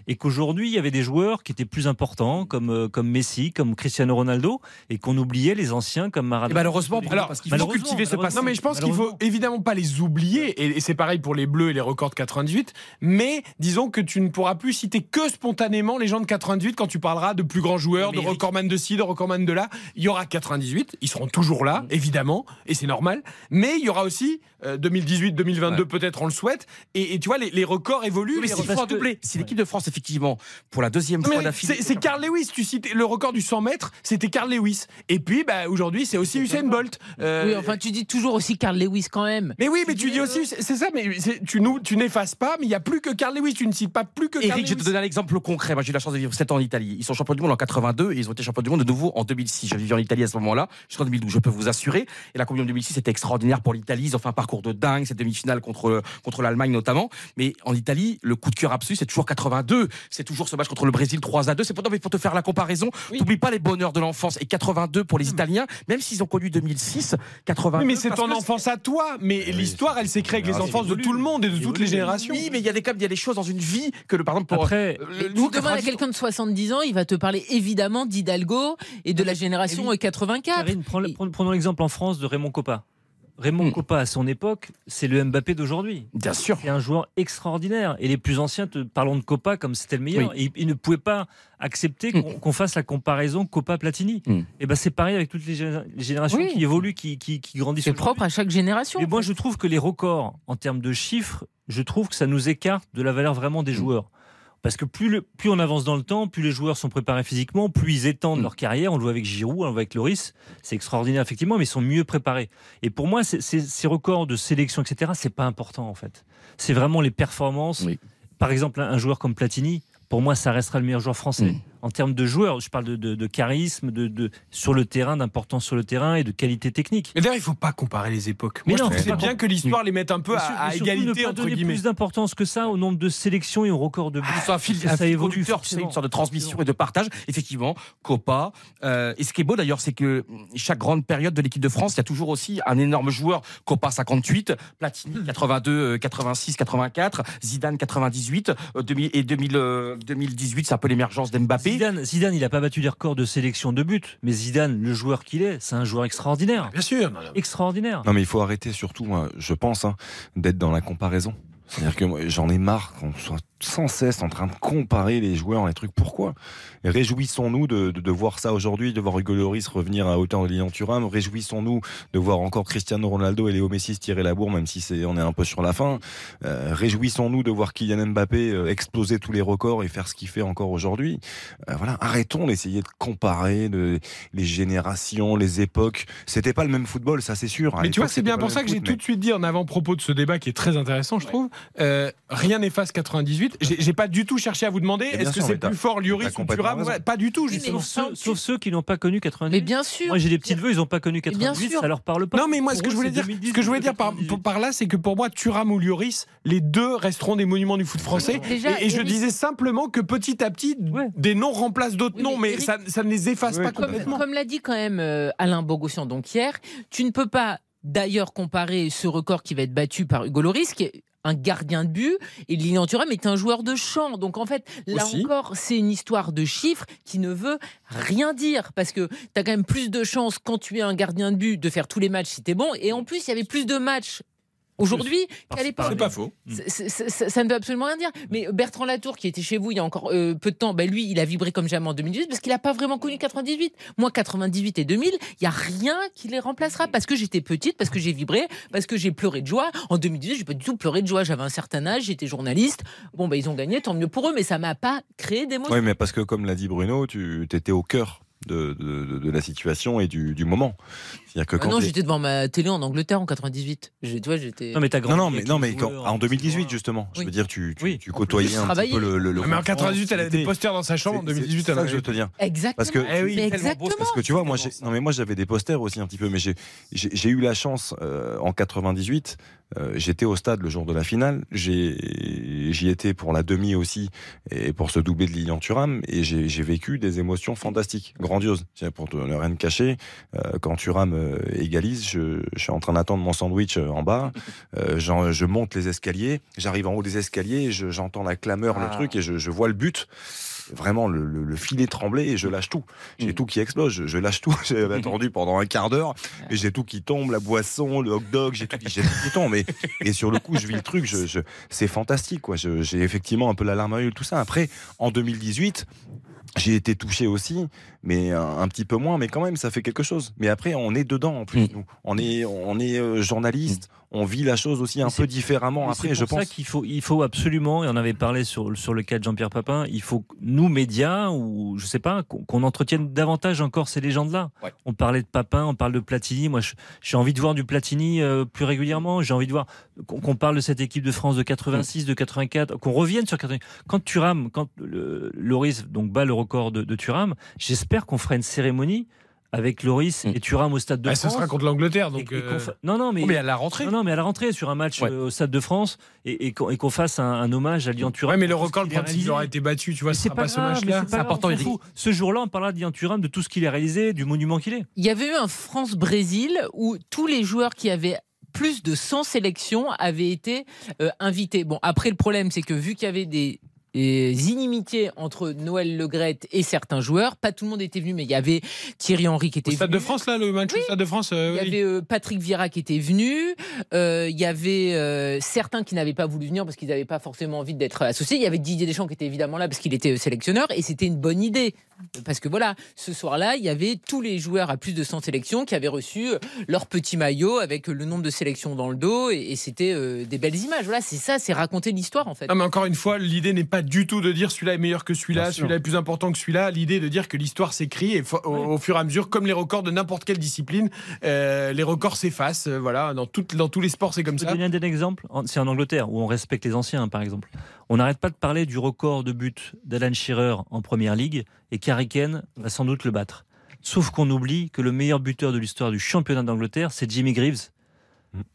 Et qu'aujourd'hui, il y avait des joueurs qui étaient plus importants, comme, euh, comme Messi, comme Cristiano Ronaldo, et qu'on oubliait les anciens comme Et Maradona. malheureusement, Bruno, Alors, parce qu'il faut malheureusement, cultiver ce passé. Non, mais je pense qu'il faut Malheureusement. évidemment pas les oublier, et, et c'est pareil pour les Bleus et les records de 98, mais disons que tu ne pourras plus citer que spontanément les gens de 98 quand tu parleras de plus grands joueurs, Mais de recordman de ci, de recordman de là. Il y aura 98, ils seront toujours là, évidemment, et c'est normal, mais il y aura aussi euh, 2018, 2022, peut-être on le souhaite, et, et tu vois, les, les records évoluent. Oui, mais les records- si l'équipe de France, effectivement, pour la deuxième fois d'affilée. C'est Carl Lewis, tu cites le record du 100 mètres, c'était Carl Lewis. Et puis bah, aujourd'hui, c'est aussi Usain Bolt. Euh, Oui, enfin, tu dis toujours aussi Carl Lewis quand même. mais oui, mais tu dis aussi, c'est c'est ça, mais tu, n'effaces pas, mais il n'y a plus que Carl Lewis, tu ne cites pas plus que Carl Eric, je vais te donner un exemple concret. Moi, j'ai eu la chance de vivre 7 ans en Italie. Ils sont champions du monde en 82 et ils ont été champions du monde de nouveau en 2006. J'ai vécu en Italie à ce moment-là, jusqu'en 2012, je peux vous assurer. Et la Coupe du monde 2006, c'était extraordinaire pour l'Italie. Ils ont fait un parcours de dingue, cette demi-finale contre, contre l'Allemagne notamment. Mais en Italie, le coup de cœur absolu, c'est toujours 82. 82, c'est toujours ce match contre le Brésil 3 à 2. C'est pour, pour te faire la comparaison. N'oublie pas les bonheurs de l'enfance. Et 82 pour les Italiens, même s'ils ont connu 2006, 82. Oui, mais c'est ton enfance à toi. Mais l'histoire, elle s'est créée avec les enfances de tout le monde et de toutes les générations. Oui, mais il y a des, il y a des choses dans une vie que, le, par exemple, pour. Après, euh, tu demandes à quelqu'un de 70 ans, il va te parler évidemment d'Hidalgo et de la génération 84. Karine, prends- prends- prenons l'exemple en France de Raymond Coppa. Raymond Hmm. Coppa, à son époque, c'est le Mbappé d'aujourd'hui. Bien sûr. C'est un joueur extraordinaire. Et les plus anciens, te parlons de Coppa comme c'était le meilleur. Et ils ne pouvaient pas accepter qu'on qu'on fasse la comparaison Coppa-Platini. Hmm. Et ben c'est pareil avec toutes les, gé- les générations Oui. qui évoluent, qui, qui, qui grandissent. C'est propre à chaque génération. Et moi, je trouve que les records, en termes de chiffres, je trouve que ça nous écarte de la valeur vraiment des joueurs. Parce que plus, le- plus on avance dans le temps, plus les joueurs sont préparés physiquement, plus ils étendent leur carrière. On le voit avec Giroud, on le voit avec Loris. C'est extraordinaire, effectivement, mais ils sont mieux préparés. Et pour moi, ces records de sélection, etc., c'est pas important, en fait. C'est vraiment les performances. Par exemple, un un joueur comme Platini, pour moi, ça restera le meilleur joueur français. En termes de joueurs, je parle de, de- de charisme, de, de- sur le terrain, d'importance sur le terrain et de qualité technique. Mais d'ailleurs, il faut pas comparer les époques. Mais Moi, je non, trouve faut c'est bien que l'histoire les mette un peu Mais à, à égalité ne pas entre donner guillemets. plus d'importance que ça au nombre de sélections et au record de buts. C'est un fil, Parce que un ça évolue sais, une sorte de transmission et de partage. Effectivement, Copa. euh, et ce qui est beau d'ailleurs, c'est que chaque grande période de l'équipe de France, il y a toujours aussi un énorme joueur. Copa 58, Platini 82, euh, 86, 84, Zidane 98, euh, 2000 et 2000, euh, 2018, c'est un peu l'émergence d'Mbappé. Zidane, Zidane, il n'a pas battu les records de sélection de buts, mais Zidane, le joueur qu'il est, c'est un joueur extraordinaire. Bien sûr. Extraordinaire. Non mais il faut arrêter surtout, moi, je pense, hein, d'être dans la comparaison. C'est-à-dire que moi, j'en ai marre qu'on soit sans cesse en train de comparer les joueurs, les trucs. Pourquoi? Réjouissons-nous de, de, de voir ça aujourd'hui, de voir Hugo Lloris revenir à hauteur de Lilian Thuram. Réjouissons-nous de voir encore Cristiano Ronaldo et Léo Messi se tirer la bourre, même si c'est on est un peu sur la fin. Euh, Réjouissons-nous de voir Kylian Mbappé euh, exploser tous les records et faire ce qu'il fait encore aujourd'hui. Euh, voilà, arrêtons d'essayer de comparer de, les générations, les époques. C'était pas le même football, ça c'est sûr. À Mais tu vois, c'est bien pour ça que j'ai tout de suite dit en avant-propos de ce débat qui est très intéressant, je trouve. euh, rien n'efface 98. J'ai j'ai pas du tout cherché à vous demander est-ce que c'est plus fort Lloris ou Thuram. Ouais, Pas du tout, justement. Sauf ceux, sauf ceux qui n'ont pas connu 98. Mais bien sûr. Moi, j'ai des petites vœux, ils n'ont pas connu Mais bien 98, sûr. ça leur parle pas. Non, mais moi, ce que eux, je voulais dire, 2010, ce que je voulais dire par, 98. par là, c'est que pour moi, Thuram ou Lloris, les deux resteront des monuments du foot français. Déjà, et, et je Eric- disais simplement que petit à petit, Ouais. des noms remplacent d'autres Oui, noms, mais mais Eric- ça, ça ne les efface pas Comme, complètement. comme l'a dit quand même euh, Alain Bogossian donc hier, tu ne peux pas d'ailleurs comparer ce record qui va être battu par Hugo Lloris, qui est un gardien de but, et Lilian Thuram est un joueur de champ. Donc en fait, là Aussi. encore, c'est une histoire de chiffres qui ne veut rien dire, parce que tu as quand même plus de chances quand tu es un gardien de but de faire tous les matchs si tu es bon, et en plus, il y avait plus de matchs aujourd'hui qu'à l'époque. C'est pas faux. Ça ne veut absolument rien dire. Mais Bertrand Latour, qui était chez vous il y a encore euh, peu de temps, ben lui, il a vibré comme jamais en 2018 parce qu'il n'a pas vraiment connu 98. Moi, 98 et 2000, il n'y a rien qui les remplacera parce que j'étais petite, parce que j'ai vibré, parce que j'ai pleuré de joie. En 2018, j'ai pas du tout pleuré de joie. J'avais un certain âge, j'étais journaliste. Bon, ben ils ont gagné, tant mieux pour eux, mais ça m'a pas créé d'émotion. Oui, mais parce que comme l'a dit Bruno, tu étais au cœur de, de, de- de la situation et du, du moment. Ah non, j'étais devant ma télé en Angleterre en 98. J'ai- Tu vois, j'étais. Non, mais t'as grandi non, mais, non, mais quand- en 2018 etc. justement, je veux dire, tu, tu, Oui. tu côtoyais un petit peu le, le, le Mais en confort, 98, elle a des posters dans sa chambre. En c'est- c'est- 2018, c'est elle ça que je veux te dire. Exactement. Parce que Eh oui, Exactement. Parce que tu vois, moi, non mais moi j'avais des posters aussi un petit peu, mais j'ai, eu la chance euh, en 98. euh, j'étais au stade le jour de la finale. J'y étais pour la demi aussi et pour ce doublé de Lilian Thuram et j'ai, vécu des émotions fantastiques, grandioses. Pour ne rien cacher, euh, quand Thuram euh, égalise, je, je suis en train d'attendre mon sandwich euh, en bas. Euh, je monte les escaliers, j'arrive en haut des escaliers, je- j'entends la clameur, le Ah. truc et je, je vois le but. Vraiment, le, le- le filet tremblait et je lâche tout. J'ai tout qui explose, je, je lâche tout. J'avais attendu pendant un quart d'heure et j'ai tout qui tombe, la boisson, le hot dog, j'ai tout, qui- j'ai tout qui tombe. Et, et sur le coup, je vis le truc, je, je- c'est fantastique. quoi. J'ai effectivement un peu l'alarme à l'œil, tout ça. Après, en 2018, j'ai été touché aussi, mais un, un petit peu moins, mais quand même, ça fait quelque chose. Mais après, on est dedans en plus, nous. On est, on est euh, journaliste, on vit la chose aussi un Mais peu c'est- différemment. Mais Après, c'est je pense. ça qu'il faut, il faut absolument, et on avait parlé sur, sur le cas de Jean-Pierre Papin, il faut que nous, médias, ou je sais pas, qu'on entretienne davantage encore ces légendes-là. Ouais. On parlait de Papin, on parle de Platini. Moi, j'ai envie de voir du Platini euh, plus régulièrement. J'ai envie de voir qu'on parle de cette équipe de France de 86, de 84, qu'on revienne sur 80. Quand Thuram, quand le, Loris donc bat le record de, de Thuram, j'espère qu'on fera une cérémonie avec Loris Mm. et Thuram au Stade de Bah, France. ce sera contre l'Angleterre. et- Donc, et euh, fa- Non, non, mais, Oh, mais à la rentrée. non, non, mais à la rentrée sur un match Ouais. euh, au Stade de France et, et qu'on fasse un, un hommage à Lian Thuram. Ouais, mais le record, c'est qu'il réalisé. aura été battu. Tu vois, c'est pas pas ce match-là. c'est grave, important. Ce jour-là, on parlera d'Ian Thuram, de tout ce qu'il a réalisé, du monument qu'il est. Il y avait eu un France-Brésil où tous les joueurs qui avaient plus de 100 sélections avaient été euh, invités. Bon, après, le problème, c'est que vu qu'il y avait des des inimitiés entre Noël Legrette et certains joueurs. Pas tout le monde était venu, mais il y avait Thierry Henry qui était Au Stade venu. de France, là, le match Stade de France. euh, Il y oui. avait euh, Patrick Vieira qui était venu. Euh, il y avait certains qui n'avaient pas voulu venir parce qu'ils n'avaient pas forcément envie d'être associés. Il y avait Didier Deschamps qui était évidemment là parce qu'il était sélectionneur et c'était une bonne idée. Parce que voilà, ce soir-là, il y avait tous les joueurs à plus de 100 sélections qui avaient reçu leur petit maillot avec le nombre de sélections dans le dos et, et c'était des belles images. Voilà, c'est ça, c'est raconter l'histoire en fait. Non, mais encore une fois, l'idée n'est pas du tout de dire celui-là est meilleur que celui-là, celui-là est plus important que celui-là. L'idée est de dire que l'histoire s'écrit et au, au fur et à mesure, comme les records de n'importe quelle discipline, euh, les records s'effacent. euh, voilà, dans, toutes- dans tous les sports, c'est comme Je ça. donner un exemple. C'est en Angleterre où on respecte les anciens, par exemple. On n'arrête pas de parler du record de but d'Alan Shearer en première ligue et qu'Harry Kane va sans doute le battre. Sauf qu'on oublie que le meilleur buteur de l'histoire du championnat d'Angleterre, c'est Jimmy Greaves.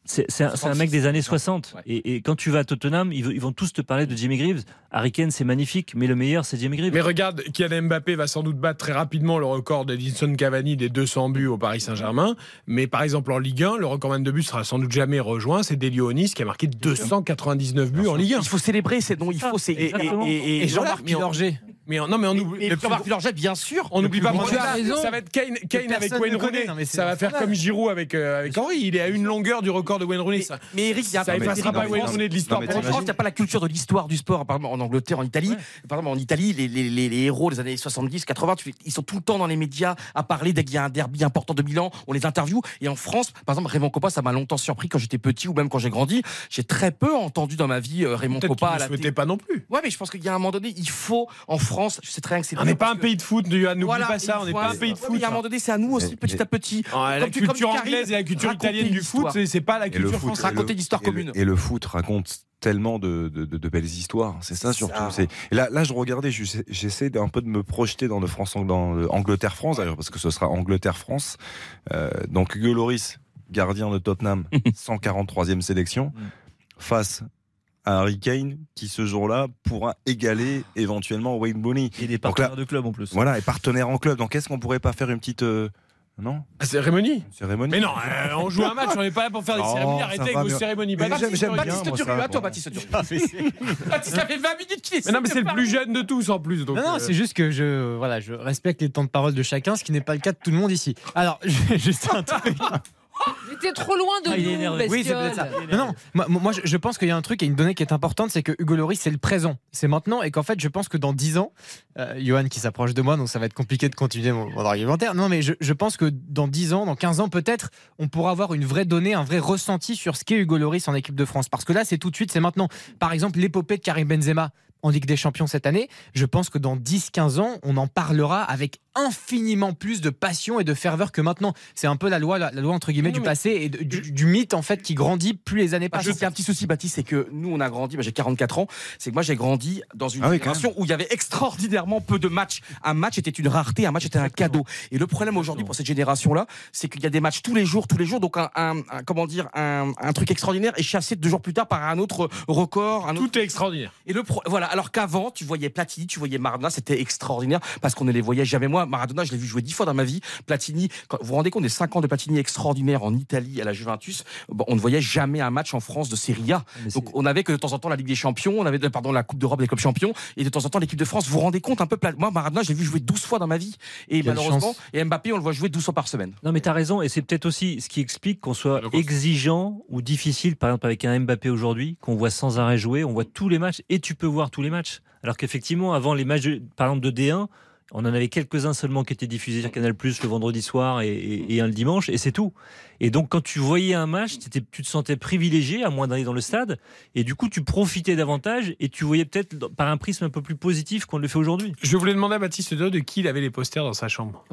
C'est un, mec des années 60. Ouais. Et, et quand tu vas à Tottenham, ils, vont- ils vont tous te parler de Jimmy Greaves. Harry Kane, c'est magnifique, mais le meilleur, c'est Jimmy Greaves. Mais regarde, Kylian Mbappé va sans doute battre très rapidement le record d'Edinson Cavani des 200 buts au Paris Saint-Germain. Mais par exemple, en Ligue 1, le record de buts sera sans doute jamais rejoint. C'est Delio Onis qui a marqué 299 buts en Ligue 1. Il faut célébrer, c'est non, il faut Et, et- Exactement. et- et- Et voilà, Jean-Marc Pilorget. Mais on- non, mais on oublie. Le plus gros- Pilorget, bien sûr. On n'oublie pas raison. Ça va être Kane, Kane avec Wayne. Rooney. Ça va faire comme Giroud avec, euh, avec Henry. Il est à une longueur du record de Wayne Rooney. Ça, Mais Eric, il ça effacera pas Wayne Rooney de l'histoire. En France, il n'y a pas la culture de l'histoire du sport, par exemple en Angleterre, en Italie. Par exemple, en Italie, les, les- les- les héros des années 70, 80, tu- ils sont tout le temps dans les médias à parler dès qu'il y a un derby important de Milan, on les interviewe. Et en France, par exemple, Raymond Coppa, ça m'a longtemps surpris quand j'étais petit ou même quand j'ai grandi. J'ai très peu entendu dans ma vie euh, Raymond Coppa à ne pas non plus. Ouais, mais je pense qu'il y a un moment donné, il faut en France, je sais très bien que c'est. On n'est pas un pays de foot, Johan. N'oublie Voilà, pas ça. On n'est pas un- un pays de foot. Il y a un moment donné, c'est à nous aussi, petit à petit. Ah, La culture anglaise et la culture italienne du foot, c'est- pas la culture foot, française. raconter l'histoire et le- commune. Et le foot raconte tellement de, de- de- de belles histoires. C'est ça surtout. C'est- là, là, je regardais, je- j'essaie d'un peu de me projeter dans le France, dans le Angleterre-France d'ailleurs, parce que ce sera Angleterre-France. Euh, donc Hugo Loris, gardien de Tottenham, 143e sélection, face à Harry Kane, qui ce jour-là pourra égaler éventuellement Wayne Bonney. Et des Donc là- partenaires de club en plus. Voilà, et partenaire en club. Donc est-ce qu'on pourrait pas faire une petite euh, non? Ah, Cérémonie cérémonie Mais non, euh, on joue un match, on n'est pas là pour faire des Oh, cérémonies. Arrêtez avec vos cérémonies. Mais Baptiste, j'aime- j'aime regarde. bien, Baptiste ça, à toi. Baptiste Durieux. Baptiste, ça fait 20 minutes qu'il est Mais non, mais c'est le plus jeune de tous en plus. Donc, Non, non, euh, c'est juste que je, voilà, je respecte les temps de parole de chacun, ce qui n'est pas le cas de tout le monde ici. Alors, juste un truc. J'étais trop loin de Ah, nous. Oui, c'est peut-être ça. Non, non, moi, moi, je, je pense qu'il y a un truc et une donnée qui est importante, c'est que Hugo Lloris, c'est le présent. C'est maintenant et qu'en fait, je pense que dans 10 ans, euh, Johan qui s'approche de moi, donc ça va être compliqué de continuer mon, mon argumentaire. Non, mais je, je pense que dans 10 ans, dans 15 ans, peut-être, on pourra avoir une vraie donnée, un vrai ressenti sur ce qu'est Hugo Lloris en équipe de France. Parce que là, c'est tout de suite, c'est maintenant. Par exemple, l'épopée de Karim Benzema en Ligue des Champions cette année, je pense que dans 10-15 ans, on en parlera avec infiniment plus de passion et de ferveur que maintenant. C'est un peu la loi, la, la loi entre guillemets Non, du passé et de- du, du mythe en fait qui grandit plus les années Ah, passent. c'est un petit souci, Baptiste, c'est que nous, on a grandi, j'ai 44 ans, c'est que moi j'ai grandi dans une Ah oui, génération où il y avait extraordinairement peu de matchs. Un match était une rareté, un match était un cadeau. Et le problème aujourd'hui pour cette génération-là, c'est qu'il y a des matchs tous les jours, tous les jours, donc un, un- un- comment dire, un, un truc extraordinaire est chassé deux jours plus tard par un autre record, un autre Tout est extraordinaire. et le pro- voilà, alors qu'avant, tu voyais Platini, tu voyais Maradona, c'était extraordinaire parce qu'on ne les voyait jamais. Moi, Maradona, je l'ai vu jouer dix fois dans ma vie. Platini, quand, vous vous rendez compte des cinq ans de Platini extraordinaire en Italie à la Juventus, bon, on ne voyait jamais un match en France de Serie A. Mais Donc on avait que de temps en temps la Ligue des Champions, on avait de- pardon la Coupe d'Europe des clubs champions et de temps en temps l'équipe de France. Vous vous rendez compte un peu Moi, Maradona, je l'ai vu jouer 12 fois dans ma vie et Quelle malheureusement, chance. et Mbappé, on le voit jouer 12 fois par semaine. Non, mais tu as raison, et c'est peut-être aussi ce qui explique qu'on soit exigeant ou difficile, par exemple avec un Mbappé aujourd'hui, qu'on voit sans arrêt jouer, on voit tous les matchs, et tu peux voir tous les matchs. Alors qu'effectivement, avant les matchs, de- par exemple de D1, on en avait quelques-uns seulement qui étaient diffusés sur Canal Plus le vendredi soir et, et- et un le dimanche, et c'est tout. Et donc, quand tu voyais un match, tu te sentais privilégié, à moins d'aller dans le stade, et du coup, tu profitais davantage, et tu voyais peut-être par un prisme un peu plus positif qu'on le fait aujourd'hui. Je voulais demander à Baptiste de qui il avait les posters dans sa chambre.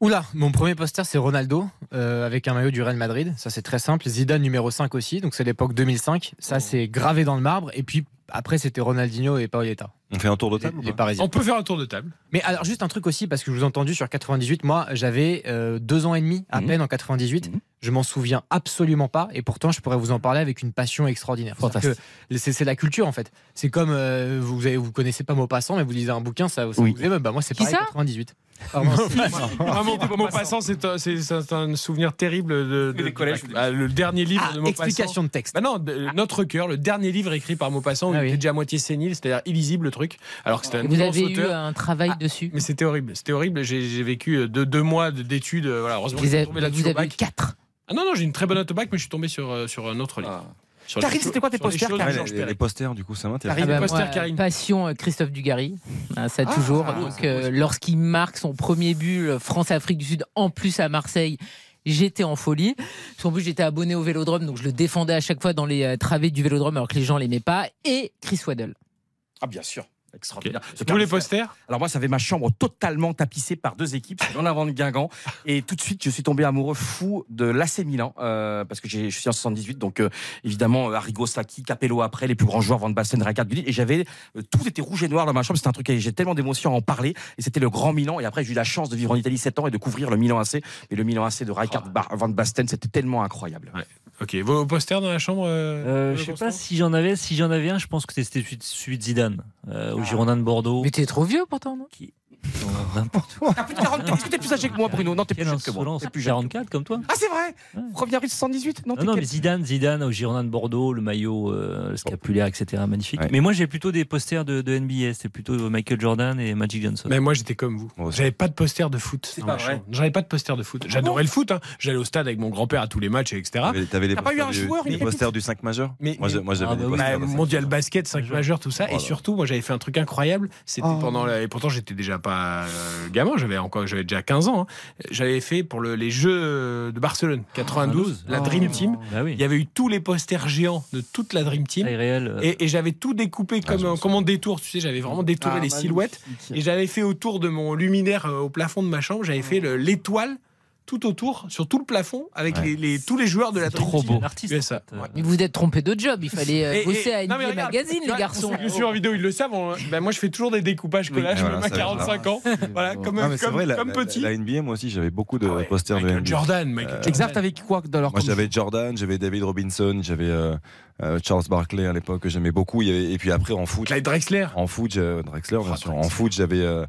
Oula, mon premier poster c'est Ronaldo euh, avec un maillot du Real Madrid. Ça c'est très simple. Zidane numéro 5 aussi, donc c'est l'époque 2005. Ça c'est gravé dans le marbre. Et puis après c'était Ronaldinho et Paoletta, On fait un tour de table les Parisiens. On peut faire un tour de table. Mais alors, juste un truc aussi, parce que je vous ai entendu sur 98, moi, j'avais euh, deux ans et demi à Mhm. peine en 98. Mhm. Je m'en souviens absolument pas, et pourtant, je pourrais vous en parler avec une passion extraordinaire. C'est la culture, en fait. C'est comme euh, vous, avez, vous connaissez pas Maupassant, mais vous lisez un bouquin, ça, ça Oui. vous émeut. Bah, moi, c'est pareil, ça? 98. Maupassant, c'est un, c'est- c'est un souvenir terrible de, de- Des collèges. Ah, le dernier livre Ah, de Maupassant. explication de texte. Bah non, de- notre cœur, le dernier livre écrit par Maupassant, où Ah il était déjà à moitié sénile, c'est-à-dire illisible le truc, alors que c'était un Vous avez eu un travail Ah, dessus. Mais c'était horrible, c'était horrible. J'ai j'ai vécu euh, deux, deux mois de- d'études. euh, Voilà, heureusement, Vous je suis avez, tombé là-dessus vous avez eu. 4. Ah non, non, j'ai une très bonne note au bac, mais je suis tombé sur, euh, sur un autre livre. Karine, c'était quoi tes les posters, Karine les, posters, du coup, ça m'intéresse. Karine, Ah bah, posters, Karine. Passion euh, Christophe Dugarry, Ah, ça Ah, toujours. Donc, beau, euh, lorsqu'il marque son premier but, France-Afrique du Sud, en plus à Marseille. J'étais en folie. Parce qu'en plus, j'étais abonné au vélodrome, donc je le défendais à chaque fois dans les euh, travées du vélodrome, alors que les gens l'aimaient pas. Et Chris Waddle. Ah, bien sûr. Extraordinaire. Ce Vous les posters Alors moi, ça avait ma chambre totalement tapissée par deux équipes, c'est en avant de Guingamp. Et tout de suite, je suis tombé amoureux fou de l'AC Milan, euh, parce que j'ai- je suis en 78, donc euh, évidemment, euh, Arrigo Sacchi, Capello après, les plus grands joueurs, Van Basten, Rijkaard. Et j'avais, euh, tout était rouge et noir dans ma chambre, c'était un truc, j'ai tellement d'émotions à en parler. Et c'était le grand Milan. Et après, j'ai eu la chance de vivre en Italie 7 ans et de couvrir le Milan AC. Et le Milan AC de Rijkaard, Bar- Van Basten, c'était tellement incroyable. Ok, vos posters dans la chambre euh, Euh, je sais pas si j'en avais, si j'en avais un, je pense que c'était celui de- Zidane, euh, au Girondin de Bordeaux. Mais t'es trop vieux pourtant, non? Non, N'importe quoi. T'as plus de 40 Est-ce que t'es plus âgé que moi, Bruno? Non, t'es plus jeune que moi. T'es plus jeune. 44 comme toi? Ah, c'est vrai? 1er avril 78 Non, Non, t'es non, quel- mais Zidane, Zidane au Girondin de Bordeaux, le maillot, euh, le scapulaire, etc. Magnifique. Ouais. Mais moi, j'ai plutôt des posters de, de NBA. C'était plutôt Michael Jordan et Magic Johnson. Mais moi j'étais comme vous. J'avais pas de poster de foot. J'avais pas de poster de foot. J'adorais le foot. hein. J'allais au stade avec mon grand-père à tous les matchs, etc. T'avais les T'as pas eu posters un du- joueur, les posters du 5 majeur Mais- Moi, j'avais Ah, des bah. Bah, de 5 mondial basket, 5 Majeur. majeurs, tout ça. Et surtout, moi j'avais fait un truc incroyable. C'était Oh. pendant. Et pourtant, j'étais déjà pas euh, gamin, j'avais encore j'avais déjà 15 ans. hein. J'avais fait pour le- les Jeux de Barcelone 92, la Oh. Dream Team. Bah oui. Il y avait eu tous les posters géants de toute la Dream Team. Réelle. euh, Et, et j'avais tout découpé comme, euh, comme en détour, tu sais, j'avais vraiment détouré Ah, les magnifique. silhouettes. Et j'avais fait autour de mon luminaire euh, au plafond de ma chambre, j'avais fait le- l'étoile tout autour, sur tout le plafond, avec Ouais. les, les- tous les joueurs de la trop Team. beau. L'artiste. Fait, euh, ouais. Mais vous vous êtes trompé de job. Il fallait euh, Et- et- bosser à non, mais NBA regarde, Magazine, les garçons. Ceux qui me suivent en vidéo, ils le savent. on- ben, moi, je fais toujours des découpages, collages, voilà, même à ça, 45 ans. Voilà, comme, Non, mais c'est comme, vrai, la, comme la- petit. La, NBA, moi aussi, j'avais beaucoup de Ah ouais, posters de NBA. Jordan, Michael Jordan. Exact, avec quoi dans leur Moi, j'avais Jordan, j'avais David Robinson, j'avais euh, Charles Barkley à l'époque que j'aimais beaucoup. Et puis après, en foot, Clyde Drexler. en foot, Drexler, bien Oh, sûr. En foot, j'avais. euh,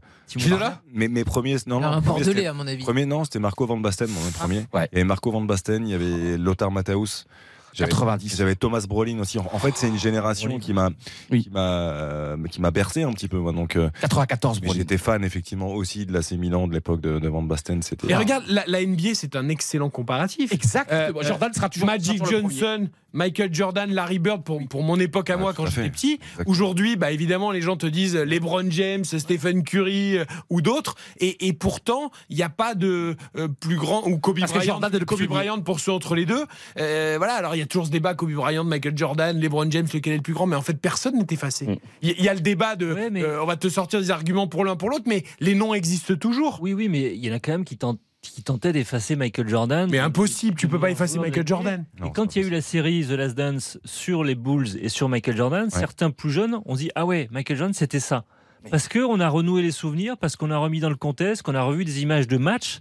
mes, mes premiers. Non, non, un premier, bordelais, à mon avis. Premier, non, c'était Marco Van Basten, mon premier. ouais. Il y avait Marco Van Basten, il y avait Lothar Matthäus. J'avais- 90. J'avais Thomas Brolin aussi. En en fait, c'est une génération Brolin. qui m'a, Oui. qui m'a, euh, qui m'a bercé un petit peu. Moi. Donc, euh, 94, mais Brolin. j'étais fan effectivement aussi de l'AC Milan de l'époque de, de Van Basten. C'était. Et regarde, la, la NBA, c'est un excellent comparatif. Exact. Euh, Jordan sera toujours Magic sera. Johnson, Michael Jordan, Larry Bird pour, pour mon époque à moi quand j'étais petit. Exactement. Aujourd'hui, bah évidemment, les gens te disent LeBron James, Stephen Curry euh, ou d'autres. Et, et pourtant, il n'y a pas de euh, plus grand ou Kobe Parce que Bryant, Jordan est le Kobe. Bryant pour ceux entre les deux. Euh, voilà. Alors il y a toujours ce débat Kobe Bryant, Michael Jordan, LeBron James, lequel est le plus grand. Mais en fait, personne n'est effacé. Mm. Il y, y a le débat de, Ouais, mais- euh, on va te sortir des arguments pour l'un pour l'autre, mais les noms existent toujours. Oui, oui, mais il y en a quand même qui tentent qui tentait d'effacer Michael Jordan. Mais impossible, tu peux pas effacer Non, Michael Jordan. Non, Et quand il y a eu la série The Last Dance sur les Bulls et sur Michael Jordan, certains plus jeunes ont dit ah ouais Michael Jordan c'était ça parce que on a renoué les souvenirs, parce qu'on a remis dans le contexte, qu'on a revu des images de matchs.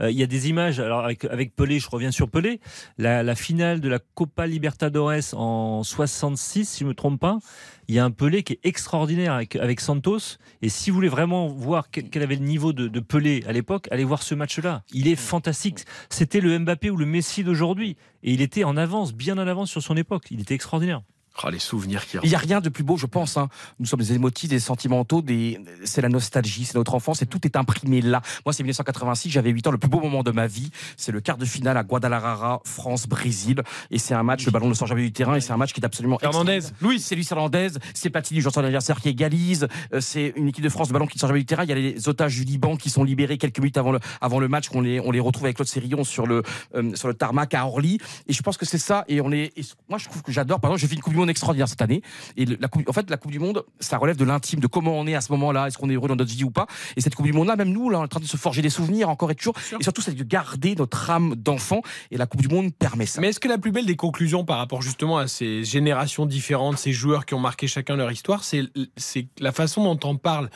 Euh, Il y a des images, alors avec, avec Pelé, je reviens sur Pelé, la, la finale de la Copa Libertadores en 66, si je me trompe pas, il y a un Pelé qui est extraordinaire avec, avec Santos. Et si vous voulez vraiment voir quel, quel avait le niveau de, de Pelé à l'époque, allez voir ce match-là. Il est fantastique. C'était le Mbappé ou le Messi d'aujourd'hui. Et il était en avance, bien en avance sur son époque. Il était extraordinaire. Oh, les souvenirs qui Il n'y a rien de plus beau, je pense. hein. Nous sommes des émotifs, des sentimentaux, des... c'est la nostalgie, c'est notre enfance, et tout est imprimé là. Moi, c'est 1986, j'avais 8 ans, le plus beau moment de ma vie. C'est le quart de finale à Guadalajara, France-Brésil. Et c'est un match, le ballon ne sort jamais du terrain, et c'est un match qui est absolument. Fernandez. Louis, c'est Luis Hernandez, c'est Platini, joueur son anniversaire qui égalise. Euh, C'est une équipe de France, le ballon qui ne sort jamais du terrain. Il y a les otages du Liban qui sont libérés quelques minutes avant le, avant le match, qu'on les, on les retrouve avec Claude Sérillon sur le, euh, sur le tarmac à Orly. Et je pense que c'est ça. Et on est, et moi, je trouve que j'adore. Par exemple, j'ai fait une Coupe du Monde extraordinaire cette année. Et le- la coupe, en fait, la Coupe du Monde, ça relève de l'intime, de comment on est à ce moment-là. Est-ce qu'on est heureux dans notre vie ou pas? Et cette Coupe du Monde-là, même nous, là, on est en train de se forger des souvenirs encore et toujours. Et surtout, c'est de garder notre âme d'enfant. Et la Coupe du Monde permet ça. Mais est-ce que la plus belle des conclusions par rapport justement à ces générations différentes, ces joueurs qui ont marqué chacun leur histoire, c'est c'est la façon dont on parle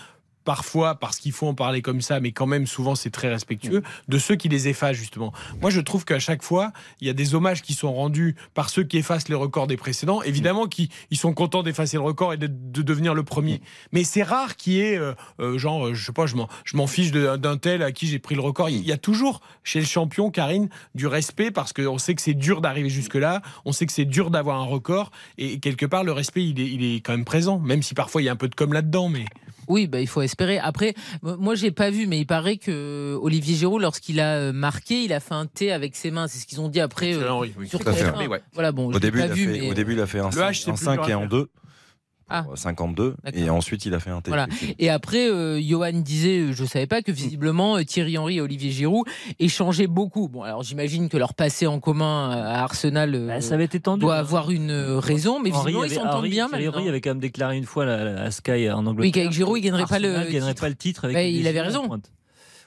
parfois parce qu'il faut en parler comme ça, mais quand même souvent c'est très respectueux, de ceux qui les effacent justement. Moi je trouve qu'à chaque fois, il y a des hommages qui sont rendus par ceux qui effacent les records des précédents. Évidemment qu'ils ils sont contents d'effacer le record et de, de devenir le premier. Mais c'est rare qu'il y ait, euh, euh, genre, euh, je sais pas, je m'en, fiche d'un tel à qui j'ai pris le record. Il y a toujours chez le champion, Karine, du respect parce qu'on sait que c'est dur d'arriver jusque-là, on sait que c'est dur d'avoir un record et quelque part le respect il est, il est quand même présent, même si parfois il y a un peu de com là-dedans. Mais Oui, bah, il faut espérer. Après, moi, j'ai pas vu, mais il paraît que Olivier Giroud, lorsqu'il a euh, marqué, il a fait un T avec ses mains. C'est ce qu'ils ont dit après. euh, Thierry Henry, oui. sur Tout à fait. TF1. Voilà, bon, Au début, pas il vu, fait, mais- au début, il a fait un, Le 5, H, c'est un plus 5 dur à et en faire. 2. Ah. 52 D'accord. et ensuite il a fait un T. Voilà. effectivement. Et après, euh, Johan disait, euh, je savais pas que visiblement euh, Thierry Henry et Olivier Giroud échangeaient beaucoup. Bon, alors j'imagine que leur passé en commun à Arsenal euh, Bah, ça avait été tendu. doit hein. avoir une euh, raison, mais Henry visiblement ils s'entendent bien Thierry. Henry avait quand même déclaré une fois la- à Sky en Angleterre. Oui, qu'avec Giroud, il gagnerait pas le gagnerait titre. pas le titre. Avec Bah, il avait raison.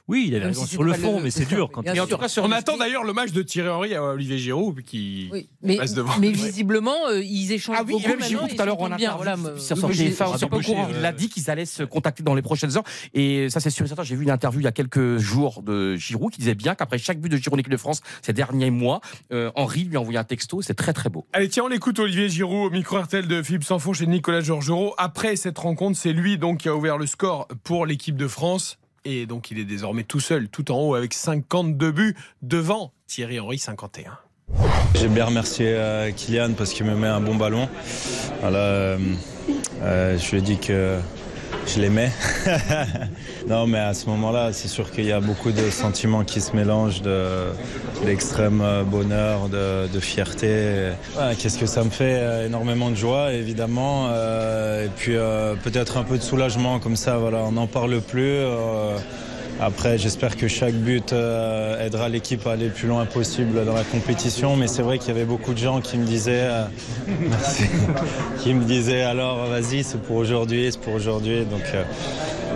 Oui, il avait raison si sur le fond, le- mais c'est dur quand en tout cas, on attend d'ailleurs le match de Thierry Henry à Olivier Giroud qui Oui, mais, passe devant. mais visiblement, euh, ils échangent Ah oui, beaucoup même Giroud tout à l'heure bien. interview, Voilà, moi- sur moi, son j'ai- TF1, j'étais sur pas au Boucher, courant. il a dit qu'ils allaient se contacter dans les prochaines heures. Et ça, c'est sûr et certain. J'ai vu une interview il y a quelques jours de Giroud qui disait bien qu'après chaque but de Giroud en équipe de France ces derniers mois, euh, Henri lui a envoyé un texto. C'est très très beau. Allez, tiens, on écoute Olivier Giroud au micro RTL de Philippe Sanfon chez Nicolas Georgerot. Après cette rencontre, c'est lui donc qui a ouvert le score pour l'équipe de France. Et donc, il est désormais tout seul, tout en haut, avec 52 buts devant Thierry Henry, 51. J'aime bien remercier euh, Kylian parce qu'il me met un bon ballon. Voilà, euh, euh, je lui ai dit que je l'aimais. non, mais à ce moment-là, c'est sûr qu'il y a beaucoup de sentiments qui se mélangent, de, d'extrême euh, bonheur, de, fierté. Qu'est-ce que ça me fait euh, Énormément de joie, évidemment. euh, et puis peut-être un peu de soulagement comme ça. Voilà, on n'en parle plus. Après, j'espère que chaque but euh, aidera l'équipe à aller le plus loin possible dans la compétition. Mais c'est vrai qu'il y avait beaucoup de gens qui me disaient, euh, qui me disaient alors vas-y, c'est pour aujourd'hui, c'est pour aujourd'hui. Donc euh,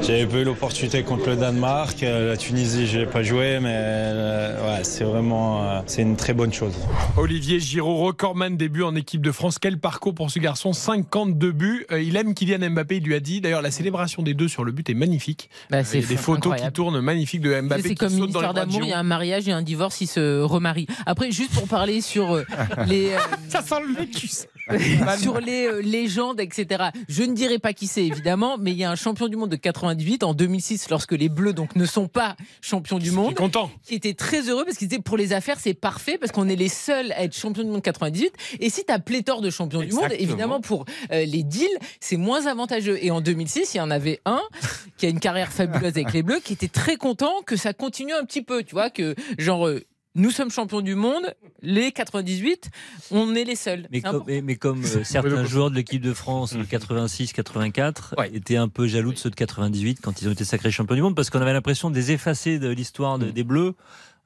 j'avais pas eu l'opportunité contre le Danemark, Euh, la Tunisie, je l'ai pas joué, mais euh, ouais, c'est vraiment, euh, c'est une très bonne chose. Olivier Giroud, recordman des buts en équipe de France. Quel parcours pour ce garçon? 52 buts. Euh, il aime Kylian Mbappé, il lui a dit. D'ailleurs, la célébration des deux sur le but est magnifique. Bah, c'est il y a des photos incroyable. qui tournent magnifiques de Mbappé. C'est qui comme saute une histoire d'amour, il y a un mariage, il y a un divorce, ils se remarient. Après, juste pour parler sur les, euh, Ça sent le vécus. sur les euh, légendes, etc. Je ne dirai pas qui c'est évidemment, mais il y a un champion du monde de 98 en 2006, lorsque les Bleus donc ne sont pas champions du monde, content. qui était très heureux parce qu'il disait pour les affaires c'est parfait parce qu'on est les seuls à être champions du monde 98. Et si tu as pléthore de champions du monde, évidemment pour euh, les deals c'est moins avantageux. Et en 2006, il y en avait un qui a une carrière fabuleuse avec les Bleus, qui était très content que ça continue un petit peu, tu vois, que genre. Nous sommes champions du monde, les 98, on est les seuls. Mais comme, important. mais, mais comme euh, certains joueurs de l'équipe de France de 86-84 Ouais. étaient un peu jaloux de ceux de 98 quand ils ont été sacrés champions du monde parce qu'on avait l'impression de les effacer de l'histoire de- des Bleus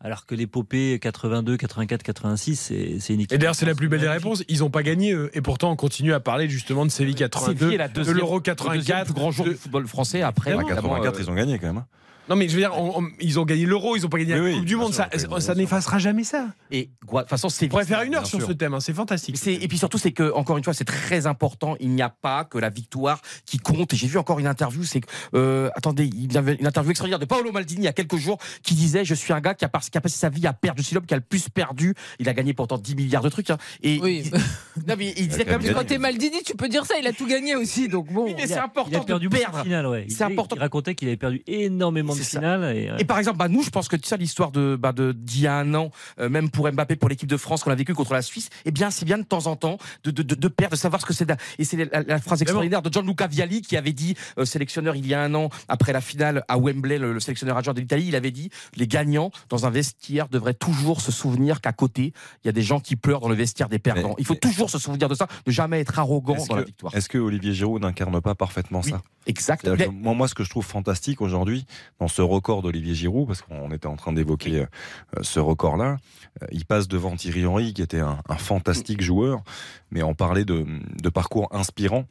alors que l'épopée 82, 84, 86 c'est c'est une équipe. Et d'ailleurs, c'est la plus belle des réponses. Ils n'ont pas gagné, eux. Et pourtant, on continue à parler justement de Séville 82, Séville est la de l'Euro le deuxième 84. plus grand jour de- du football français après. À évidemment, 84, euh, ils ont gagné quand même. Non, mais je veux dire, on- on- ils ont gagné l'Euro, ils n'ont pas gagné Oui, la oui, Coupe du Monde. sûr, Ça, n'effacera jamais ça. Et de toute façon, c'est On pourrait faire une heure sur sûr. ce thème, hein, c'est fantastique. Et puis surtout, c'est que encore une fois, c'est très important. Il n'y a pas que la victoire qui compte. Et j'ai vu encore une interview. C'est que, euh, attendez, il y avait une interview extraordinaire de Paolo Maldini il y a quelques jours qui disait je suis un gars qui a, pas- qui a passé sa vie à perdre. Je suis l'homme qui a le plus perdu. Il a gagné pourtant 10 milliards de trucs. hein. Et Oui. il, non, mais il disait quand même. Quand t'es Maldini, tu peux dire ça, il a tout gagné aussi, donc bon. Oui, mais Il c'est a- important il a perdu de perdre. ouais. Il, C'est important. il racontait qu'il avait perdu énormément de. Et, Et par exemple, bah, nous, je pense que ça, l'histoire de bah, de- d'il y a un an, euh, même pour Mbappé, pour l'équipe de France qu'on a vécu contre la Suisse, eh bien, c'est bien de temps en temps de, de, de, de perdre, de savoir ce que c'est. Et c'est la, la phrase extraordinaire de Gianluca Vialli qui avait dit, euh, sélectionneur il y a un an, après la finale à Wembley, le, le sélectionneur adjoint de l'Italie, il avait dit les gagnants dans un vestiaire devraient toujours se souvenir qu'à côté, il y a des gens qui pleurent dans le vestiaire des perdants. Mais- il faut mais- toujours se souvenir de ça, ne jamais être arrogant Est-ce dans la que, victoire. est-ce que Olivier Giroud n'incarne pas parfaitement Oui, ça? Exact. C'est-à-dire que moi, moi, ce que je trouve fantastique aujourd'hui, dans ce record d'Olivier Giroud, parce qu'on était en train d'évoquer euh, ce record-là, euh, il passe devant Thierry Henry, qui était un, un fantastique joueur, mais on parlait de, de parcours inspirant.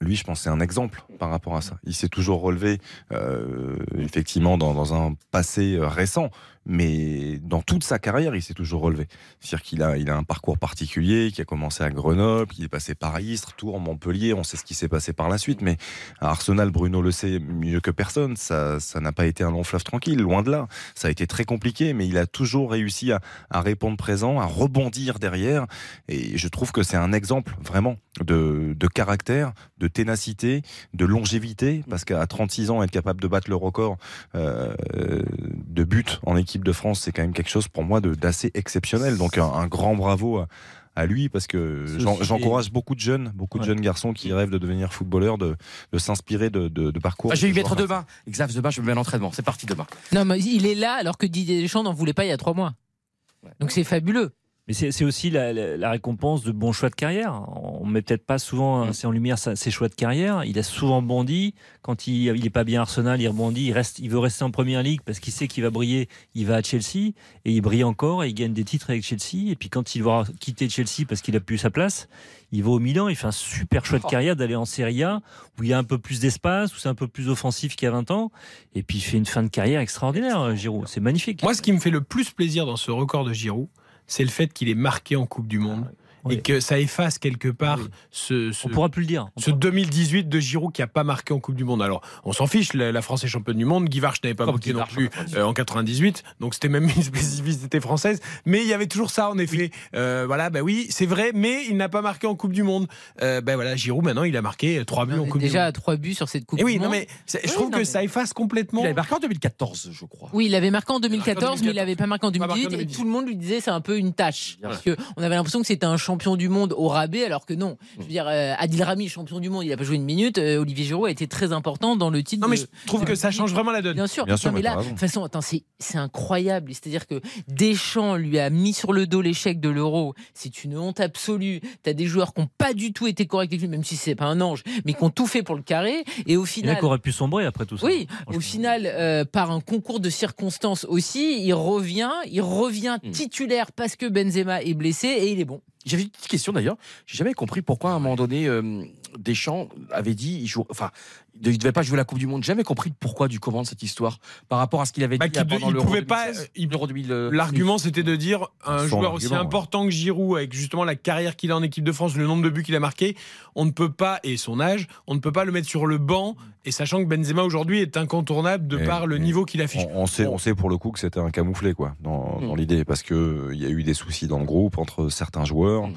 Lui, je pense, c'est un exemple. par rapport à ça. Il s'est toujours relevé, euh, effectivement, dans, dans, un passé récent, mais dans toute sa carrière, il s'est toujours relevé. C'est-à-dire qu'il a, il a un parcours particulier, qui a commencé à Grenoble, il est passé par Istres, Tours, Montpellier, on sait ce qui s'est passé par la suite, mais à Arsenal, Bruno le sait mieux que personne, ça, ça n'a pas été un long fleuve tranquille, loin de là. Ça a été très compliqué, mais il a toujours réussi à, répondre présent, à rebondir derrière, et je trouve que c'est un exemple, vraiment, de, de caractère, de ténacité, de longévité, parce qu'à 36 ans, être capable de battre le record euh, de buts en équipe de France, c'est quand même quelque chose pour moi d'assez exceptionnel. Donc un, un grand bravo à, à lui parce que j'encourage beaucoup de jeunes, beaucoup de jeunes garçons qui rêvent de devenir footballeurs, de, de s'inspirer de, de, de, parcours. Ah, je vais lui mettre demain. Xav demain, je me mets à l'entraînement. C'est parti demain. Non, mais il est là alors que Didier Deschamps n'en voulait pas il y a trois mois. Donc c'est fabuleux. Mais c'est aussi la, la, la, récompense de bons choix de carrière. On met peut-être pas souvent assez en lumière ses choix de carrière. Il a souvent bondi. Quand il il est pas bien Arsenal, il rebondit. Il reste, il veut rester en première ligue parce qu'il sait qu'il va briller. Il va à Chelsea et il brille encore et il gagne des titres avec Chelsea. Et puis quand il va quitter Chelsea parce qu'il a plus sa place, il va au Milan. Il fait un super choix de carrière d'aller en Serie A où il y a un peu plus d'espace, où c'est un peu plus offensif qu'il y a 20 ans. Et puis il fait une fin de carrière extraordinaire, Giroud. C'est magnifique. Moi, ce qui me fait le plus plaisir dans ce record de Giroud, c'est le fait qu'il est marqué en Coupe du Monde. Oui. Et que ça efface quelque part oui. ce, ce, On pourra plus le dire. Ce 2018 de Giroud qui a pas marqué en Coupe du Monde. Alors, on s'en fiche, la, la, France est championne du monde. Guy Varche n'avait pas marqué non plus euh, en 98, donc c'était même une spécificité française. Mais il y avait toujours ça, en effet. Euh, voilà, ben bah oui, c'est vrai, mais il n'a pas marqué en Coupe du Monde. Euh, ben voilà, Giroud maintenant, il a marqué 3 buts non, en Coupe déjà du Monde. Déjà 3 buts sur cette Coupe Et oui, du non, Monde. mais je trouve que mais... ça efface complètement. Il avait marqué en 2014, je crois. Oui, il avait marqué en 2014, mais il n'avait pas marqué en 2018, marqué en 2018. Et tout le monde lui disait c'est un peu une tâche. Parce que on avait l'impression que c'était un champion du monde au rabais, alors que non. Je veux dire, euh, Adil Rami, champion du monde, il n'a pas joué une minute. Euh, Olivier Giroud a été très important dans le titre. Non, mais je trouve que ça change vraiment la donne. Bien sûr. Bien sûr non, mais là, de toute façon, attends, c'est incroyable. C'est-à-dire que Deschamps lui a mis sur le dos l'échec de l'Euro. C'est une honte absolue. Tu as des joueurs qui n'ont pas du tout été corrects avec lui, même si c'est pas un ange, mais qui ont tout fait pour le carré. Et au final. Il aurait pu sombrer après tout ça. Oui, au final, euh, par un concours de circonstances aussi, il revient, il revient Hmm. titulaire parce que Benzema est blessé et il est bon. J'avais une petite question d'ailleurs. J'ai jamais compris pourquoi à un moment donné euh, Deschamps avait dit, il joue, enfin, il ne devait pas jouer la Coupe du Monde. J'ai jamais compris pourquoi du comment de cette histoire par rapport à ce qu'il avait bah, dit qu pendant il l'Euro pouvait pas. L'argument c'était de dire un Son joueur aussi important que Giroud avec justement la carrière qu'il a en équipe de France, le nombre de buts qu'il a marqué, on ne peut pas et son âge, on ne peut pas le mettre sur le banc. Et sachant que Benzema aujourd'hui est incontournable de et, par le niveau qu'il affiche. On, on, sait, on sait pour le coup que c'était un camouflet quoi dans, dans l'idée parce que il y a eu des soucis dans le groupe entre certains joueurs. Mm.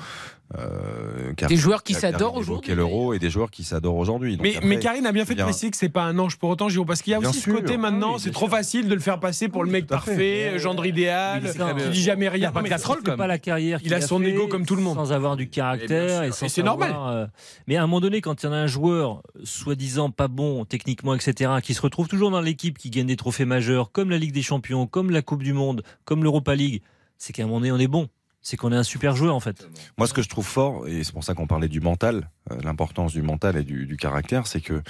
Euh, des joueurs qui s'adorent aujourd'hui. l'euro et des joueurs qui s'adorent aujourd'hui. Mais, mais, Karine a bien fait de préciser que c'est pas un ange pour autant, Giro, parce qu'il y a bien aussi sûr, ce côté maintenant, oui, c'est trop facile de le faire passer pour oui, le mec parfait, gendre idéal, qui dit jamais rien. Il n'a pas la carrière. Il a son ego comme tout le monde. Sans avoir du caractère et, c'est normal. Euh... Mais à un moment donné, quand il y en a un joueur soi-disant pas bon techniquement, etc., qui se retrouve toujours dans l'équipe, qui gagne des trophées majeurs, comme la Ligue des Champions, comme la Coupe du Monde, comme l'Europa League, c'est qu'à un moment donné, on est bon c'est qu'on est un super joueur en fait. Moi, ce que je trouve fort, et c'est pour ça qu'on parlait du mental, euh, l'importance du mental et du, du caractère, c'est que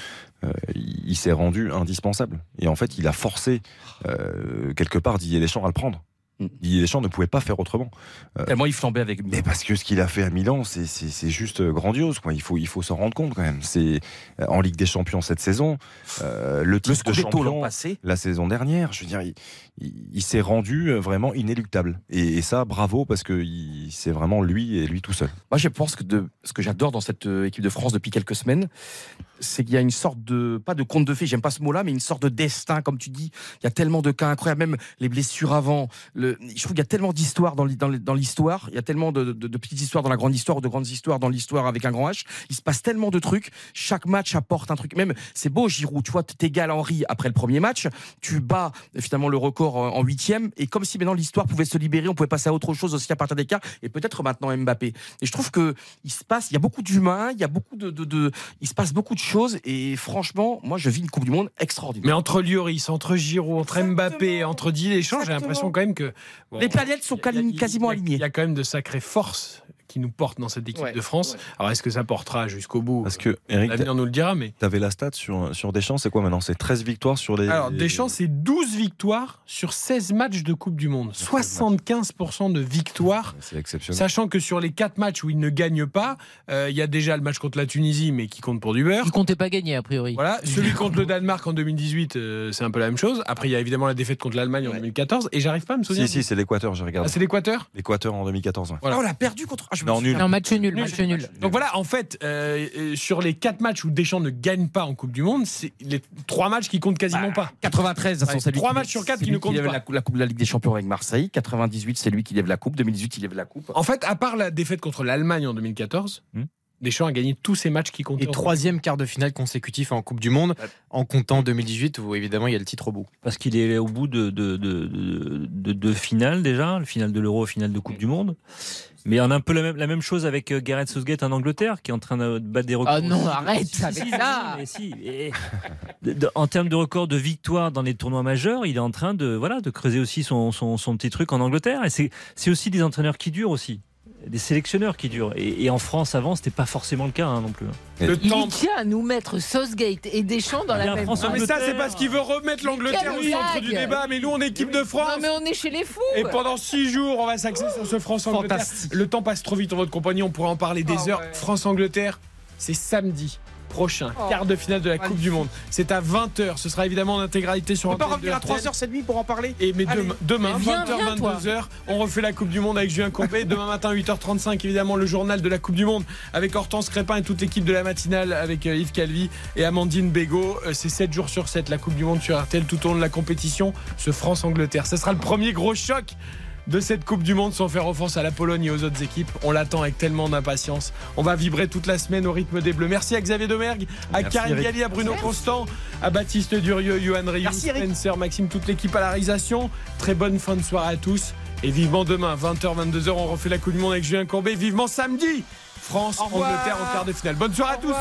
euh, il s'est rendu indispensable. Et en fait, il a forcé euh, quelque part Didier Deschamps à le prendre. Didier Deschamps ne pouvait pas faire autrement. Euh, Tellement il flambait avec. Mais parce que ce qu'il a fait à Milan, c'est juste grandiose. Quoi. Il faut, il faut s'en rendre compte quand même. C'est euh, en Ligue des Champions cette saison, euh, le titre le de champion passé. la saison dernière. Je veux dire, il, il, il s'est rendu vraiment inéluctable. Et, et ça, bravo parce que c'est vraiment lui et lui tout seul. Moi, je pense que de, ce que j'adore dans cette équipe de France depuis quelques semaines, c'est qu'il y a une sorte de pas de conte de fées. J'aime pas ce mot-là, mais une sorte de destin, comme tu dis. Il y a tellement de cas incroyables, même les blessures avant. Le, je trouve qu'il y a tellement d'histoires dans, l'histoire. Il y a tellement de, petites histoires dans la grande histoire de grandes histoires dans l'histoire avec un grand H. Il se passe tellement de trucs. Chaque match apporte un truc. Même, c'est beau, Giroud. Tu vois, t'égales Henri après le premier match. Tu bats finalement le record en huitième. Et comme si maintenant l'histoire pouvait se libérer, on pouvait passer à autre chose aussi à partir des cas. Et peut-être maintenant Mbappé. Et je trouve que il se passe, il y a beaucoup d'humains, il y a beaucoup de, de, de, il se passe beaucoup de choses. Et franchement, moi, je vis une Coupe du Monde extraordinaire. Mais entre Lloris, entre Giroud, entre Exactement. Mbappé, entre Didier Deschamps, j'ai l'impression quand même que bon, les planètes sont quasiment alignées. Il y a quand même de sacrées forces qui nous porte dans cette équipe Ouais, de France. ouais. Alors est-ce que ça portera jusqu'au bout Parce que, Eric, L'avenir nous le dira, mais. tu avais la stat sur, sur Deschamps, c'est quoi maintenant? C'est 13 victoires sur les. Alors, Deschamps, c'est 12 victoires sur 16 matchs de Coupe du Monde. 75% de victoires. C'est exceptionnel. Sachant que sur les 4 matchs où il ne gagne pas, euh, il y a déjà le match contre la Tunisie, mais qui compte pour du beurre. Il comptait pas gagner, a priori. Voilà, celui contre le Danemark en 2018, euh, c'est un peu la même chose. Après, il y a évidemment la défaite contre l'Allemagne en 2014. Et j'arrive pas à me souvenir. Si, si, c'est l'Équateur, j'ai Ah, regardé. c'est l'Équateur? L'Équateur en 2014. ouais. Voilà. Oh, on a perdu contre. Ah, je me Non, nul. Non, match nul, match nul. Donc voilà, en fait, euh, euh, sur les 4 matchs où Deschamps ne gagne pas en Coupe du Monde, c'est les 3 matchs qui comptent quasiment pas. 93, de toute façon, Ouais, c'est lui trois qui- matchs sur quatre c'est qui lui ne comptent lève pas. La, la Coupe de la Ligue des Champions avec Marseille. 98, c'est lui qui lève la Coupe. 2018, il lève la Coupe. En fait, à part la défaite contre l'Allemagne en 2014, Hmm. Deschamps a gagné tous ses matchs qui comptaient. Et troisième quart de finale consécutif en Coupe du Monde, en comptant 2018 où évidemment il y a le titre au bout. Parce qu'il est au bout de deux de, de, de, de finales déjà, le final de l'Euro, le final de Coupe du Monde. Mais on a un peu la même, la même chose avec euh, Gareth Southgate en Angleterre, qui est en train de battre des records. Ah non, aussi. arrête Si, avec si, ça. mais si, mais- de- de- en termes de record de victoires dans les tournois majeurs, il est en train de, voilà, de creuser aussi son, son, son petit truc en Angleterre. Et c'est c'est aussi des entraîneurs qui durent aussi. Des sélectionneurs qui durent. Et, et en France, avant, c'était pas forcément le cas hein, non plus. Le Il temps. tient à nous mettre Southgate et Deschamps dans y la même France- Non, mais ça, c'est parce qu'il veut remettre l'Angleterre au centre du débat. Mais nous, on est équipe de France. Non mais on est chez les fous. Et pendant six jours, on va s'axer sur ce France-Angleterre. Fantastique. Le temps passe trop vite en votre compagnie, on pourrait en parler des Ah heures. ouais. France-Angleterre, c'est samedi prochain, Oh. quart de finale de la Coupe du Monde. C'est à 20h, ce sera évidemment en intégralité sur On peut pas revenir à RTL. 3h30 pour en parler Et mais Allez. demain, demain Mais viens, 20h, viens, toi. 22h, on refait la Coupe du Monde avec Julien Courbet. Demain matin, 8h35, évidemment, le journal de la Coupe du Monde avec Hortense Crépin et toute l'équipe de la matinale avec euh, Yves Calvi et Amandine Bégaud. Euh, C'est 7 jours sur 7, la Coupe du Monde sur RTL tout au long de la compétition. Ce France-Angleterre, ce sera le premier gros choc de cette Coupe du Monde sans faire offense à la Pologne et aux autres équipes. On l'attend avec tellement d'impatience. On va vibrer toute la semaine au rythme des Bleus. Merci à Xavier Domergue, à Karine. Galli, à Bruno Constant, à Baptiste Durieux, Johan Rioux. Spencer, Maxime, toute l'équipe à la réalisation. Très bonne fin de soirée à tous. Et vivement demain, 20h, 22h, on refait la Coupe du Monde avec Julien Courbet. Vivement samedi, France. Angleterre en quart de finale. Bonne soirée à tous.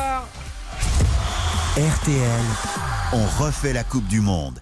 RTL, on refait la Coupe du Monde.